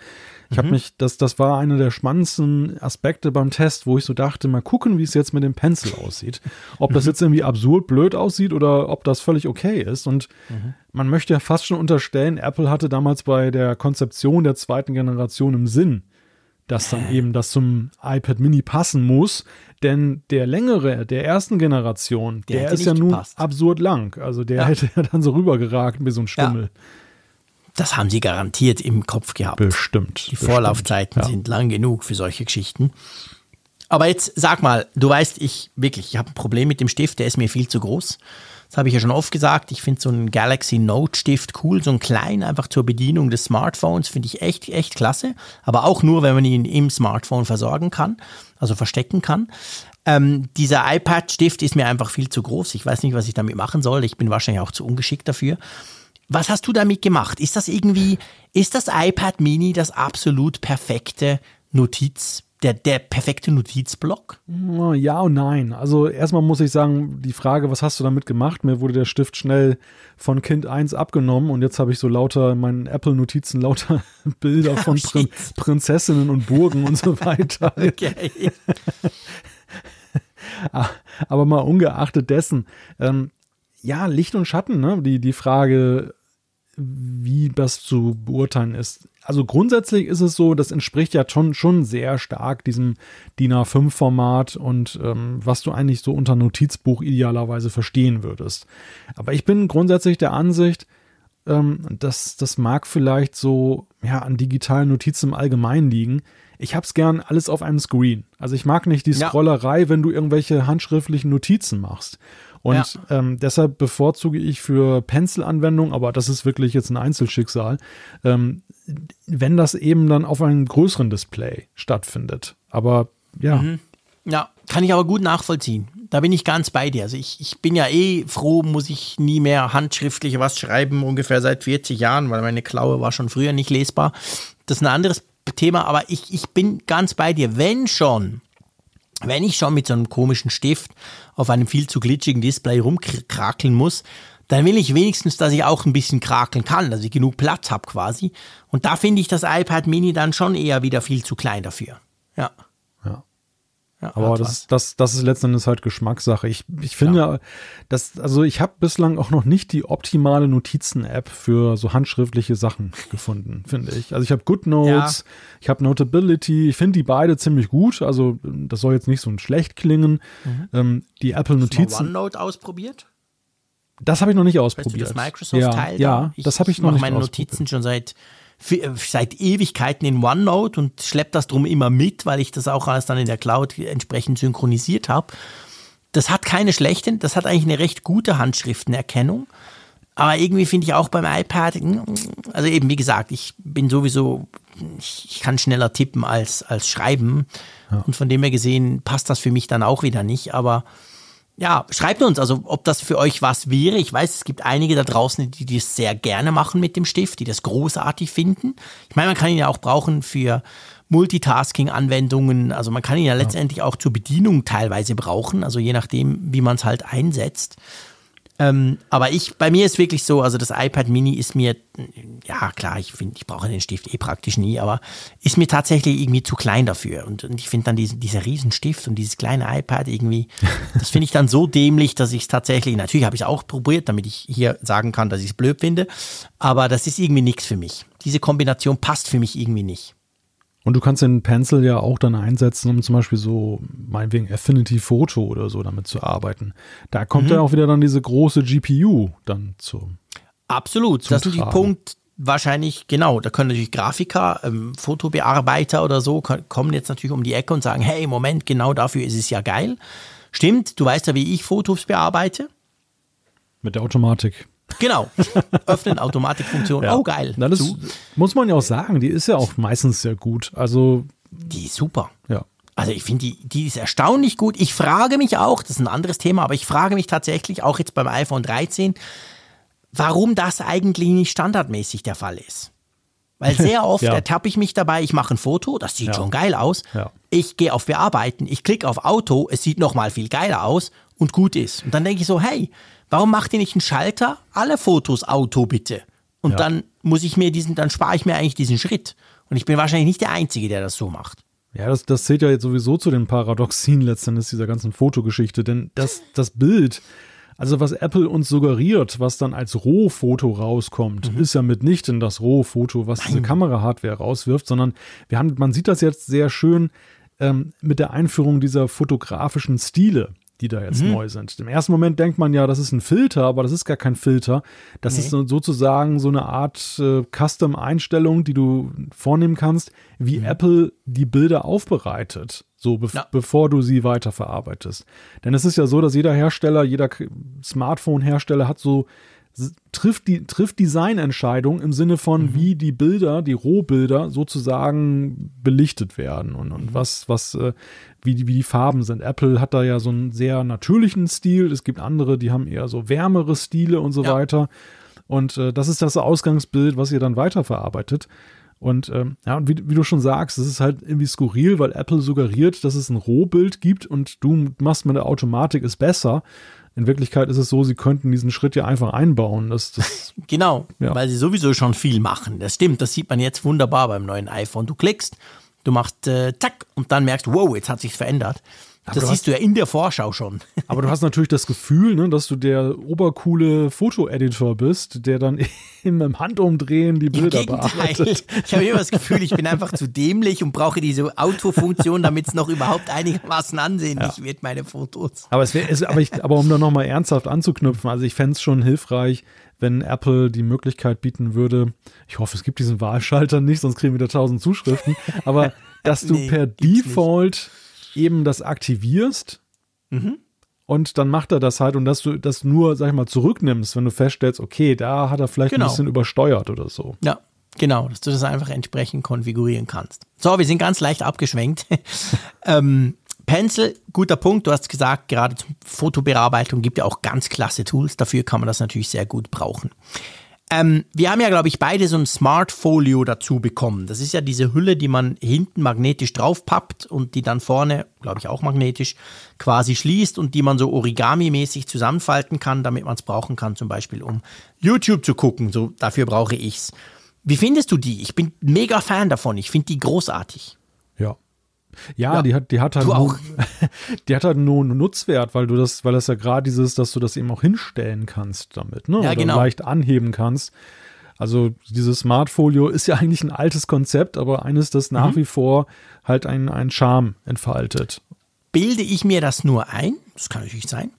Ich mhm. habe mich, das, das war einer der spannendsten Aspekte beim Test, wo ich so dachte, mal gucken, wie es jetzt mit dem Pencil aussieht. Ob das mhm. jetzt irgendwie absurd blöd aussieht oder ob das völlig okay ist. Und mhm. man möchte ja fast schon unterstellen, Apple hatte damals bei der Konzeption der zweiten Generation im Sinn, dass dann eben das zum iPad Mini passen muss. Denn der längere, der ersten Generation, der, der ist ja nun gepasst. absurd lang. Also der ja. hätte ja dann so rübergeragt wie so ein Stummel. Ja. Das haben sie garantiert im Kopf gehabt. Bestimmt. Die Vorlaufzeiten ja. sind lang genug für solche Geschichten. Aber jetzt sag mal, du weißt, ich wirklich, ich habe ein Problem mit dem Stift, der ist mir viel zu groß. Das habe ich ja schon oft gesagt. Ich finde so einen Galaxy Note Stift cool, so ein klein, einfach zur Bedienung des Smartphones, finde ich echt, echt klasse. Aber auch nur, wenn man ihn im Smartphone versorgen kann, also verstecken kann. Ähm, dieser iPad-Stift ist mir einfach viel zu groß. Ich weiß nicht, was ich damit machen soll. Ich bin wahrscheinlich auch zu ungeschickt dafür. Was hast du damit gemacht? Ist das irgendwie, ist das iPad Mini das absolut perfekte Notiz, der, der perfekte Notizblock? Ja und nein. Also erstmal muss ich sagen, die Frage, was hast du damit gemacht? Mir wurde der Stift schnell von Kind 1 abgenommen und jetzt habe ich so lauter in meinen Apple-Notizen lauter Bilder von oh, Prin Prinzessinnen und Burgen und so weiter. Okay. Aber mal ungeachtet dessen, ähm, ja, Licht und Schatten, ne? Die, die Frage, wie das zu beurteilen ist. Also grundsätzlich ist es so, das entspricht ja schon, schon sehr stark diesem DIN A5-Format und ähm, was du eigentlich so unter Notizbuch idealerweise verstehen würdest. Aber ich bin grundsätzlich der Ansicht, ähm, dass das mag vielleicht so ja, an digitalen Notizen im Allgemeinen liegen. Ich hab's gern alles auf einem Screen. Also ich mag nicht die Scrollerei, ja. wenn du irgendwelche handschriftlichen Notizen machst. Und ja. ähm, deshalb bevorzuge ich für Pencil-Anwendungen, aber das ist wirklich jetzt ein Einzelschicksal, ähm, wenn das eben dann auf einem größeren Display stattfindet. Aber ja. Mhm. Ja, kann ich aber gut nachvollziehen. Da bin ich ganz bei dir. Also ich, ich bin ja eh froh, muss ich nie mehr handschriftlich was schreiben, ungefähr seit 40 Jahren, weil meine Klaue war schon früher nicht lesbar. Das ist ein anderes Thema, aber ich, ich bin ganz bei dir. Wenn schon, wenn ich schon mit so einem komischen Stift auf einem viel zu glitschigen Display rumkrakeln muss, dann will ich wenigstens, dass ich auch ein bisschen krakeln kann, dass ich genug Platz habe quasi. Und da finde ich das iPad Mini dann schon eher wieder viel zu klein dafür. Ja. Ja, aber das, das, das ist letztendlich halt Geschmackssache. Ich, ich finde, ja. dass, also ich habe bislang auch noch nicht die optimale Notizen-App für so handschriftliche Sachen gefunden, finde ich. Also ich habe GoodNotes, ja. ich habe Notability, ich finde die beide ziemlich gut. Also das soll jetzt nicht so ein schlecht klingen. Mhm. Ähm, die Apple Notizen. Hast du OneNote ausprobiert? Das habe ich noch nicht ausprobiert. Weißt du, das Microsoft-Teil? Ja, ja das habe ich noch nicht meine Notizen schon seit äh, seit Ewigkeiten in OneNote und schleppe das drum immer mit, weil ich das auch alles dann in der Cloud entsprechend synchronisiert habe. Das hat keine schlechte, das hat eigentlich eine recht gute Handschriftenerkennung. Aber irgendwie finde ich auch beim iPad, hm, also eben wie gesagt, ich bin sowieso, ich kann schneller tippen als, als schreiben. Ja. Und von dem her gesehen passt das für mich dann auch wieder nicht. Aber ja, schreibt uns, also ob das für euch was wäre. Ich weiß, es gibt einige da draußen, die das sehr gerne machen mit dem Stift, die das großartig finden. Ich meine, man kann ihn ja auch brauchen für Multitasking-Anwendungen. Also man kann ihn ja letztendlich auch zur Bedienung teilweise brauchen, also je nachdem, wie man es halt einsetzt. Ähm, aber ich, bei mir ist wirklich so, also das iPad Mini ist mir, ja klar, ich finde, ich brauche den Stift eh praktisch nie, aber ist mir tatsächlich irgendwie zu klein dafür. Und, und ich finde dann diesen, dieser Riesenstift und dieses kleine iPad irgendwie, das finde ich dann so dämlich, dass ich es tatsächlich, natürlich habe ich es auch probiert, damit ich hier sagen kann, dass ich es blöd finde, aber das ist irgendwie nichts für mich. Diese Kombination passt für mich irgendwie nicht. Und du kannst den Pencil ja auch dann einsetzen, um zum Beispiel so, meinetwegen Affinity Photo oder so damit zu arbeiten. Da kommt mhm. ja auch wieder dann diese große GPU dann zu. Absolut. Zum das ist der Punkt, wahrscheinlich, genau, da können natürlich Grafiker, ähm, Fotobearbeiter oder so, kommen jetzt natürlich um die Ecke und sagen, hey, Moment, genau dafür ist es ja geil. Stimmt, du weißt ja, wie ich Fotos bearbeite. Mit der Automatik. Genau. Öffnen, Automatikfunktion. Ja. Oh, geil. Na, das muss man ja auch sagen, die ist ja auch meistens sehr gut. Also. Die ist super. Ja. Also ich finde, die, die ist erstaunlich gut. Ich frage mich auch, das ist ein anderes Thema, aber ich frage mich tatsächlich auch jetzt beim iPhone 13, warum das eigentlich nicht standardmäßig der Fall ist. Weil sehr oft ja. ertappe ich mich dabei, ich mache ein Foto, das sieht ja. schon geil aus. Ja. Ich gehe auf Bearbeiten, ich klicke auf Auto, es sieht nochmal viel geiler aus und gut ist. Und dann denke ich so, hey, Warum macht ihr nicht einen Schalter? Alle Fotos Auto bitte. Und ja. dann muss ich mir diesen, dann spare ich mir eigentlich diesen Schritt. Und ich bin wahrscheinlich nicht der Einzige, der das so macht. Ja, das, das zählt ja jetzt sowieso zu den Paradoxien letztendlich dieser ganzen Fotogeschichte, denn das, das Bild, also was Apple uns suggeriert, was dann als Rohfoto rauskommt, mhm. ist ja mitnichten das Rohfoto, was Nein. diese Kamera-Hardware rauswirft, sondern wir haben, man sieht das jetzt sehr schön ähm, mit der Einführung dieser fotografischen Stile die da jetzt mhm. neu sind. Im ersten Moment denkt man ja, das ist ein Filter, aber das ist gar kein Filter. Das nee. ist sozusagen so eine Art äh, Custom-Einstellung, die du vornehmen kannst, wie mhm. Apple die Bilder aufbereitet, so be ja. bevor du sie weiterverarbeitest. Denn es ist ja so, dass jeder Hersteller, jeder Smartphone-Hersteller hat so trifft, die, trifft Designentscheidungen im Sinne von, mhm. wie die Bilder, die Rohbilder sozusagen belichtet werden und, und mhm. was, was, äh, wie, die, wie die Farben sind. Apple hat da ja so einen sehr natürlichen Stil. Es gibt andere, die haben eher so wärmere Stile und so ja. weiter. Und äh, das ist das Ausgangsbild, was ihr dann weiterverarbeitet. Und ähm, ja, und wie, wie, du schon sagst, es ist halt irgendwie skurril, weil Apple suggeriert, dass es ein Rohbild gibt und du machst mit der Automatik ist besser. In Wirklichkeit ist es so, sie könnten diesen Schritt ja einfach einbauen. Das, das, genau, ja. weil sie sowieso schon viel machen. Das stimmt, das sieht man jetzt wunderbar beim neuen iPhone. Du klickst, du machst äh, zack und dann merkst, wow, jetzt hat sich verändert. Das siehst du ja in der Vorschau schon. Aber du hast natürlich das Gefühl, ne, dass du der obercoole Fotoeditor bist, der dann im Handumdrehen die Bilder bearbeitet. Ich habe immer das Gefühl, ich bin einfach zu dämlich und brauche diese Autofunktion, damit es noch überhaupt einigermaßen ansehnlich ja. wird, meine Fotos. Aber, es wär, es, aber, ich, aber um da nochmal ernsthaft anzuknüpfen, also ich fände es schon hilfreich, wenn Apple die Möglichkeit bieten würde, ich hoffe, es gibt diesen Wahlschalter nicht, sonst kriegen wir wieder tausend Zuschriften, aber dass du nee, per Default nicht eben das aktivierst mhm. und dann macht er das halt und dass du das nur, sag ich mal, zurücknimmst, wenn du feststellst, okay, da hat er vielleicht genau. ein bisschen übersteuert oder so. Ja, genau, dass du das einfach entsprechend konfigurieren kannst. So, wir sind ganz leicht abgeschwenkt. ähm, Pencil, guter Punkt. Du hast gesagt, gerade zur Fotobearbeitung gibt ja auch ganz klasse Tools. Dafür kann man das natürlich sehr gut brauchen. Ähm, wir haben ja, glaube ich, beide so ein Smart Folio dazu bekommen. Das ist ja diese Hülle, die man hinten magnetisch draufpappt und die dann vorne, glaube ich, auch magnetisch quasi schließt und die man so Origami-mäßig zusammenfalten kann, damit man es brauchen kann, zum Beispiel um YouTube zu gucken. So, dafür brauche ich's. Wie findest du die? Ich bin mega Fan davon. Ich finde die großartig. Ja, ja, ja, die hat, die hat halt, nur, die hat halt nur einen Nutzwert, weil du das, weil das ja gerade dieses, dass du das eben auch hinstellen kannst damit, ne? Ja, Oder genau. leicht anheben kannst. Also dieses Smartfolio ist ja eigentlich ein altes Konzept, aber eines, das nach mhm. wie vor halt einen, einen Charme entfaltet. Bilde ich mir das nur ein? Das kann natürlich sein.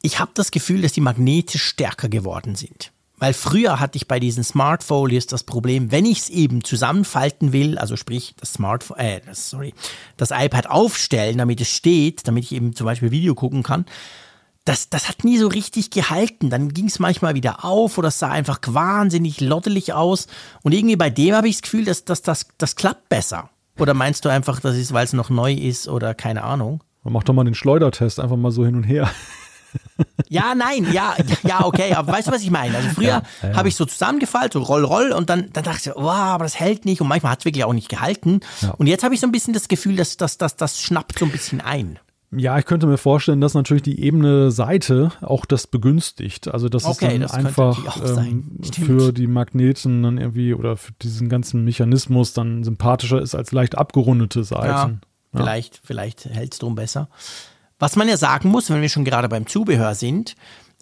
Ich habe das Gefühl, dass die Magnete stärker geworden sind. Weil früher hatte ich bei diesen Smartfolios das Problem, wenn ich es eben zusammenfalten will, also sprich das Smartphone, äh, das, sorry, das iPad aufstellen, damit es steht, damit ich eben zum Beispiel Video gucken kann, das, das hat nie so richtig gehalten. Dann ging es manchmal wieder auf oder es sah einfach wahnsinnig lottelig aus. Und irgendwie bei dem habe ich das Gefühl, dass, dass das, das klappt besser. Oder meinst du einfach, das ist, weil es noch neu ist oder keine Ahnung? Mach doch mal den Schleudertest, einfach mal so hin und her. Ja, nein, ja, ja, okay, aber weißt du, was ich meine? Also früher ja, ja. habe ich so zusammengefaltet, so roll, roll und dann, dann dachte ich, wow, aber das hält nicht und manchmal hat es wirklich auch nicht gehalten. Ja. Und jetzt habe ich so ein bisschen das Gefühl, dass das, das, das schnappt so ein bisschen ein. Ja, ich könnte mir vorstellen, dass natürlich die ebene Seite auch das begünstigt. Also dass okay, es dann das einfach ähm, für die Magneten dann irgendwie oder für diesen ganzen Mechanismus dann sympathischer ist als leicht abgerundete Seiten. Ja, vielleicht, vielleicht hält es drum besser. Was man ja sagen muss, wenn wir schon gerade beim Zubehör sind,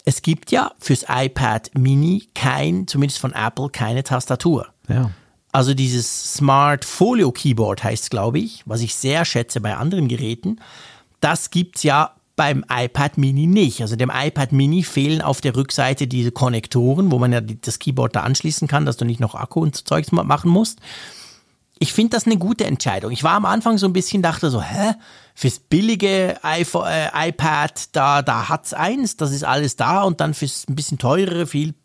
es gibt ja fürs iPad Mini kein, zumindest von Apple, keine Tastatur. Ja. Also dieses Smart Folio Keyboard heißt es, glaube ich, was ich sehr schätze bei anderen Geräten. Das gibt es ja beim iPad Mini nicht. Also dem iPad Mini fehlen auf der Rückseite diese Konnektoren, wo man ja das Keyboard da anschließen kann, dass du nicht noch Akku und Zeugs machen musst ich finde das eine gute Entscheidung. Ich war am Anfang so ein bisschen, dachte so, hä? Fürs billige iPhone, äh, iPad, da, da hat's eins, das ist alles da und dann fürs ein bisschen teurere, viel,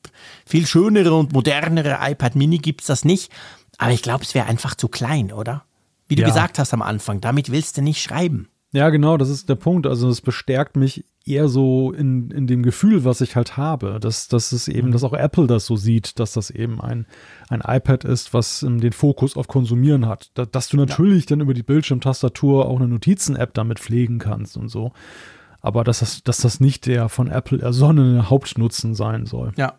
viel schönere und modernere iPad Mini gibt's das nicht. Aber ich glaube, es wäre einfach zu klein, oder? Wie du ja. gesagt hast am Anfang, damit willst du nicht schreiben. Ja, genau, das ist der Punkt. Also es bestärkt mich eher so in, in dem Gefühl, was ich halt habe, dass, dass es eben, mhm. dass auch Apple das so sieht, dass das eben ein, ein iPad ist, was um, den Fokus auf Konsumieren hat. Da, dass du natürlich ja. dann über die Bildschirmtastatur auch eine Notizen-App damit pflegen kannst und so. Aber dass das, dass das nicht der von Apple ersonnene Hauptnutzen sein soll. Ja,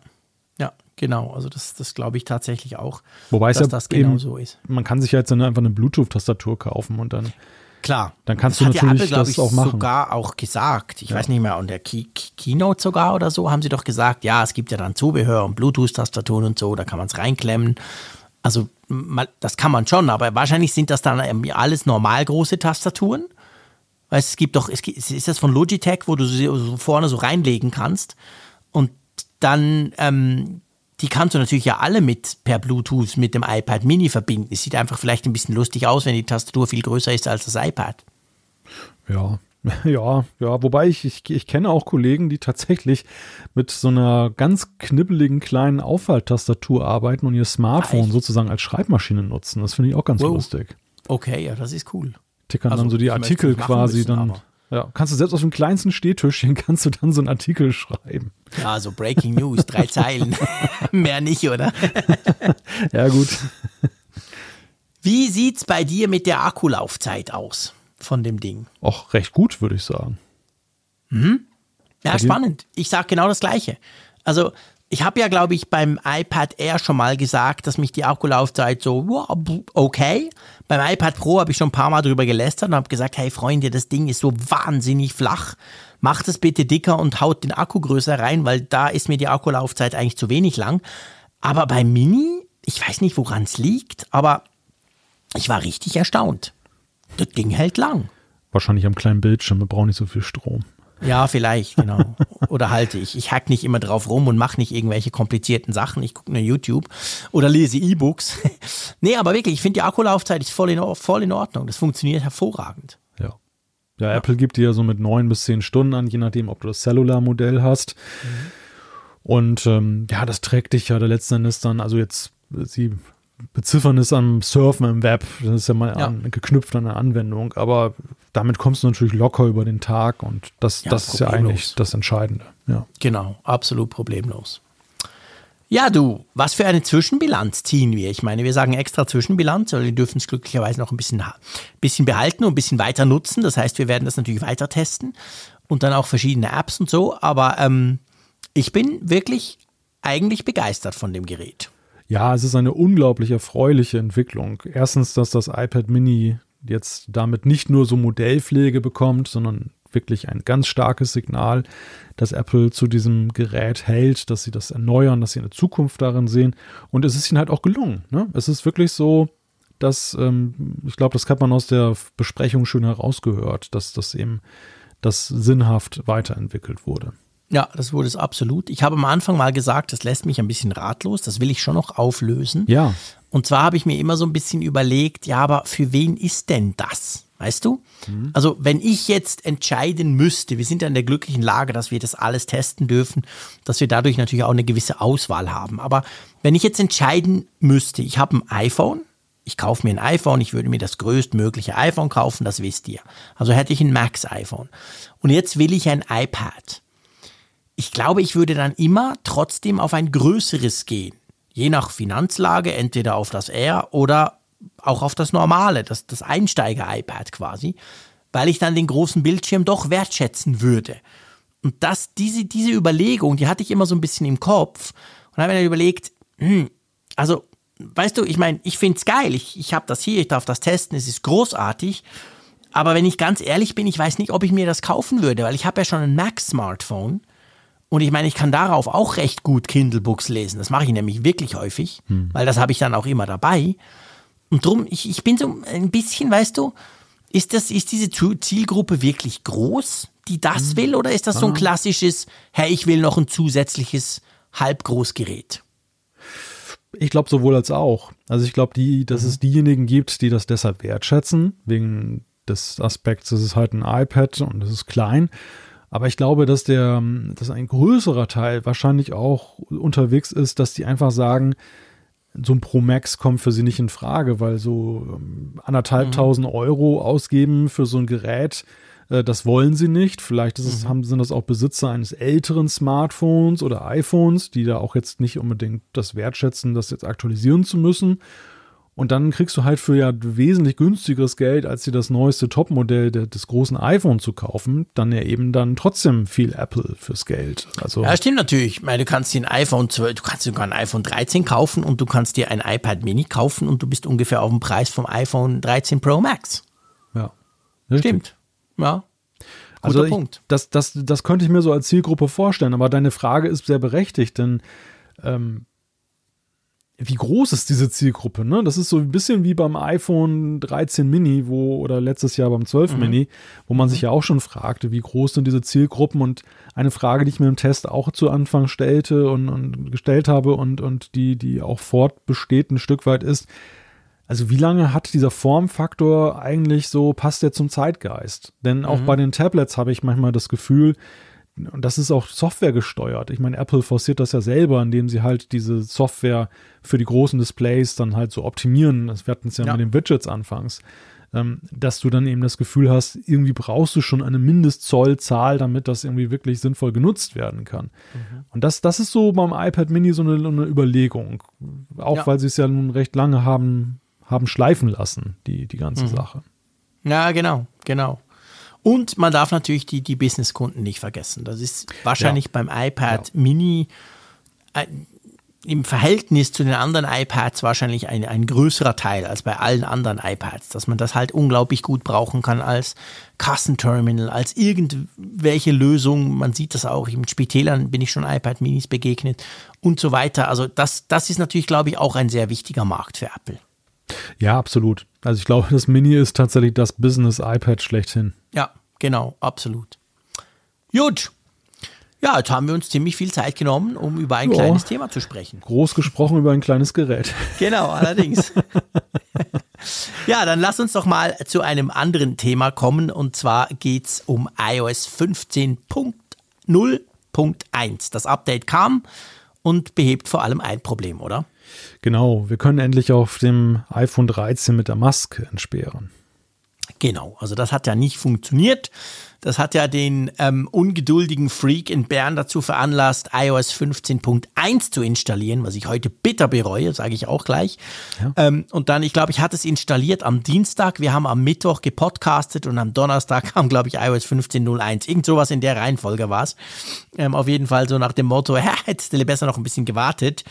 ja, genau. Also das, das glaube ich tatsächlich auch, Wobei dass es ja das genau so ist. Man kann sich ja jetzt dann einfach eine Bluetooth-Tastatur kaufen und dann Klar. Dann kannst das du natürlich Apple, das ich, auch machen. sogar auch gesagt. Ich ja. weiß nicht mehr, und der Key Keynote sogar oder so haben sie doch gesagt, ja, es gibt ja dann Zubehör und Bluetooth-Tastaturen und so, da kann man es reinklemmen. Also das kann man schon, aber wahrscheinlich sind das dann alles normal große Tastaturen. Weil es gibt doch, es ist das von Logitech, wo du sie so vorne so reinlegen kannst. Und dann ähm, die kannst du natürlich ja alle mit per Bluetooth mit dem iPad Mini verbinden. Es sieht einfach vielleicht ein bisschen lustig aus, wenn die Tastatur viel größer ist als das iPad. Ja, ja, ja, wobei ich, ich, ich kenne auch Kollegen, die tatsächlich mit so einer ganz knibbeligen kleinen Auffalltastatur arbeiten und ihr Smartphone Echt? sozusagen als Schreibmaschine nutzen. Das finde ich auch ganz wow. lustig. Okay, ja, das ist cool. Tickern also, dann so die Artikel quasi müssen, dann. Aber. Ja, kannst du selbst auf dem kleinsten Stehtischchen kannst du dann so einen Artikel schreiben. Ja, so Breaking News, drei Zeilen. Mehr nicht, oder? ja, gut. Wie sieht's bei dir mit der Akkulaufzeit aus von dem Ding? Auch recht gut, würde ich sagen. Mhm. Ja, spannend. Ich sage genau das Gleiche. Also ich habe ja, glaube ich, beim iPad Air schon mal gesagt, dass mich die Akkulaufzeit so, okay. Beim iPad Pro habe ich schon ein paar Mal drüber gelästert und habe gesagt, hey Freunde, das Ding ist so wahnsinnig flach. Macht es bitte dicker und haut den Akku größer rein, weil da ist mir die Akkulaufzeit eigentlich zu wenig lang. Aber beim Mini, ich weiß nicht, woran es liegt, aber ich war richtig erstaunt. Das Ding hält lang. Wahrscheinlich am kleinen Bildschirm, wir brauchen nicht so viel Strom. Ja, vielleicht, genau. Oder halte ich. Ich hack nicht immer drauf rum und mache nicht irgendwelche komplizierten Sachen. Ich gucke nur YouTube oder lese E-Books. nee, aber wirklich, ich finde die Akkulaufzeit ist voll in, voll in Ordnung. Das funktioniert hervorragend. Ja. Ja, ja. Apple gibt dir so mit neun bis zehn Stunden an, je nachdem, ob du das Cellular-Modell hast. Mhm. Und ähm, ja, das trägt dich ja da letzten Endes dann, also jetzt, sie beziffern es am Surfen im Web. Das ist ja mal ja. An, geknüpft an eine Anwendung. Aber damit kommst du natürlich locker über den Tag und das, ja, das ist ja eigentlich das Entscheidende. Ja. Genau, absolut problemlos. Ja, du, was für eine Zwischenbilanz ziehen wir? Ich meine, wir sagen extra Zwischenbilanz, weil wir dürfen es glücklicherweise noch ein bisschen, bisschen behalten und ein bisschen weiter nutzen. Das heißt, wir werden das natürlich weiter testen und dann auch verschiedene Apps und so. Aber ähm, ich bin wirklich eigentlich begeistert von dem Gerät. Ja, es ist eine unglaublich erfreuliche Entwicklung. Erstens, dass das iPad Mini jetzt damit nicht nur so Modellpflege bekommt, sondern wirklich ein ganz starkes Signal, dass Apple zu diesem Gerät hält, dass sie das erneuern, dass sie eine Zukunft darin sehen. Und es ist ihnen halt auch gelungen. Ne? Es ist wirklich so, dass, ähm, ich glaube, das hat man aus der Besprechung schön herausgehört, dass das eben das sinnhaft weiterentwickelt wurde. Ja, das wurde es absolut. Ich habe am Anfang mal gesagt, das lässt mich ein bisschen ratlos. Das will ich schon noch auflösen. Ja. Und zwar habe ich mir immer so ein bisschen überlegt, ja, aber für wen ist denn das? Weißt du? Mhm. Also, wenn ich jetzt entscheiden müsste, wir sind ja in der glücklichen Lage, dass wir das alles testen dürfen, dass wir dadurch natürlich auch eine gewisse Auswahl haben. Aber wenn ich jetzt entscheiden müsste, ich habe ein iPhone, ich kaufe mir ein iPhone, ich würde mir das größtmögliche iPhone kaufen, das wisst ihr. Also hätte ich ein Max-iPhone. Und jetzt will ich ein iPad ich glaube, ich würde dann immer trotzdem auf ein größeres gehen. Je nach Finanzlage, entweder auf das Air oder auch auf das normale, das, das Einsteiger-iPad quasi, weil ich dann den großen Bildschirm doch wertschätzen würde. Und das, diese, diese Überlegung, die hatte ich immer so ein bisschen im Kopf und habe mir dann überlegt, hm, also, weißt du, ich meine, ich finde es geil, ich, ich habe das hier, ich darf das testen, es ist großartig, aber wenn ich ganz ehrlich bin, ich weiß nicht, ob ich mir das kaufen würde, weil ich habe ja schon ein Mac-Smartphone und ich meine, ich kann darauf auch recht gut Kindle Books lesen. Das mache ich nämlich wirklich häufig, hm. weil das habe ich dann auch immer dabei. Und drum, ich, ich bin so ein bisschen, weißt du, ist, das, ist diese Zielgruppe wirklich groß, die das hm. will, oder ist das so ein ah. klassisches, hey, ich will noch ein zusätzliches Halbgroßgerät? Ich glaube sowohl als auch. Also ich glaube, die, dass mhm. es diejenigen gibt, die das deshalb wertschätzen, wegen des Aspekts, es ist halt ein iPad und es ist klein. Aber ich glaube, dass der, dass ein größerer Teil wahrscheinlich auch unterwegs ist, dass die einfach sagen, so ein Pro Max kommt für sie nicht in Frage, weil so ähm, anderthalb mhm. tausend Euro ausgeben für so ein Gerät, äh, das wollen sie nicht. Vielleicht es, mhm. haben, sind das auch Besitzer eines älteren Smartphones oder iPhones, die da auch jetzt nicht unbedingt das wertschätzen, das jetzt aktualisieren zu müssen. Und dann kriegst du halt für ja wesentlich günstigeres Geld, als dir das neueste Topmodell des großen iPhone zu kaufen, dann ja eben dann trotzdem viel Apple fürs Geld. Also ja, stimmt natürlich. Ich meine, du kannst dir ein iPhone 12, du kannst sogar ein iPhone 13 kaufen und du kannst dir ein iPad Mini kaufen und du bist ungefähr auf dem Preis vom iPhone 13 Pro Max. Ja. Richtig. Stimmt. Ja. Guter also ich, Punkt. Das, das, das könnte ich mir so als Zielgruppe vorstellen, aber deine Frage ist sehr berechtigt, denn ähm, wie groß ist diese Zielgruppe? Ne? Das ist so ein bisschen wie beim iPhone 13 Mini, wo, oder letztes Jahr beim 12 mhm. Mini, wo man sich ja auch schon fragte, wie groß sind diese Zielgruppen? Und eine Frage, die ich mir im Test auch zu Anfang stellte und, und gestellt habe und, und die, die auch fortbesteht ein Stück weit ist, also wie lange hat dieser Formfaktor eigentlich so, passt der zum Zeitgeist? Denn auch mhm. bei den Tablets habe ich manchmal das Gefühl, und das ist auch Software gesteuert. Ich meine, Apple forciert das ja selber, indem sie halt diese Software für die großen Displays dann halt so optimieren. Das wir hatten es ja, ja, mit den Widgets anfangs. Ähm, dass du dann eben das Gefühl hast, irgendwie brauchst du schon eine Mindestzollzahl, damit das irgendwie wirklich sinnvoll genutzt werden kann. Mhm. Und das, das ist so beim iPad Mini so eine, eine Überlegung. Auch ja. weil sie es ja nun recht lange haben, haben schleifen lassen, die, die ganze mhm. Sache. Ja, genau, genau. Und man darf natürlich die, die Businesskunden nicht vergessen. Das ist wahrscheinlich ja. beim iPad ja. Mini ein, im Verhältnis zu den anderen iPads wahrscheinlich ein, ein größerer Teil als bei allen anderen iPads, dass man das halt unglaublich gut brauchen kann als Kassenterminal, als irgendwelche Lösung. Man sieht das auch, in Spitälern bin ich schon iPad Minis begegnet und so weiter. Also das, das ist natürlich, glaube ich, auch ein sehr wichtiger Markt für Apple. Ja, absolut. Also ich glaube, das Mini ist tatsächlich das Business-iPad schlechthin. Ja, genau, absolut. Gut, ja, jetzt haben wir uns ziemlich viel Zeit genommen, um über ein ja, kleines Thema zu sprechen. Groß gesprochen über ein kleines Gerät. Genau, allerdings. ja, dann lass uns doch mal zu einem anderen Thema kommen. Und zwar geht es um iOS 15.0.1. Das Update kam und behebt vor allem ein Problem, oder? Genau, wir können endlich auf dem iPhone 13 mit der Maske entsperren. Genau, also das hat ja nicht funktioniert. Das hat ja den ähm, ungeduldigen Freak in Bern dazu veranlasst, iOS 15.1 zu installieren, was ich heute bitter bereue, sage ich auch gleich. Ja. Ähm, und dann, ich glaube, ich hatte es installiert am Dienstag. Wir haben am Mittwoch gepodcastet und am Donnerstag kam, glaube ich, iOS 15.01. Irgend sowas in der Reihenfolge war es. Ähm, auf jeden Fall so nach dem Motto, hättest du besser noch ein bisschen gewartet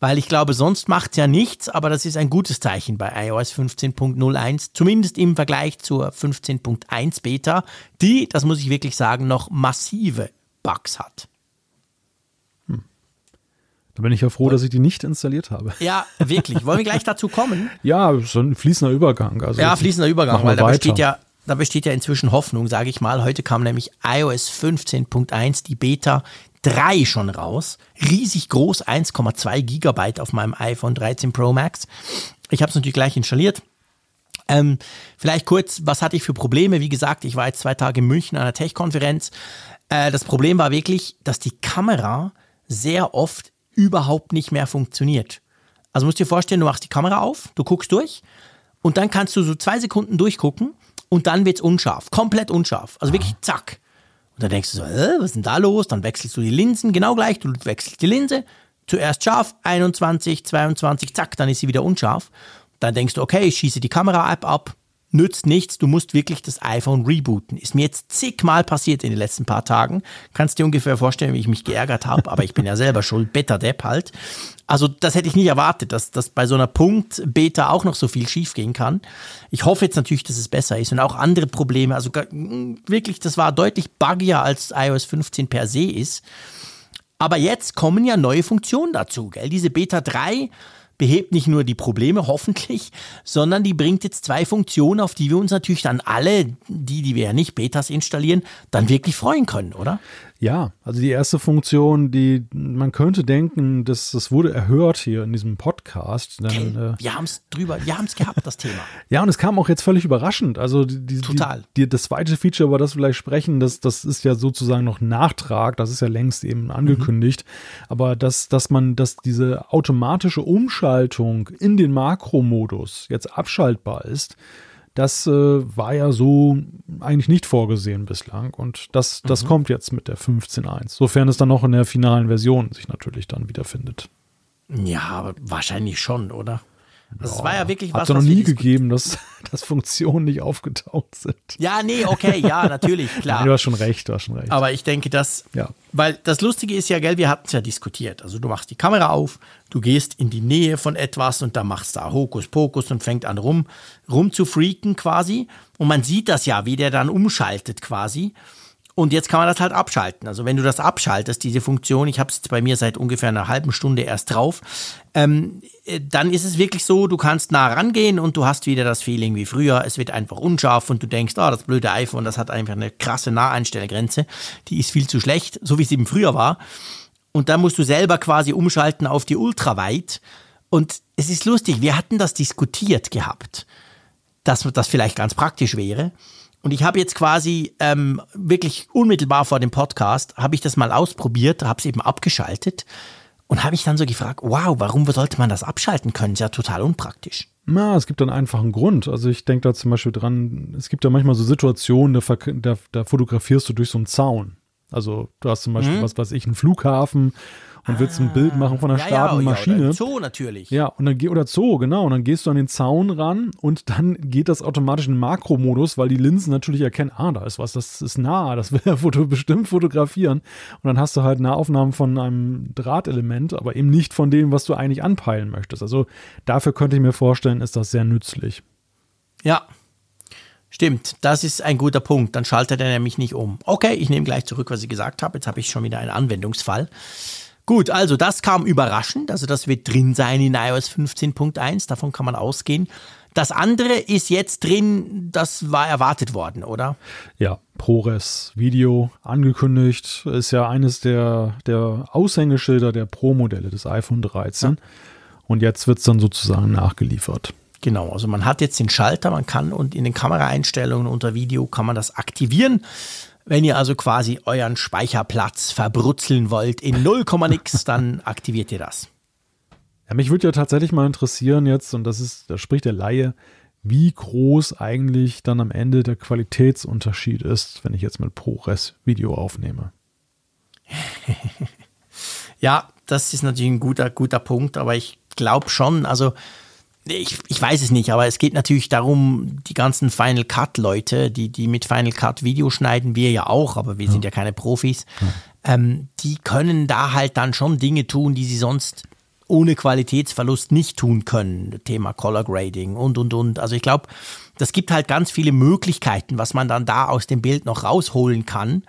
weil ich glaube, sonst macht es ja nichts, aber das ist ein gutes Zeichen bei iOS 15.01, zumindest im Vergleich zur 15.1 Beta, die, das muss ich wirklich sagen, noch massive Bugs hat. Hm. Da bin ich ja froh, dass ich die nicht installiert habe. Ja, wirklich. Wollen wir gleich dazu kommen? ja, so ein fließender Übergang. Also ja, fließender Übergang, weil da besteht ja da besteht ja inzwischen Hoffnung, sage ich mal. Heute kam nämlich iOS 15.1, die Beta, 3 schon raus. Riesig groß, 1,2 Gigabyte auf meinem iPhone 13 Pro Max. Ich habe es natürlich gleich installiert. Ähm, vielleicht kurz, was hatte ich für Probleme? Wie gesagt, ich war jetzt zwei Tage in München an einer Tech-Konferenz. Äh, das Problem war wirklich, dass die Kamera sehr oft überhaupt nicht mehr funktioniert. Also musst dir vorstellen, du machst die Kamera auf, du guckst durch und dann kannst du so zwei Sekunden durchgucken und dann wird es unscharf, komplett unscharf. Also wirklich zack. Und dann denkst du so, äh, was ist denn da los? Dann wechselst du die Linsen, genau gleich, du wechselst die Linse, zuerst scharf, 21, 22, zack, dann ist sie wieder unscharf. Dann denkst du, okay, ich schieße die Kamera-App ab, nützt nichts, du musst wirklich das iPhone rebooten. Ist mir jetzt zigmal passiert in den letzten paar Tagen. Kannst dir ungefähr vorstellen, wie ich mich geärgert habe, aber ich bin ja selber schuld, Beta-Depp halt. Also das hätte ich nicht erwartet, dass, dass bei so einer Punkt-Beta auch noch so viel schiefgehen kann. Ich hoffe jetzt natürlich, dass es besser ist und auch andere Probleme. Also wirklich, das war deutlich buggier als iOS 15 per se ist. Aber jetzt kommen ja neue Funktionen dazu. Gell? Diese Beta 3 behebt nicht nur die Probleme, hoffentlich, sondern die bringt jetzt zwei Funktionen, auf die wir uns natürlich dann alle, die, die wir ja nicht Betas installieren, dann wirklich freuen können, oder? Ja, also die erste Funktion, die man könnte denken, dass das wurde erhört hier in diesem Podcast. Dann, äh, wir haben es drüber, wir haben es gehabt, das Thema. ja, und es kam auch jetzt völlig überraschend. Also die, Total. Die, die, das zweite Feature, über das wir vielleicht sprechen, das, das ist ja sozusagen noch Nachtrag, das ist ja längst eben angekündigt. Mhm. Aber dass, dass man, dass diese automatische Umschaltung in den Makromodus jetzt abschaltbar ist, das äh, war ja so eigentlich nicht vorgesehen bislang. Und das, das mhm. kommt jetzt mit der 15.1. Sofern es dann noch in der finalen Version sich natürlich dann wiederfindet. Ja, wahrscheinlich schon, oder? Das ja, war ja wirklich was. Hat es noch nie gegeben, dass, dass Funktionen nicht aufgetaucht sind. Ja, nee, okay, ja, natürlich, klar. Nein, du hast schon recht, du hast schon recht. Aber ich denke, dass, ja. weil das Lustige ist ja, gell, wir hatten es ja diskutiert. Also du machst die Kamera auf, du gehst in die Nähe von etwas und dann machst da Hokuspokus und fängt an rum, rum zu freaken quasi. Und man sieht das ja, wie der dann umschaltet quasi. Und jetzt kann man das halt abschalten. Also wenn du das abschaltest, diese Funktion, ich habe es bei mir seit ungefähr einer halben Stunde erst drauf, ähm, äh, dann ist es wirklich so, du kannst nah rangehen und du hast wieder das Feeling wie früher. Es wird einfach unscharf und du denkst, oh, das blöde iPhone, das hat einfach eine krasse Naheinstellgrenze. Die ist viel zu schlecht, so wie es eben früher war. Und dann musst du selber quasi umschalten auf die Ultraweit. Und es ist lustig, wir hatten das diskutiert gehabt, dass das vielleicht ganz praktisch wäre. Und ich habe jetzt quasi ähm, wirklich unmittelbar vor dem Podcast, habe ich das mal ausprobiert, habe es eben abgeschaltet und habe mich dann so gefragt, wow, warum sollte man das abschalten können? Ist ja total unpraktisch. Na, es gibt dann einfach einen Grund. Also ich denke da zum Beispiel dran, es gibt ja manchmal so Situationen, da, da, da fotografierst du durch so einen Zaun. Also du hast zum Beispiel, mhm. was weiß ich, einen Flughafen und willst ein Bild machen von einer ja, starken ja, Maschine. Ja, Zoo natürlich. Ja, und dann oder Zoo, genau. Und dann gehst du an den Zaun ran und dann geht das automatisch in Makromodus, weil die Linsen natürlich erkennen, ah, da ist was, das ist nah, das will er Foto bestimmt fotografieren. Und dann hast du halt Nahaufnahmen von einem Drahhtelement, aber eben nicht von dem, was du eigentlich anpeilen möchtest. Also dafür könnte ich mir vorstellen, ist das sehr nützlich. Ja, Stimmt, das ist ein guter Punkt. Dann schaltet er nämlich nicht um. Okay, ich nehme gleich zurück, was ich gesagt habe. Jetzt habe ich schon wieder einen Anwendungsfall. Gut, also das kam überraschend. Also das wird drin sein in iOS 15.1. Davon kann man ausgehen. Das andere ist jetzt drin, das war erwartet worden, oder? Ja, ProRes Video angekündigt. Ist ja eines der, der Aushängeschilder der Pro-Modelle des iPhone 13. Ja. Und jetzt wird es dann sozusagen nachgeliefert. Genau, also man hat jetzt den Schalter, man kann und in den Kameraeinstellungen unter Video kann man das aktivieren. Wenn ihr also quasi euren Speicherplatz verbrutzeln wollt in 0, nix, dann aktiviert ihr das. Ja, mich würde ja tatsächlich mal interessieren jetzt, und das ist, da spricht der Laie, wie groß eigentlich dann am Ende der Qualitätsunterschied ist, wenn ich jetzt mit ProRes Video aufnehme. ja, das ist natürlich ein guter, guter Punkt, aber ich glaube schon, also ich, ich weiß es nicht, aber es geht natürlich darum, die ganzen Final Cut-Leute, die, die mit Final Cut Video schneiden, wir ja auch, aber wir ja. sind ja keine Profis, ja. ähm, die können da halt dann schon Dinge tun, die sie sonst ohne Qualitätsverlust nicht tun können. Thema Color Grading und, und, und. Also ich glaube, das gibt halt ganz viele Möglichkeiten, was man dann da aus dem Bild noch rausholen kann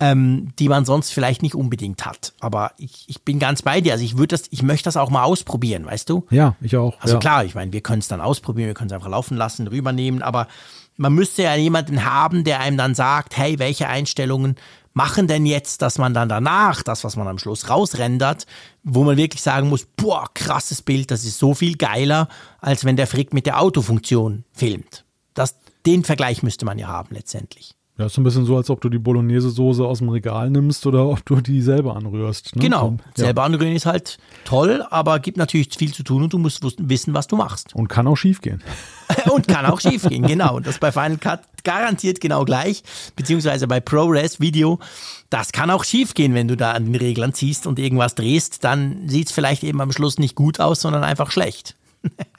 ähm, die man sonst vielleicht nicht unbedingt hat. Aber ich, ich bin ganz bei dir. Also ich würde das, ich möchte das auch mal ausprobieren, weißt du? Ja, ich auch. Also ja. klar, ich meine, wir können es dann ausprobieren, wir können es einfach laufen lassen, rübernehmen, aber man müsste ja jemanden haben, der einem dann sagt, hey, welche Einstellungen machen denn jetzt, dass man dann danach, das, was man am Schluss rausrendert, wo man wirklich sagen muss, boah, krasses Bild, das ist so viel geiler, als wenn der Frick mit der Autofunktion filmt. Das, den Vergleich müsste man ja haben letztendlich. Ja, ist so ein bisschen so, als ob du die Bolognese-Soße aus dem Regal nimmst oder ob du die selber anrührst. Ne? Genau, ja. selber anrühren ist halt toll, aber gibt natürlich viel zu tun und du musst wissen, was du machst. Und kann auch schief gehen. und kann auch schief gehen, genau. Und das bei Final Cut garantiert genau gleich, beziehungsweise bei ProRes Video, das kann auch schief gehen, wenn du da an den Reglern ziehst und irgendwas drehst, dann sieht es vielleicht eben am Schluss nicht gut aus, sondern einfach schlecht.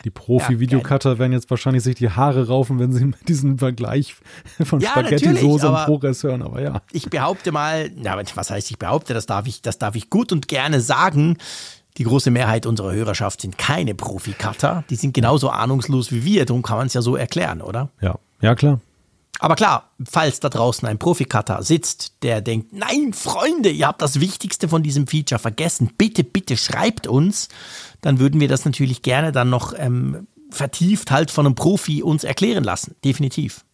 Die Profi-Videocutter ja, werden jetzt wahrscheinlich sich die Haare raufen, wenn sie diesen Vergleich von ja, Spaghetti-Soße und Progress hören, aber ja. Ich behaupte mal, ja, was heißt ich behaupte, das darf ich, das darf ich gut und gerne sagen. Die große Mehrheit unserer Hörerschaft sind keine Profi-Cutter. Die sind genauso ahnungslos wie wir. Darum kann man es ja so erklären, oder? Ja, ja, klar. Aber klar, falls da draußen ein Profikater sitzt, der denkt, nein, Freunde, ihr habt das Wichtigste von diesem Feature vergessen, bitte, bitte schreibt uns, dann würden wir das natürlich gerne dann noch ähm, vertieft halt von einem Profi uns erklären lassen. Definitiv.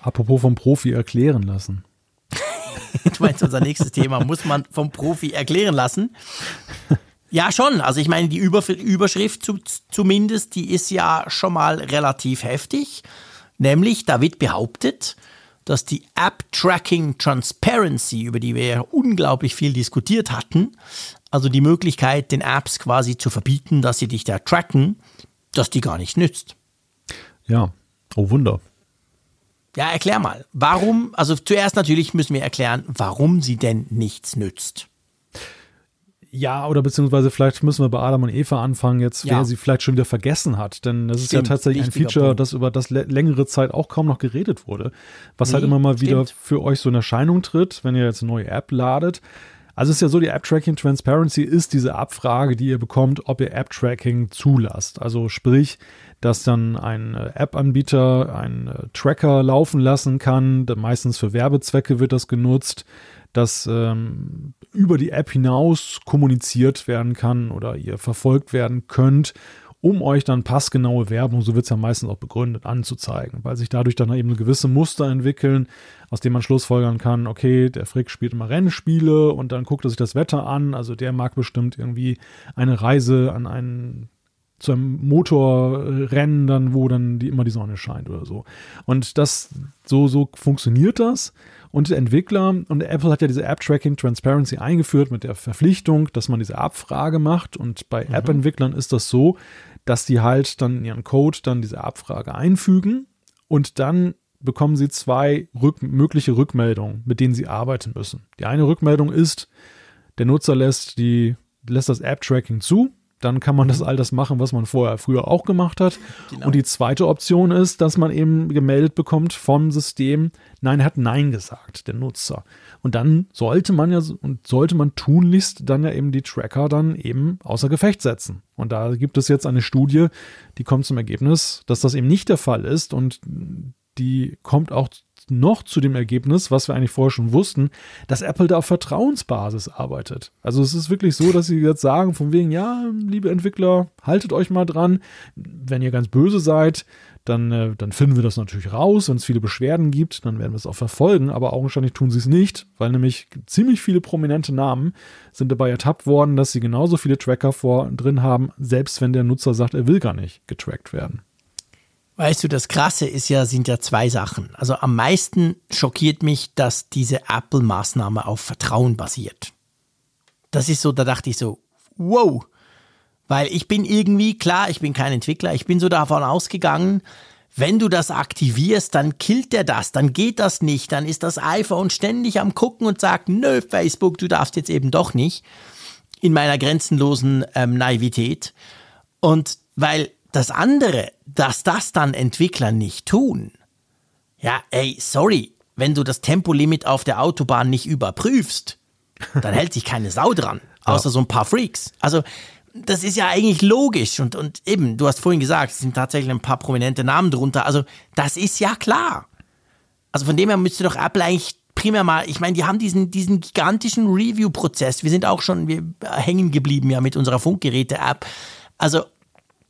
Apropos vom Profi erklären lassen. du meinst, unser nächstes Thema muss man vom Profi erklären lassen. Ja, schon. Also ich meine, die Überschrift zumindest, die ist ja schon mal relativ heftig. Nämlich, da wird behauptet, dass die App Tracking Transparency, über die wir ja unglaublich viel diskutiert hatten, also die Möglichkeit, den Apps quasi zu verbieten, dass sie dich da tracken, dass die gar nicht nützt. Ja, oh Wunder. Ja, erklär mal. Warum, also zuerst natürlich müssen wir erklären, warum sie denn nichts nützt. Ja, oder beziehungsweise vielleicht müssen wir bei Adam und Eva anfangen, jetzt, ja. wer sie vielleicht schon wieder vergessen hat. Denn das ist ja tatsächlich ein Feature, Punkt. das über das längere Zeit auch kaum noch geredet wurde. Was nee, halt immer mal wieder stimmt. für euch so in Erscheinung tritt, wenn ihr jetzt eine neue App ladet. Also es ist ja so, die App Tracking Transparency ist diese Abfrage, die ihr bekommt, ob ihr App Tracking zulasst. Also sprich, dass dann ein äh, App-Anbieter einen äh, Tracker laufen lassen kann. Meistens für Werbezwecke wird das genutzt dass ähm, über die App hinaus kommuniziert werden kann oder ihr verfolgt werden könnt, um euch dann passgenaue Werbung, so wird es ja meistens auch begründet, anzuzeigen, weil sich dadurch dann eben gewisse Muster entwickeln, aus denen man schlussfolgern kann, okay, der Frick spielt immer Rennspiele und dann guckt er sich das Wetter an, also der mag bestimmt irgendwie eine Reise an einen zu einem Motorrennen dann, wo dann die, immer die Sonne scheint oder so. Und das, so, so funktioniert das. Und der Entwickler und Apple hat ja diese App-Tracking Transparency eingeführt mit der Verpflichtung, dass man diese Abfrage macht. Und bei mhm. App-Entwicklern ist das so, dass die halt dann in ihren Code dann diese Abfrage einfügen und dann bekommen sie zwei rück mögliche Rückmeldungen, mit denen sie arbeiten müssen. Die eine Rückmeldung ist, der Nutzer lässt die lässt das App-Tracking zu, dann kann man das mhm. all das machen, was man vorher früher auch gemacht hat. Genau. Und die zweite Option ist, dass man eben gemeldet bekommt vom System, nein, er hat Nein gesagt, der Nutzer. Und dann sollte man ja und sollte man tunlichst dann ja eben die Tracker dann eben außer Gefecht setzen. Und da gibt es jetzt eine Studie, die kommt zum Ergebnis, dass das eben nicht der Fall ist und die kommt auch noch zu dem Ergebnis, was wir eigentlich vorher schon wussten, dass Apple da auf Vertrauensbasis arbeitet. Also es ist wirklich so, dass sie jetzt sagen, von wegen, ja, liebe Entwickler, haltet euch mal dran. Wenn ihr ganz böse seid, dann, äh, dann finden wir das natürlich raus. Wenn es viele Beschwerden gibt, dann werden wir es auch verfolgen. Aber augenscheinlich tun sie es nicht, weil nämlich ziemlich viele prominente Namen sind dabei ertappt worden, dass sie genauso viele Tracker vor drin haben, selbst wenn der Nutzer sagt, er will gar nicht getrackt werden. Weißt du, das Krasse ist ja, sind ja zwei Sachen. Also am meisten schockiert mich, dass diese Apple-Maßnahme auf Vertrauen basiert. Das ist so, da dachte ich so, wow. Weil ich bin irgendwie, klar, ich bin kein Entwickler, ich bin so davon ausgegangen, wenn du das aktivierst, dann killt der das, dann geht das nicht, dann ist das iPhone ständig am gucken und sagt, nö, Facebook, du darfst jetzt eben doch nicht. In meiner grenzenlosen ähm, Naivität. Und weil das andere, dass das dann Entwickler nicht tun. Ja, ey, sorry, wenn du das Tempolimit auf der Autobahn nicht überprüfst, dann hält sich keine Sau dran, außer so ein paar Freaks. Also, das ist ja eigentlich logisch und, und eben, du hast vorhin gesagt, es sind tatsächlich ein paar prominente Namen drunter. Also, das ist ja klar. Also, von dem her müsste doch Apple eigentlich primär mal, ich meine, die haben diesen, diesen gigantischen Review-Prozess. Wir sind auch schon wir hängen geblieben ja mit unserer Funkgeräte-App. Also,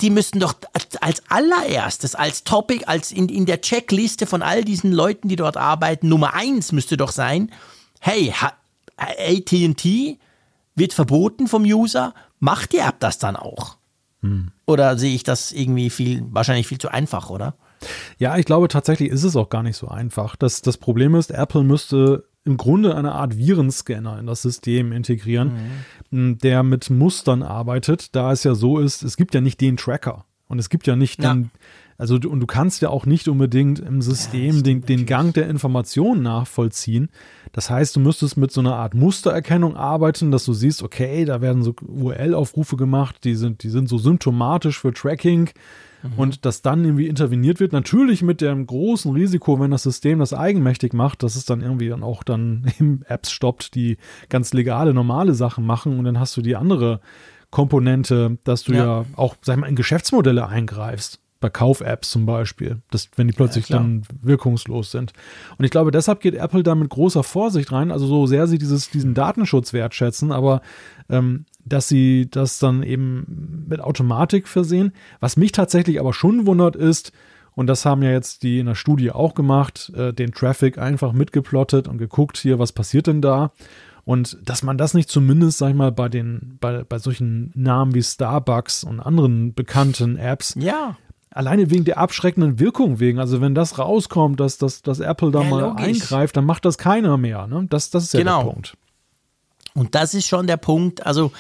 die müssten doch als allererstes, als Topic, als in, in der Checkliste von all diesen Leuten, die dort arbeiten, Nummer eins müsste doch sein, hey, AT&T wird verboten vom User, macht die App das dann auch? Hm. Oder sehe ich das irgendwie viel, wahrscheinlich viel zu einfach, oder? Ja, ich glaube tatsächlich ist es auch gar nicht so einfach. Das, das Problem ist, Apple müsste im Grunde eine Art Virenscanner in das System integrieren, mhm. der mit Mustern arbeitet, da es ja so ist, es gibt ja nicht den Tracker und es gibt ja nicht ja. den, also und du kannst ja auch nicht unbedingt im System ja, den, den Gang der Informationen nachvollziehen. Das heißt, du müsstest mit so einer Art Mustererkennung arbeiten, dass du siehst, okay, da werden so URL-Aufrufe gemacht, die sind, die sind so symptomatisch für Tracking mhm. und dass dann irgendwie interveniert wird. Natürlich mit dem großen Risiko, wenn das System das eigenmächtig macht, dass es dann irgendwie dann auch dann Apps stoppt, die ganz legale, normale Sachen machen und dann hast du die andere Komponente, dass du ja, ja auch, sag ich mal, in Geschäftsmodelle eingreifst bei Kauf-Apps zum Beispiel, dass, wenn die plötzlich ja, dann wirkungslos sind. Und ich glaube, deshalb geht Apple da mit großer Vorsicht rein, also so sehr sie dieses, diesen Datenschutz wertschätzen, aber ähm, dass sie das dann eben mit Automatik versehen. Was mich tatsächlich aber schon wundert ist, und das haben ja jetzt die in der Studie auch gemacht, äh, den Traffic einfach mitgeplottet und geguckt hier, was passiert denn da. Und dass man das nicht zumindest, sag ich mal, bei den, bei, bei solchen Namen wie Starbucks und anderen bekannten Apps. Ja. Alleine wegen der abschreckenden Wirkung wegen. Also wenn das rauskommt, dass, dass, dass Apple da ja, mal logisch. eingreift, dann macht das keiner mehr. Ne? Das, das ist ja genau. der Punkt. Und das ist schon der Punkt. Also,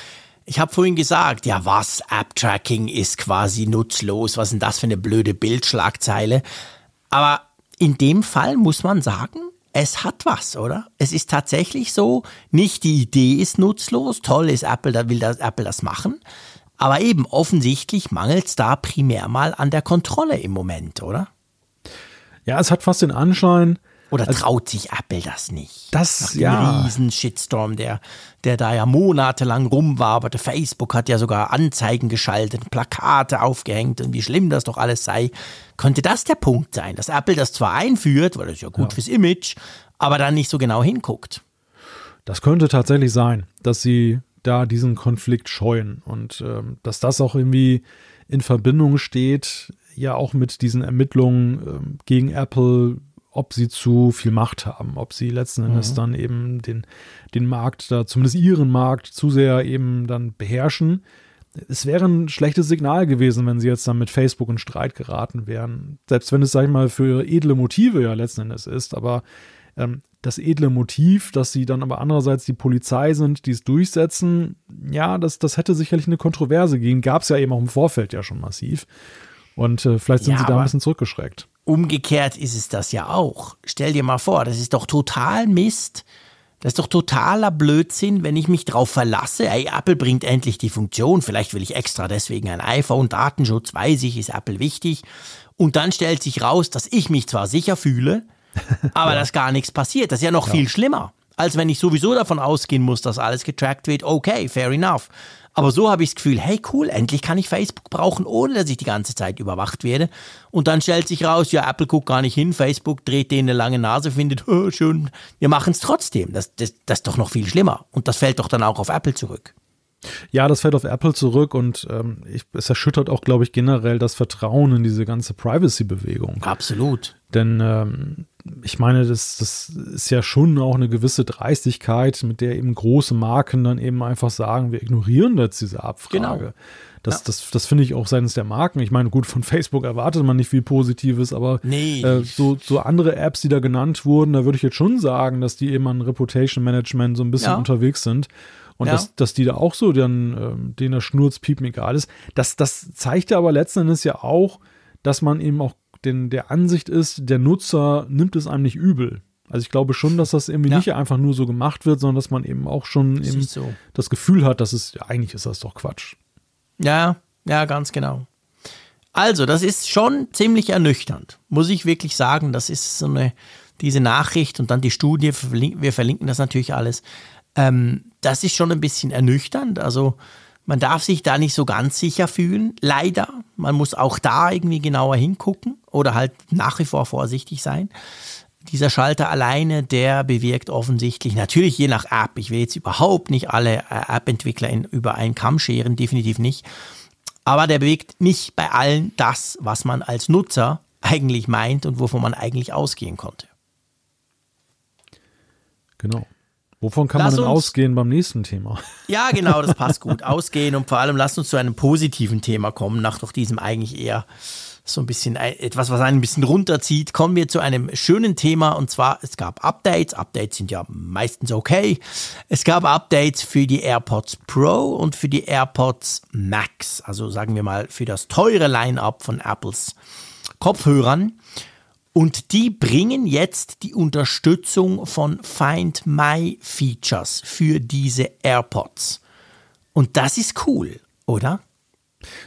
ich habe vorhin gesagt, ja, was? App-Tracking ist quasi nutzlos. Was ist denn das für eine blöde Bildschlagzeile? Aber in dem Fall muss man sagen, es hat was, oder? Es ist tatsächlich so, nicht die Idee ist nutzlos, toll ist Apple, da will das, Apple das machen, aber eben offensichtlich mangelt es da primär mal an der Kontrolle im Moment, oder? Ja, es hat fast den Anschein, oder also, traut sich Apple das nicht? Das, Nach ja. riesen Shitstorm, der, der da ja monatelang rumwaberte. Facebook hat ja sogar Anzeigen geschaltet, Plakate aufgehängt und wie schlimm das doch alles sei. Könnte das der Punkt sein, dass Apple das zwar einführt, weil das ist ja gut ja. fürs Image, aber dann nicht so genau hinguckt? Das könnte tatsächlich sein, dass sie da diesen Konflikt scheuen und ähm, dass das auch irgendwie in Verbindung steht, ja auch mit diesen Ermittlungen ähm, gegen Apple ob sie zu viel Macht haben, ob sie letzten Endes mhm. dann eben den, den Markt da, zumindest ihren Markt, zu sehr eben dann beherrschen. Es wäre ein schlechtes Signal gewesen, wenn sie jetzt dann mit Facebook in Streit geraten wären. Selbst wenn es, sag ich mal, für edle Motive ja letzten Endes ist, aber ähm, das edle Motiv, dass sie dann aber andererseits die Polizei sind, die es durchsetzen, ja, das, das hätte sicherlich eine Kontroverse gegeben. Gab es ja eben auch im Vorfeld ja schon massiv. Und äh, vielleicht sind ja, sie da ein bisschen zurückgeschreckt. Umgekehrt ist es das ja auch. Stell dir mal vor, das ist doch total Mist, Das ist doch totaler Blödsinn, wenn ich mich darauf verlasse, ey, Apple bringt endlich die Funktion, vielleicht will ich extra deswegen ein iPhone, Datenschutz, weiß ich, ist Apple wichtig. Und dann stellt sich raus, dass ich mich zwar sicher fühle, aber ja. dass gar nichts passiert. Das ist ja noch ja. viel schlimmer, als wenn ich sowieso davon ausgehen muss, dass alles getrackt wird. Okay, fair enough. Aber so habe ich das Gefühl, hey cool, endlich kann ich Facebook brauchen, ohne dass ich die ganze Zeit überwacht werde. Und dann stellt sich raus, ja, Apple guckt gar nicht hin, Facebook dreht denen eine lange Nase, findet, oh, schön, wir machen es trotzdem. Das, das, das ist doch noch viel schlimmer. Und das fällt doch dann auch auf Apple zurück. Ja, das fällt auf Apple zurück und ähm, ich, es erschüttert auch, glaube ich, generell das Vertrauen in diese ganze Privacy-Bewegung. Absolut. Denn ähm, ich meine, das, das ist ja schon auch eine gewisse Dreistigkeit, mit der eben große Marken dann eben einfach sagen, wir ignorieren jetzt diese Abfrage. Genau. Das, ja. das, das finde ich auch seitens der Marken. Ich meine, gut, von Facebook erwartet man nicht viel Positives, aber nee. äh, so, so andere Apps, die da genannt wurden, da würde ich jetzt schon sagen, dass die eben an Reputation Management so ein bisschen ja. unterwegs sind. Und ja. dass, dass die da auch so dann, ähm, denen das Schnurzpiepen egal ist. Das, das zeigt ja aber letzten Endes ja auch, dass man eben auch den, der Ansicht ist, der Nutzer nimmt es einem nicht übel. Also ich glaube schon, dass das irgendwie ja. nicht einfach nur so gemacht wird, sondern dass man eben auch schon eben so. das Gefühl hat, dass es, ja, eigentlich ist das doch Quatsch. Ja, ja, ganz genau. Also, das ist schon ziemlich ernüchternd, muss ich wirklich sagen. Das ist so eine, diese Nachricht und dann die Studie, wir verlinken das natürlich alles. Ähm, das ist schon ein bisschen ernüchternd. Also, man darf sich da nicht so ganz sicher fühlen, leider. Man muss auch da irgendwie genauer hingucken oder halt nach wie vor vorsichtig sein. Dieser Schalter alleine, der bewirkt offensichtlich, natürlich je nach App, ich will jetzt überhaupt nicht alle äh, App-Entwickler über einen Kamm scheren, definitiv nicht, aber der bewegt nicht bei allen das, was man als Nutzer eigentlich meint und wovon man eigentlich ausgehen konnte. Genau. Wovon kann lass man denn uns, ausgehen beim nächsten Thema? Ja, genau, das passt gut. Ausgehen und vor allem lasst uns zu einem positiven Thema kommen, nach doch diesem eigentlich eher so ein bisschen etwas, was einen ein bisschen runterzieht, kommen wir zu einem schönen Thema und zwar es gab Updates. Updates sind ja meistens okay. Es gab Updates für die AirPods Pro und für die AirPods Max, also sagen wir mal für das teure Line-up von Apples Kopfhörern. Und die bringen jetzt die Unterstützung von Find My Features für diese AirPods. Und das ist cool, oder?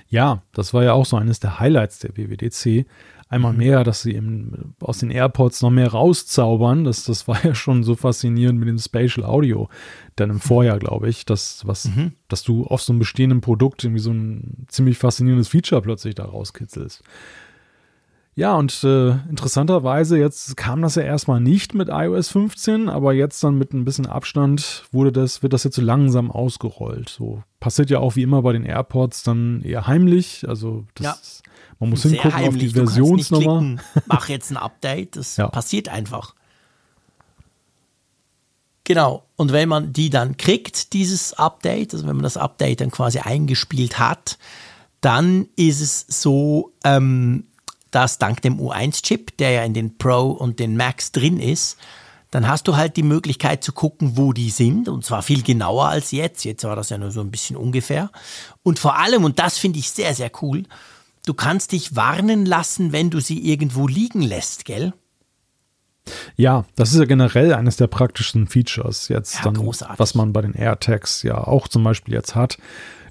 Ja, das war ja auch so eines der Highlights der WWDC. Einmal mhm. mehr, dass sie eben aus den AirPods noch mehr rauszaubern. Das, das war ja schon so faszinierend mit dem Spatial Audio. Dann im Vorjahr, glaube ich, dass, was, mhm. dass du auf so einem bestehenden Produkt irgendwie so ein ziemlich faszinierendes Feature plötzlich da rauskitzelst. Ja, und äh, interessanterweise, jetzt kam das ja erstmal nicht mit iOS 15, aber jetzt dann mit ein bisschen Abstand wurde das, wird das jetzt so langsam ausgerollt. So passiert ja auch wie immer bei den AirPods dann eher heimlich. Also das, ja. man muss Sehr hingucken heimlich. auf die Versionsnummer. Mach jetzt ein Update, das ja. passiert einfach. Genau. Und wenn man die dann kriegt, dieses Update, also wenn man das Update dann quasi eingespielt hat, dann ist es so, ähm, dass dank dem U1-Chip, der ja in den Pro und den Max drin ist, dann hast du halt die Möglichkeit zu gucken, wo die sind und zwar viel genauer als jetzt. Jetzt war das ja nur so ein bisschen ungefähr. Und vor allem, und das finde ich sehr, sehr cool, du kannst dich warnen lassen, wenn du sie irgendwo liegen lässt, gell? Ja, das ist ja generell eines der praktischen Features jetzt, ja, dann, was man bei den AirTags ja auch zum Beispiel jetzt hat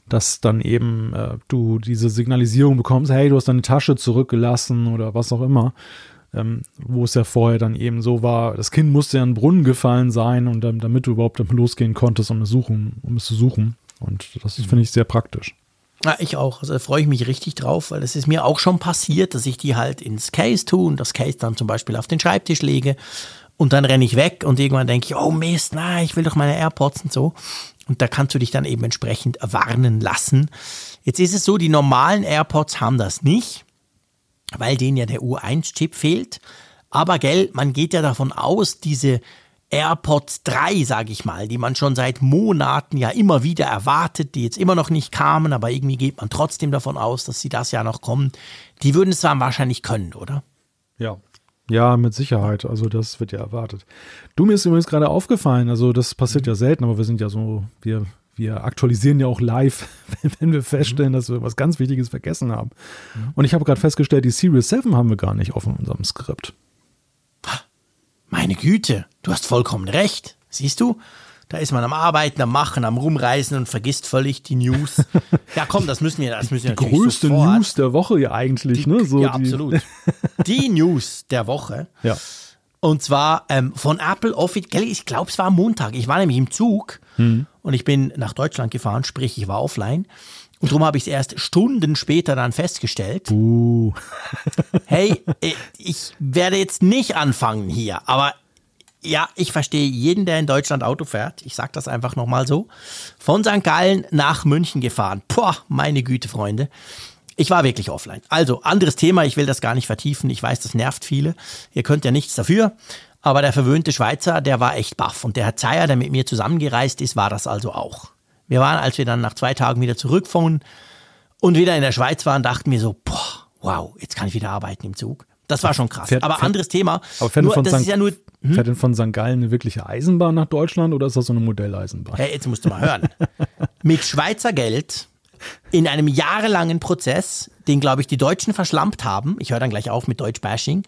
dass dann eben äh, du diese Signalisierung bekommst, hey, du hast deine Tasche zurückgelassen oder was auch immer. Ähm, wo es ja vorher dann eben so war, das Kind musste ja in den Brunnen gefallen sein und dann, damit du überhaupt losgehen konntest, um es, suchen, um es zu suchen. Und das mhm. finde ich sehr praktisch. Ja, ich auch. Also da freue ich mich richtig drauf, weil es ist mir auch schon passiert, dass ich die halt ins Case tue und das Case dann zum Beispiel auf den Schreibtisch lege und dann renne ich weg und irgendwann denke ich, oh Mist, na, ich will doch meine AirPods und so. Und da kannst du dich dann eben entsprechend warnen lassen. Jetzt ist es so, die normalen AirPods haben das nicht, weil denen ja der U1-Chip fehlt. Aber gell, man geht ja davon aus, diese AirPods 3, sage ich mal, die man schon seit Monaten ja immer wieder erwartet, die jetzt immer noch nicht kamen, aber irgendwie geht man trotzdem davon aus, dass sie das Jahr noch kommen. Die würden es dann wahrscheinlich können, oder? Ja, ja, mit Sicherheit. Also das wird ja erwartet. Du, mir ist übrigens gerade aufgefallen, also das passiert mhm. ja selten, aber wir sind ja so, wir, wir aktualisieren ja auch live, wenn wir feststellen, mhm. dass wir was ganz Wichtiges vergessen haben. Und ich habe gerade festgestellt, die Series 7 haben wir gar nicht auf unserem Skript. Meine Güte, du hast vollkommen recht. Siehst du? Da ist man am Arbeiten, am Machen, am Rumreisen und vergisst völlig die News. ja, komm, das müssen wir, das müssen wir die größte sofort. News der Woche ja eigentlich, die, ne? So ja, die. absolut. Die News der Woche. Ja. Und zwar ähm, von Apple Office, ich glaube, es war am Montag. Ich war nämlich im Zug hm. und ich bin nach Deutschland gefahren, sprich, ich war offline. Und darum habe ich es erst Stunden später dann festgestellt. Uh. hey, äh, ich werde jetzt nicht anfangen hier, aber ja, ich verstehe jeden, der in Deutschland Auto fährt. Ich sage das einfach nochmal so. Von St. Gallen nach München gefahren. Boah, meine Güte, Freunde. Ich war wirklich offline. Also, anderes Thema, ich will das gar nicht vertiefen. Ich weiß, das nervt viele. Ihr könnt ja nichts dafür. Aber der verwöhnte Schweizer, der war echt baff. Und der Herr Zeyer, der mit mir zusammengereist ist, war das also auch. Wir waren, als wir dann nach zwei Tagen wieder zurückfuhren und wieder in der Schweiz waren, dachten wir so, boah, wow, jetzt kann ich wieder arbeiten im Zug. Das war schon krass. Fährt, aber fährt, anderes Thema. Aber fährt, nur, von das St. ja nur, hm? fährt denn von St. Gallen eine wirkliche Eisenbahn nach Deutschland oder ist das so eine Modelleisenbahn? Hey, jetzt musst du mal hören. Mit Schweizer Geld in einem jahrelangen Prozess, den, glaube ich, die Deutschen verschlampt haben, ich höre dann gleich auf mit Deutsch-Bashing,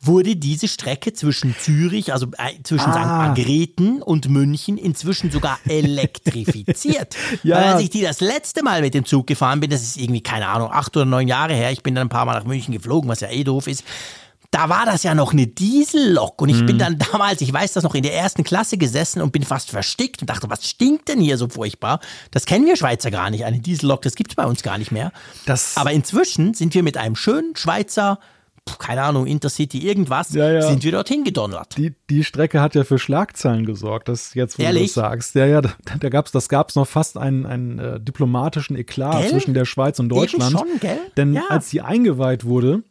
wurde diese Strecke zwischen Zürich, also äh, zwischen ah. St. Margrethen und München inzwischen sogar elektrifiziert. ja. Weil als ich die das letzte Mal mit dem Zug gefahren bin, das ist irgendwie, keine Ahnung, acht oder neun Jahre her, ich bin dann ein paar Mal nach München geflogen, was ja eh doof ist, da war das ja noch eine Diesellok und ich mhm. bin dann damals, ich weiß das noch, in der ersten Klasse gesessen und bin fast verstickt und dachte, was stinkt denn hier so furchtbar? Das kennen wir Schweizer gar nicht, eine Diesellok, das gibt es bei uns gar nicht mehr. Das Aber inzwischen sind wir mit einem schönen Schweizer keine Ahnung, Intercity, irgendwas, ja, ja. sind wir dorthin gedonnert. Die, die Strecke hat ja für Schlagzeilen gesorgt, das jetzt, wo Ehrlich? du das sagst. Ja, ja, da, da gab's, das gab es noch fast einen, einen äh, diplomatischen Eklat gell? zwischen der Schweiz und Deutschland. Eben schon, gell? Denn ja. als sie eingeweiht wurde,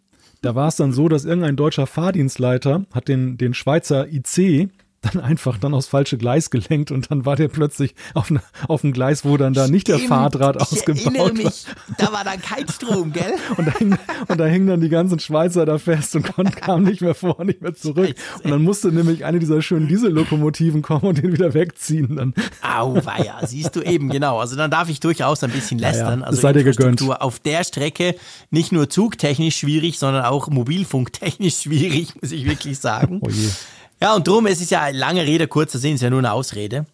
da war es dann so, dass irgendein deutscher Fahrdienstleiter hat den, den Schweizer IC dann einfach dann aufs falsche Gleis gelenkt und dann war der plötzlich auf, ne, auf einem Gleis, wo dann da nicht der Fahrdraht ausgebaut mich, war. Da war dann kein Strom, gell? und, da hing, und da hingen dann die ganzen Schweizer da fest und kamen nicht mehr vor, nicht mehr zurück. Und dann musste nämlich eine dieser schönen Diesellokomotiven kommen und den wieder wegziehen. Dann. Auweia, siehst du eben, genau. Also dann darf ich durchaus ein bisschen lästern. Ja, also sei dir gegönnt. auf der Strecke nicht nur zugtechnisch schwierig, sondern auch mobilfunktechnisch schwierig, muss ich wirklich sagen. Oh je. Ja, und drum, es ist ja eine lange Rede, kurzer Sinn, ist ja nur eine Ausrede.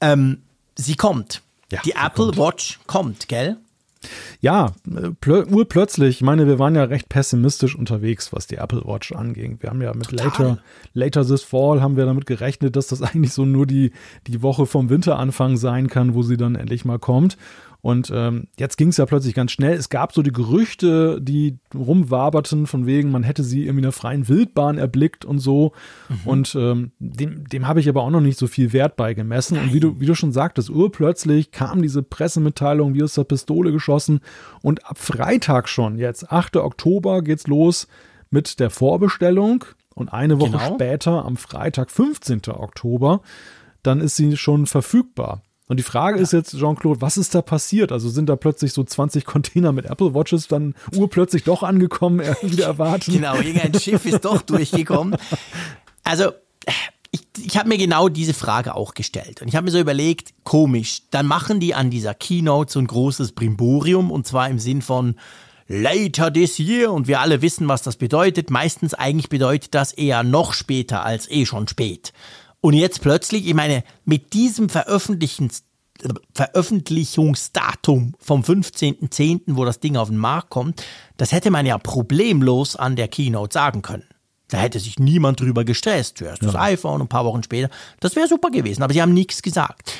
Ähm, sie kommt. Ja, die Apple kommt. Watch kommt, gell? Ja, plö urplötzlich. Ich meine, wir waren ja recht pessimistisch unterwegs, was die Apple Watch anging. Wir haben ja mit later, later This Fall haben wir damit gerechnet, dass das eigentlich so nur die, die Woche vom Winteranfang sein kann, wo sie dann endlich mal kommt. Und ähm, jetzt ging es ja plötzlich ganz schnell. Es gab so die Gerüchte, die rumwaberten, von wegen, man hätte sie irgendwie in der freien Wildbahn erblickt und so. Mhm. Und ähm, dem, dem habe ich aber auch noch nicht so viel Wert beigemessen. Und wie du, wie du schon sagtest, urplötzlich kam diese Pressemitteilung wie aus der Pistole geschossen. Und ab Freitag schon, jetzt 8. Oktober, geht's los mit der Vorbestellung. Und eine Woche genau. später, am Freitag, 15. Oktober, dann ist sie schon verfügbar. Und die Frage ja. ist jetzt, Jean-Claude, was ist da passiert? Also sind da plötzlich so 20 Container mit Apple Watches dann urplötzlich doch angekommen, wieder erwartet? genau, irgendein Schiff ist doch durchgekommen. Also, ich, ich habe mir genau diese Frage auch gestellt. Und ich habe mir so überlegt, komisch, dann machen die an dieser Keynote so ein großes Brimborium und zwar im Sinn von later this year und wir alle wissen, was das bedeutet. Meistens eigentlich bedeutet das eher noch später als eh schon spät. Und jetzt plötzlich, ich meine, mit diesem Veröffentlichungsdatum vom 15.10., wo das Ding auf den Markt kommt, das hätte man ja problemlos an der Keynote sagen können. Da hätte sich niemand drüber gestresst. Zuerst ja. das iPhone, ein paar Wochen später. Das wäre super gewesen, aber sie haben nichts gesagt.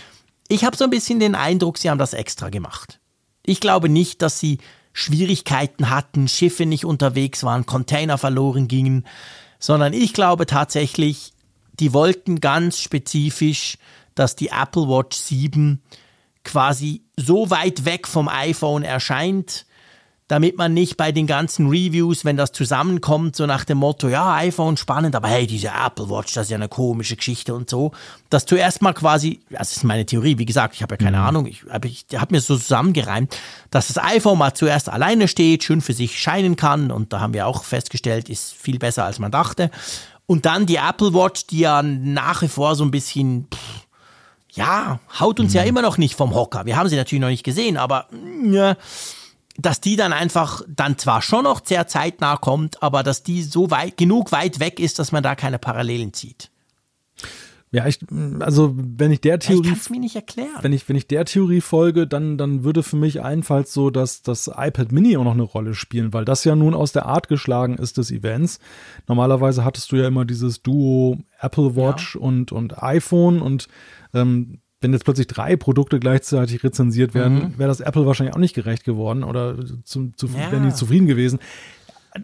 Ich habe so ein bisschen den Eindruck, sie haben das extra gemacht. Ich glaube nicht, dass sie Schwierigkeiten hatten, Schiffe nicht unterwegs waren, Container verloren gingen, sondern ich glaube tatsächlich, die wollten ganz spezifisch, dass die Apple Watch 7 quasi so weit weg vom iPhone erscheint, damit man nicht bei den ganzen Reviews, wenn das zusammenkommt, so nach dem Motto, ja, iPhone spannend, aber hey, diese Apple Watch, das ist ja eine komische Geschichte und so, dass zuerst mal quasi, das ist meine Theorie, wie gesagt, ich habe ja keine mhm. Ahnung, ich habe ich, hab mir so zusammengereimt, dass das iPhone mal zuerst alleine steht, schön für sich scheinen kann und da haben wir auch festgestellt, ist viel besser als man dachte und dann die Apple Watch, die ja nach wie vor so ein bisschen, pff, ja, haut uns mhm. ja immer noch nicht vom Hocker. Wir haben sie natürlich noch nicht gesehen, aber ja, dass die dann einfach dann zwar schon noch sehr zeitnah kommt, aber dass die so weit, genug weit weg ist, dass man da keine Parallelen zieht. Ja, ich, also wenn ich der Theorie, ich mir nicht erklären. Wenn ich, wenn ich der Theorie folge, dann, dann würde für mich allenfalls so, dass das iPad Mini auch noch eine Rolle spielen, weil das ja nun aus der Art geschlagen ist des Events. Normalerweise hattest du ja immer dieses Duo Apple Watch ja. und, und iPhone und ähm, wenn jetzt plötzlich drei Produkte gleichzeitig rezensiert werden, mhm. wäre das Apple wahrscheinlich auch nicht gerecht geworden oder zu, zu, ja. wären die zufrieden gewesen.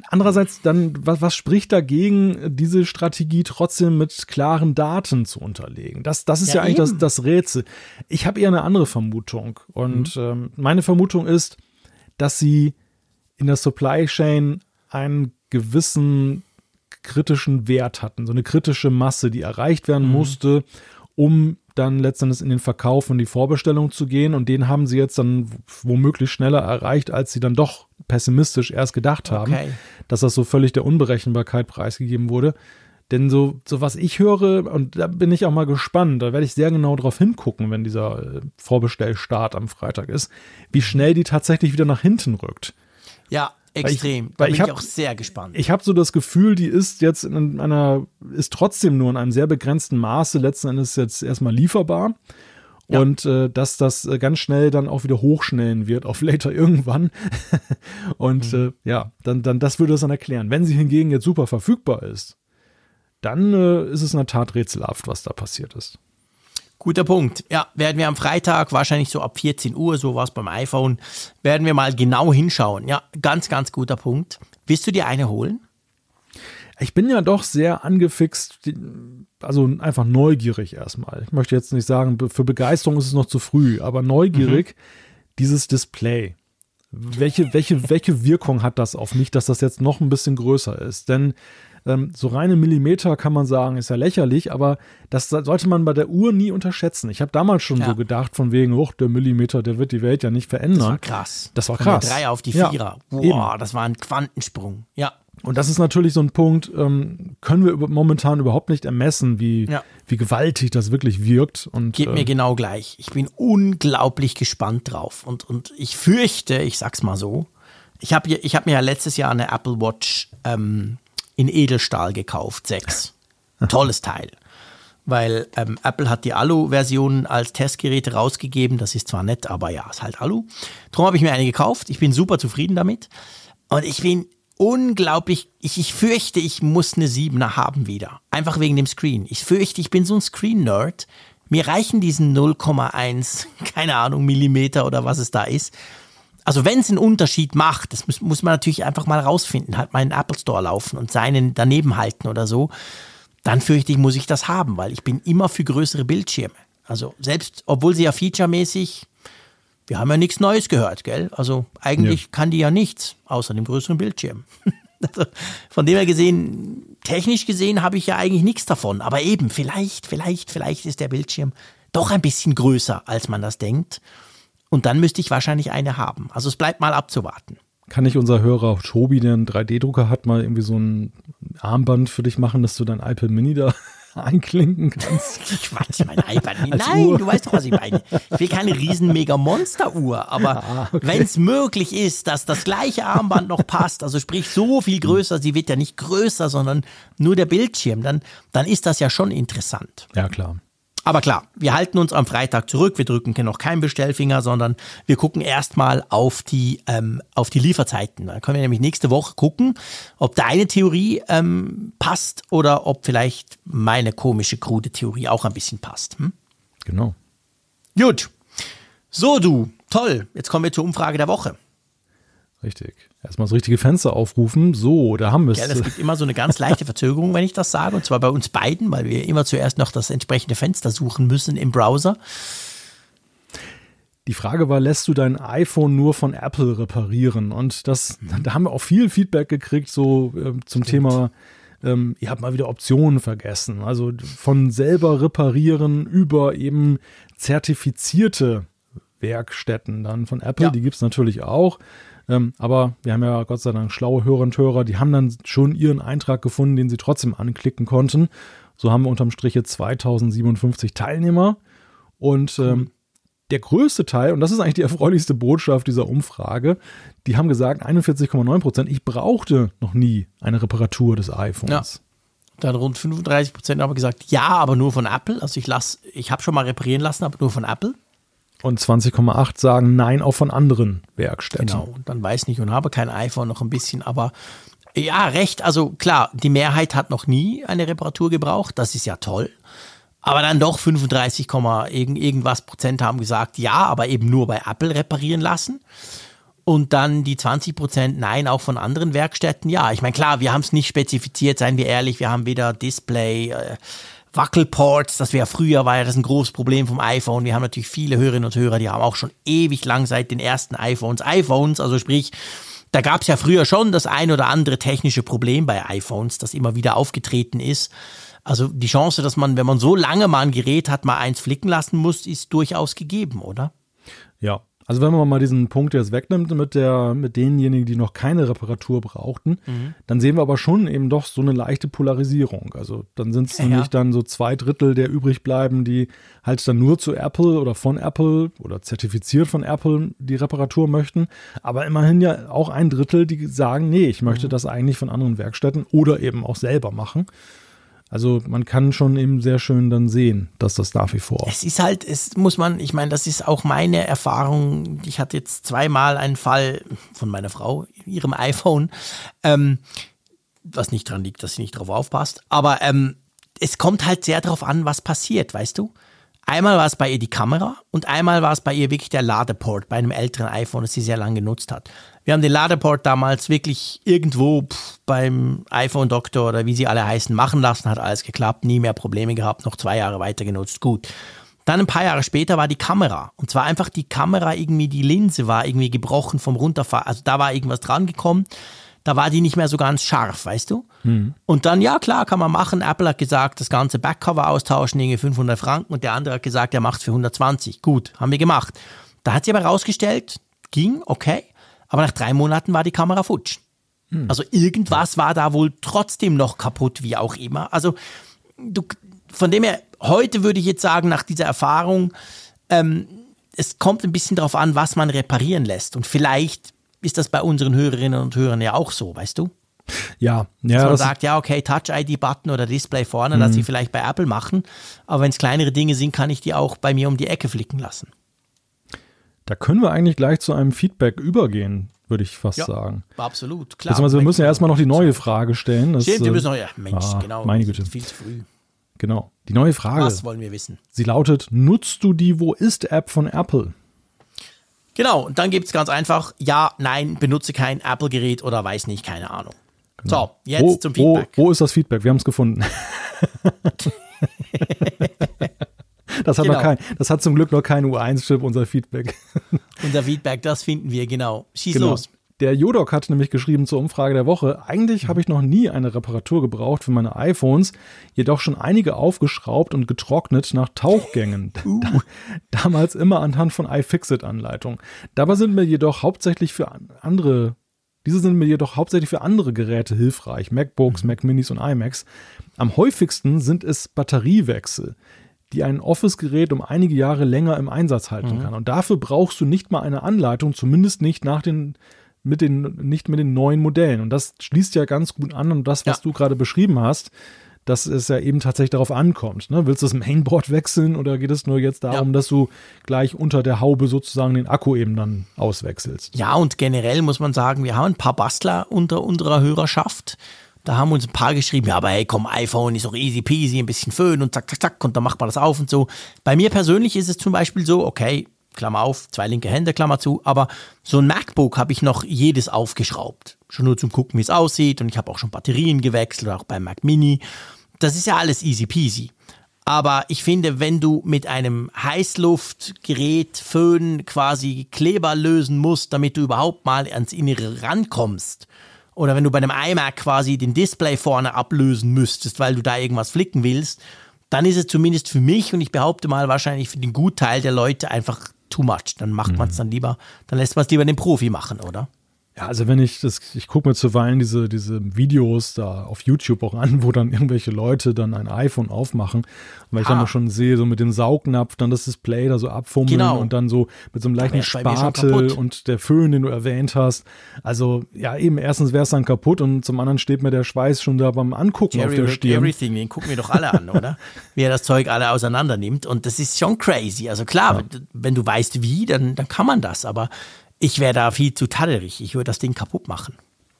Andererseits dann, was, was spricht dagegen, diese Strategie trotzdem mit klaren Daten zu unterlegen? Das, das ist ja, ja eigentlich das, das Rätsel. Ich habe eher eine andere Vermutung. Und mhm. ähm, meine Vermutung ist, dass sie in der Supply Chain einen gewissen kritischen Wert hatten, so eine kritische Masse, die erreicht werden mhm. musste, um dann letztendlich in den Verkauf und die Vorbestellung zu gehen. Und den haben sie jetzt dann womöglich schneller erreicht, als sie dann doch pessimistisch erst gedacht haben, okay. dass das so völlig der Unberechenbarkeit preisgegeben wurde. Denn so, so was ich höre, und da bin ich auch mal gespannt, da werde ich sehr genau drauf hingucken, wenn dieser äh, Vorbestellstart am Freitag ist, wie schnell die tatsächlich wieder nach hinten rückt. Ja, Extrem. Weil ich, da bin ich, hab, auch sehr gespannt. Ich habe so das Gefühl, die ist jetzt in einer, ist trotzdem nur in einem sehr begrenzten Maße letzten Endes jetzt erstmal lieferbar. Ja. Und äh, dass das äh, ganz schnell dann auch wieder hochschnellen wird auf later irgendwann. und mhm. äh, ja, dann, dann das würde es dann erklären. Wenn sie hingegen jetzt super verfügbar ist, dann äh, ist es in der Tat rätselhaft, was da passiert ist. Guter Punkt. Ja, werden wir am Freitag, wahrscheinlich so ab 14 Uhr, so was beim iPhone, werden wir mal genau hinschauen. Ja, ganz, ganz guter Punkt. Willst du dir eine holen? Ich bin ja doch sehr angefixt, also einfach neugierig erstmal. Ich möchte jetzt nicht sagen, für Begeisterung ist es noch zu früh, aber neugierig, mhm. dieses Display. Welche, welche, welche Wirkung hat das auf mich, dass das jetzt noch ein bisschen größer ist? Denn ähm, so reine Millimeter kann man sagen, ist ja lächerlich, aber das sollte man bei der Uhr nie unterschätzen. Ich habe damals schon ja. so gedacht, von wegen, oh, der Millimeter, der wird die Welt ja nicht verändern. Das war krass. Das war krass. Von der 3 auf die 4er. Ja, Boah, das war ein Quantensprung. Ja. Und das ist natürlich so ein Punkt, ähm, können wir momentan überhaupt nicht ermessen, wie, ja. wie gewaltig das wirklich wirkt. Und, Geht äh, mir genau gleich. Ich bin unglaublich gespannt drauf. Und, und ich fürchte, ich sag's mal so, ich habe ich hab mir ja letztes Jahr eine Apple Watch ähm, in Edelstahl gekauft, sechs. Tolles Teil. Weil ähm, Apple hat die Alu-Version als Testgerät rausgegeben. Das ist zwar nett, aber ja, ist halt Alu. Darum habe ich mir eine gekauft. Ich bin super zufrieden damit. Und ich bin unglaublich, ich, ich fürchte, ich muss eine 7er haben wieder. Einfach wegen dem Screen. Ich fürchte, ich bin so ein Screen-Nerd. Mir reichen diesen 0,1, keine Ahnung, Millimeter oder was es da ist. Also wenn es einen Unterschied macht, das muss, muss man natürlich einfach mal rausfinden, halt mal in den Apple Store laufen und seinen daneben halten oder so, dann fürchte ich, muss ich das haben, weil ich bin immer für größere Bildschirme. Also selbst, obwohl sie ja featuremäßig, wir haben ja nichts Neues gehört, gell? Also eigentlich ja. kann die ja nichts, außer dem größeren Bildschirm. also von dem her gesehen, technisch gesehen habe ich ja eigentlich nichts davon. Aber eben, vielleicht, vielleicht, vielleicht ist der Bildschirm doch ein bisschen größer, als man das denkt. Und dann müsste ich wahrscheinlich eine haben. Also es bleibt mal abzuwarten. Kann nicht unser Hörer Tobi, der einen 3D-Drucker hat, mal irgendwie so ein Armband für dich machen, dass du dein iPad Mini da einklinken kannst? Quatsch, mein iPad Mini. Nein, Uhr. du weißt doch, was ich meine. Ich will keine riesen Mega-Monster-Uhr, aber ah, okay. wenn es möglich ist, dass das gleiche Armband noch passt, also sprich so viel größer, sie wird ja nicht größer, sondern nur der Bildschirm, dann, dann ist das ja schon interessant. Ja, klar. Aber klar, wir halten uns am Freitag zurück. Wir drücken hier noch keinen Bestellfinger, sondern wir gucken erstmal auf die, ähm, auf die Lieferzeiten. Dann können wir nämlich nächste Woche gucken, ob deine Theorie ähm, passt oder ob vielleicht meine komische, krude Theorie auch ein bisschen passt. Hm? Genau. Gut. So, du. Toll. Jetzt kommen wir zur Umfrage der Woche. Richtig. Erstmal das richtige Fenster aufrufen. So, da haben wir es. Ja, es gibt immer so eine ganz leichte Verzögerung, wenn ich das sage. Und zwar bei uns beiden, weil wir immer zuerst noch das entsprechende Fenster suchen müssen im Browser. Die Frage war, lässt du dein iPhone nur von Apple reparieren? Und das, mhm. da haben wir auch viel Feedback gekriegt, so äh, zum Stimmt. Thema, ähm, ihr habt mal wieder Optionen vergessen. Also von selber reparieren über eben zertifizierte Werkstätten dann von Apple, ja. die gibt es natürlich auch. Ähm, aber wir haben ja Gott sei Dank schlaue Hörerinnen und Hörer, die haben dann schon ihren Eintrag gefunden, den sie trotzdem anklicken konnten. So haben wir unterm Strich 2057 Teilnehmer. Und ähm, der größte Teil, und das ist eigentlich die erfreulichste Botschaft dieser Umfrage, die haben gesagt, 41,9 Prozent, ich brauchte noch nie eine Reparatur des iPhones. Ja. Dann rund 35 Prozent haben gesagt, ja, aber nur von Apple. Also ich lasse, ich habe schon mal reparieren lassen, aber nur von Apple. Und 20,8 sagen nein, auch von anderen Werkstätten. Genau, dann weiß nicht und habe kein iPhone noch ein bisschen, aber ja, recht. Also klar, die Mehrheit hat noch nie eine Reparatur gebraucht. Das ist ja toll. Aber dann doch 35, irgendwas Prozent haben gesagt, ja, aber eben nur bei Apple reparieren lassen. Und dann die 20 Prozent Nein, auch von anderen Werkstätten. Ja, ich meine, klar, wir haben es nicht spezifiziert, seien wir ehrlich. Wir haben weder Display, äh, Wackelports, das wäre früher, war ja das ein großes Problem vom iPhone. Wir haben natürlich viele Hörerinnen und Hörer, die haben auch schon ewig lang seit den ersten iPhones iPhones, also sprich, da gab es ja früher schon das ein oder andere technische Problem bei iPhones, das immer wieder aufgetreten ist. Also die Chance, dass man, wenn man so lange mal ein Gerät hat, mal eins flicken lassen muss, ist durchaus gegeben, oder? Ja, also wenn man mal diesen Punkt jetzt wegnimmt mit der, mit denjenigen, die noch keine Reparatur brauchten, mhm. dann sehen wir aber schon eben doch so eine leichte Polarisierung. Also dann sind es ja. nämlich dann so zwei Drittel der übrig bleiben, die halt dann nur zu Apple oder von Apple oder zertifiziert von Apple die Reparatur möchten. Aber immerhin ja auch ein Drittel, die sagen, nee, ich möchte mhm. das eigentlich von anderen Werkstätten oder eben auch selber machen. Also man kann schon eben sehr schön dann sehen, dass das nach wie vor. Es ist halt, es muss man, ich meine, das ist auch meine Erfahrung. Ich hatte jetzt zweimal einen Fall von meiner Frau, ihrem iPhone, ähm, was nicht dran liegt, dass sie nicht drauf aufpasst. Aber ähm, es kommt halt sehr darauf an, was passiert, weißt du? Einmal war es bei ihr die Kamera und einmal war es bei ihr wirklich der Ladeport bei einem älteren iPhone, das sie sehr lange genutzt hat. Wir haben den Ladeport damals wirklich irgendwo pff, beim iPhone-Doktor oder wie sie alle heißen machen lassen, hat alles geklappt, nie mehr Probleme gehabt, noch zwei Jahre weiter genutzt, gut. Dann ein paar Jahre später war die Kamera. Und zwar einfach die Kamera irgendwie, die Linse war irgendwie gebrochen vom Runterfahren. Also da war irgendwas dran gekommen da war die nicht mehr so ganz scharf, weißt du? Mhm. Und dann, ja klar, kann man machen. Apple hat gesagt, das ganze Backcover austauschen, irgendwie 500 Franken. Und der andere hat gesagt, er macht es für 120. Gut, haben wir gemacht. Da hat sie aber rausgestellt, ging, okay. Aber nach drei Monaten war die Kamera futsch. Mhm. Also irgendwas war da wohl trotzdem noch kaputt, wie auch immer. Also du, von dem her, heute würde ich jetzt sagen, nach dieser Erfahrung, ähm, es kommt ein bisschen darauf an, was man reparieren lässt. Und vielleicht ist das bei unseren Hörerinnen und Hörern ja auch so, weißt du? Ja, ja. So man sagt, ja, okay, Touch-ID-Button oder Display vorne, mhm. lasse ich vielleicht bei Apple machen. Aber wenn es kleinere Dinge sind, kann ich die auch bei mir um die Ecke flicken lassen. Da können wir eigentlich gleich zu einem Feedback übergehen, würde ich fast ja, sagen. Absolut, klar. Also wir müssen ja erstmal noch die neue Frage stellen. Das, Stimmt, wir müssen noch, ja, Mensch, ah, genau. Meine Güte. Viel zu früh. Genau. Die neue Frage. Was wollen wir wissen? Sie lautet: Nutzt du die Wo ist App von Apple? Genau, und dann gibt es ganz einfach, ja, nein, benutze kein Apple-Gerät oder weiß nicht, keine Ahnung. Genau. So, jetzt wo, zum Feedback. Wo, wo ist das Feedback? Wir haben es gefunden. das, hat genau. noch kein, das hat zum Glück noch kein U1-Chip, unser Feedback. unser Feedback, das finden wir, genau. Schieß genau. los. Der Jodok hat nämlich geschrieben zur Umfrage der Woche, eigentlich habe ich noch nie eine Reparatur gebraucht für meine iPhones, jedoch schon einige aufgeschraubt und getrocknet nach Tauchgängen. Uh. Damals immer anhand von iFixit-Anleitung. Dabei sind mir jedoch hauptsächlich für andere diese sind mir jedoch hauptsächlich für andere Geräte hilfreich, MacBooks, mhm. Mac Minis und iMacs. Am häufigsten sind es Batteriewechsel, die ein Office-Gerät um einige Jahre länger im Einsatz halten mhm. kann. Und dafür brauchst du nicht mal eine Anleitung, zumindest nicht nach den mit den, nicht mit den neuen Modellen. Und das schließt ja ganz gut an und das, was ja. du gerade beschrieben hast, dass es ja eben tatsächlich darauf ankommt. Ne? Willst du das Mainboard wechseln oder geht es nur jetzt darum, ja. dass du gleich unter der Haube sozusagen den Akku eben dann auswechselst? Ja, und generell muss man sagen, wir haben ein paar Bastler unter unserer Hörerschaft. Da haben uns ein paar geschrieben, ja, aber hey, komm, iPhone ist doch easy peasy, ein bisschen Föhn und zack, zack, zack, und dann macht man das auf und so. Bei mir persönlich ist es zum Beispiel so, okay, Klammer auf, zwei linke Hände, Klammer zu, aber so ein MacBook habe ich noch jedes aufgeschraubt. Schon nur zum Gucken, wie es aussieht und ich habe auch schon Batterien gewechselt, auch beim Mac Mini. Das ist ja alles easy peasy. Aber ich finde, wenn du mit einem Heißluftgerät, Föhn quasi Kleber lösen musst, damit du überhaupt mal ans Innere rankommst, oder wenn du bei einem iMac quasi den Display vorne ablösen müsstest, weil du da irgendwas flicken willst, dann ist es zumindest für mich und ich behaupte mal wahrscheinlich für den Gutteil der Leute einfach too much. Dann macht mhm. man es dann lieber, dann lässt man es lieber den Profi machen, oder? Ja, also wenn ich das, ich gucke mir zuweilen diese, diese Videos da auf YouTube auch an, wo dann irgendwelche Leute dann ein iPhone aufmachen, weil ich ha. dann mal schon sehe, so mit dem Saugnapf dann das Display da so abfummeln genau. und dann so mit so einem leichten Spatel und der Föhn, den du erwähnt hast. Also ja, eben erstens wäre es dann kaputt und zum anderen steht mir der Schweiß schon da beim Angucken Jerry auf der Stirn. Everything, den gucken wir doch alle an, oder? wie er das Zeug alle auseinander nimmt und das ist schon crazy. Also klar, ja. wenn du weißt wie, dann, dann kann man das, aber ich wäre da viel zu tadderig. Ich würde das Ding kaputt machen.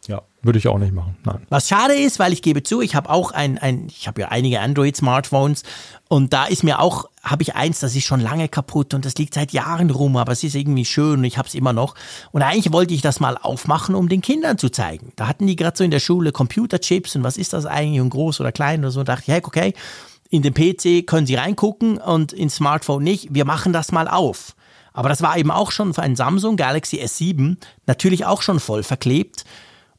Ja, würde ich auch nicht machen. Nein. Was schade ist, weil ich gebe zu, ich habe auch ein, ein ich habe ja einige Android-Smartphones und da ist mir auch, habe ich eins, das ist schon lange kaputt und das liegt seit Jahren rum, aber es ist irgendwie schön und ich habe es immer noch. Und eigentlich wollte ich das mal aufmachen, um den Kindern zu zeigen. Da hatten die gerade so in der Schule Computerchips und was ist das eigentlich und groß oder klein oder so. Und dachte ich, hey, okay, in den PC können sie reingucken und ins Smartphone nicht. Wir machen das mal auf. Aber das war eben auch schon für ein Samsung Galaxy S7 natürlich auch schon voll verklebt.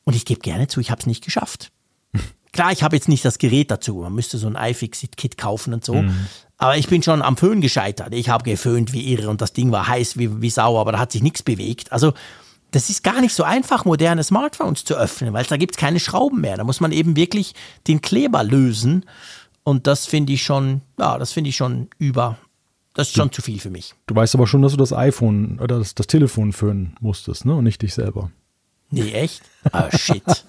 Und ich gebe gerne zu, ich habe es nicht geschafft. Klar, ich habe jetzt nicht das Gerät dazu. Man müsste so ein iFixit-Kit kaufen und so. Mhm. Aber ich bin schon am Föhn gescheitert. Ich habe geföhnt wie irre und das Ding war heiß wie, wie sauer, aber da hat sich nichts bewegt. Also das ist gar nicht so einfach, moderne Smartphones zu öffnen, weil da gibt es keine Schrauben mehr. Da muss man eben wirklich den Kleber lösen. Und das finde ich schon, ja, das finde ich schon über, das ist schon du, zu viel für mich. Du weißt aber schon, dass du das iPhone oder das, das Telefon föhnen musstest, ne? Und nicht dich selber. Nee, echt? Ah, shit.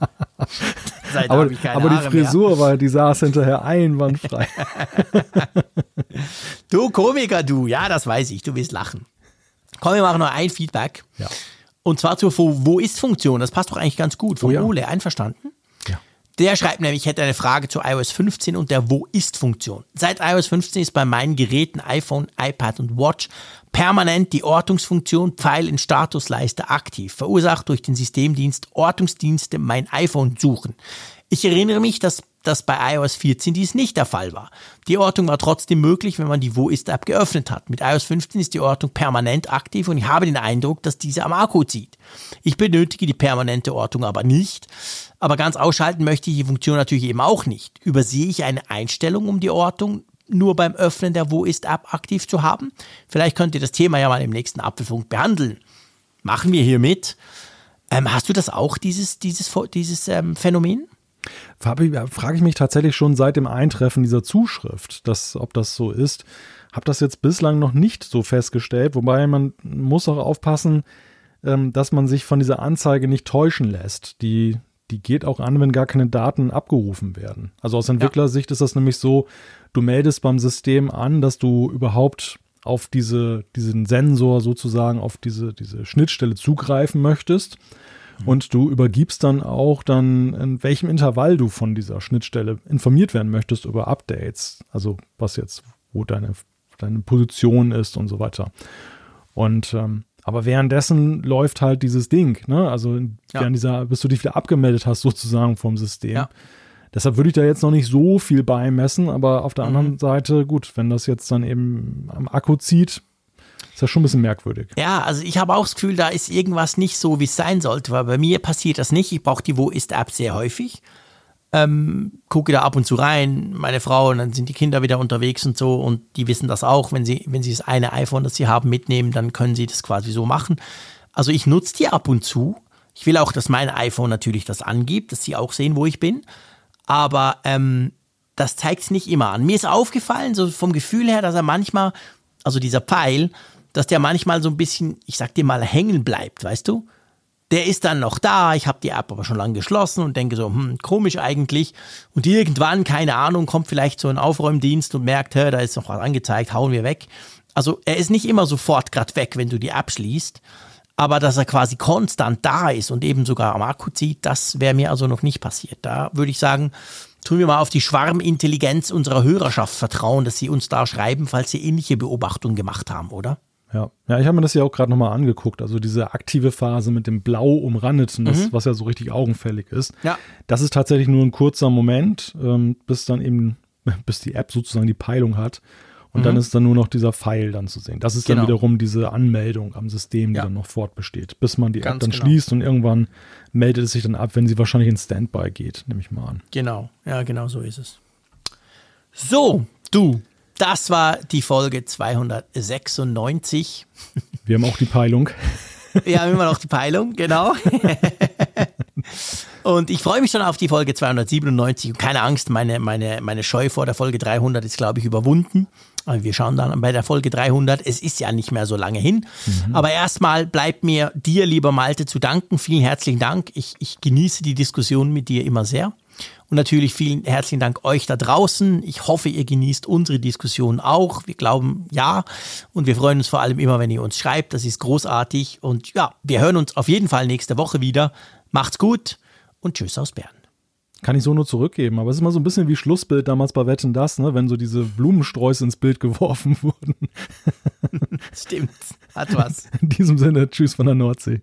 aber, aber die Frisur mehr. war, die saß hinterher einwandfrei. du Komiker, du. Ja, das weiß ich. Du willst lachen. Komm, wir machen noch ein Feedback. Ja. Und zwar zur Wo ist Funktion. Das passt doch eigentlich ganz gut. Von oh ja. Ole, einverstanden? Der schreibt nämlich, ich hätte eine Frage zu iOS 15 und der Wo ist Funktion. Seit iOS 15 ist bei meinen Geräten iPhone, iPad und Watch permanent die Ortungsfunktion Pfeil in Statusleiste aktiv, verursacht durch den Systemdienst Ortungsdienste mein iPhone suchen. Ich erinnere mich, dass das bei iOS 14 dies nicht der Fall war. Die Ortung war trotzdem möglich, wenn man die Wo ist App geöffnet hat. Mit iOS 15 ist die Ortung permanent aktiv und ich habe den Eindruck, dass diese am Akku zieht. Ich benötige die permanente Ortung aber nicht. Aber ganz ausschalten möchte ich die Funktion natürlich eben auch nicht. Übersehe ich eine Einstellung, um die Ortung nur beim Öffnen der Wo ist App aktiv zu haben? Vielleicht könnt ihr das Thema ja mal im nächsten Apfelfunk behandeln. Machen wir hier mit. Ähm, hast du das auch, dieses, dieses, dieses ähm, Phänomen? Frage ich mich tatsächlich schon seit dem Eintreffen dieser Zuschrift, dass, ob das so ist. Habe das jetzt bislang noch nicht so festgestellt, wobei man muss auch aufpassen, ähm, dass man sich von dieser Anzeige nicht täuschen lässt. Die die geht auch an, wenn gar keine Daten abgerufen werden. Also aus Entwicklersicht ja. ist das nämlich so, du meldest beim System an, dass du überhaupt auf diese, diesen Sensor sozusagen, auf diese, diese Schnittstelle zugreifen möchtest. Mhm. Und du übergibst dann auch dann, in welchem Intervall du von dieser Schnittstelle informiert werden möchtest über Updates. Also was jetzt, wo deine, deine Position ist und so weiter. Und ähm, aber währenddessen läuft halt dieses Ding, ne? Also ja. während dieser, bis du dich wieder abgemeldet hast, sozusagen vom System. Ja. Deshalb würde ich da jetzt noch nicht so viel beimessen, aber auf der mhm. anderen Seite, gut, wenn das jetzt dann eben am Akku zieht, ist das schon ein bisschen merkwürdig. Ja, also ich habe auch das Gefühl, da ist irgendwas nicht so, wie es sein sollte, weil bei mir passiert das nicht. Ich brauche die Wo ist App sehr häufig ähm, gucke da ab und zu rein, meine Frau, und dann sind die Kinder wieder unterwegs und so und die wissen das auch, wenn sie, wenn sie das eine iPhone, das sie haben, mitnehmen, dann können sie das quasi so machen. Also ich nutze die ab und zu. Ich will auch, dass mein iPhone natürlich das angibt, dass sie auch sehen, wo ich bin. Aber ähm, das zeigt es nicht immer an. Mir ist aufgefallen, so vom Gefühl her, dass er manchmal, also dieser Pfeil, dass der manchmal so ein bisschen, ich sag dir mal, hängen bleibt, weißt du? Der ist dann noch da, ich habe die App aber schon lange geschlossen und denke so, hm, komisch eigentlich. Und irgendwann, keine Ahnung, kommt vielleicht so ein Aufräumdienst und merkt, hä, da ist noch was angezeigt, hauen wir weg. Also er ist nicht immer sofort gerade weg, wenn du die App schließt. Aber dass er quasi konstant da ist und eben sogar am Akku zieht, das wäre mir also noch nicht passiert. Da würde ich sagen, tun wir mal auf die Schwarmintelligenz unserer Hörerschaft vertrauen, dass sie uns da schreiben, falls sie ähnliche Beobachtungen gemacht haben, oder? Ja, ja ich habe mir das ja auch gerade nochmal angeguckt. Also diese aktive Phase mit dem blau umrandeten, das, mhm. was ja so richtig augenfällig ist. Ja. Das ist tatsächlich nur ein kurzer Moment, ähm, bis dann eben, bis die App sozusagen die Peilung hat. Und mhm. dann ist dann nur noch dieser Pfeil dann zu sehen. Das ist genau. dann wiederum diese Anmeldung am System, die ja. dann noch fortbesteht, bis man die Ganz App dann genau. schließt und irgendwann meldet es sich dann ab, wenn sie wahrscheinlich in Standby geht, nehme ich mal an. Genau, ja, genau so ist es. So, du, das war die Folge 296. Wir haben auch die Peilung. Wir haben immer noch die Peilung, genau. Und ich freue mich schon auf die Folge 297 und keine Angst, meine, meine, meine Scheu vor der Folge 300 ist, glaube ich, überwunden. Wir schauen dann bei der Folge 300. Es ist ja nicht mehr so lange hin. Mhm. Aber erstmal bleibt mir dir, lieber Malte, zu danken. Vielen herzlichen Dank. Ich, ich genieße die Diskussion mit dir immer sehr. Und natürlich vielen herzlichen Dank euch da draußen. Ich hoffe, ihr genießt unsere Diskussion auch. Wir glauben ja. Und wir freuen uns vor allem immer, wenn ihr uns schreibt. Das ist großartig. Und ja, wir hören uns auf jeden Fall nächste Woche wieder. Macht's gut und tschüss aus Bern. Kann ich so nur zurückgeben, aber es ist immer so ein bisschen wie Schlussbild damals bei Wetten das, ne, wenn so diese Blumensträuße ins Bild geworfen wurden. Stimmt, hat was. In diesem Sinne, tschüss von der Nordsee.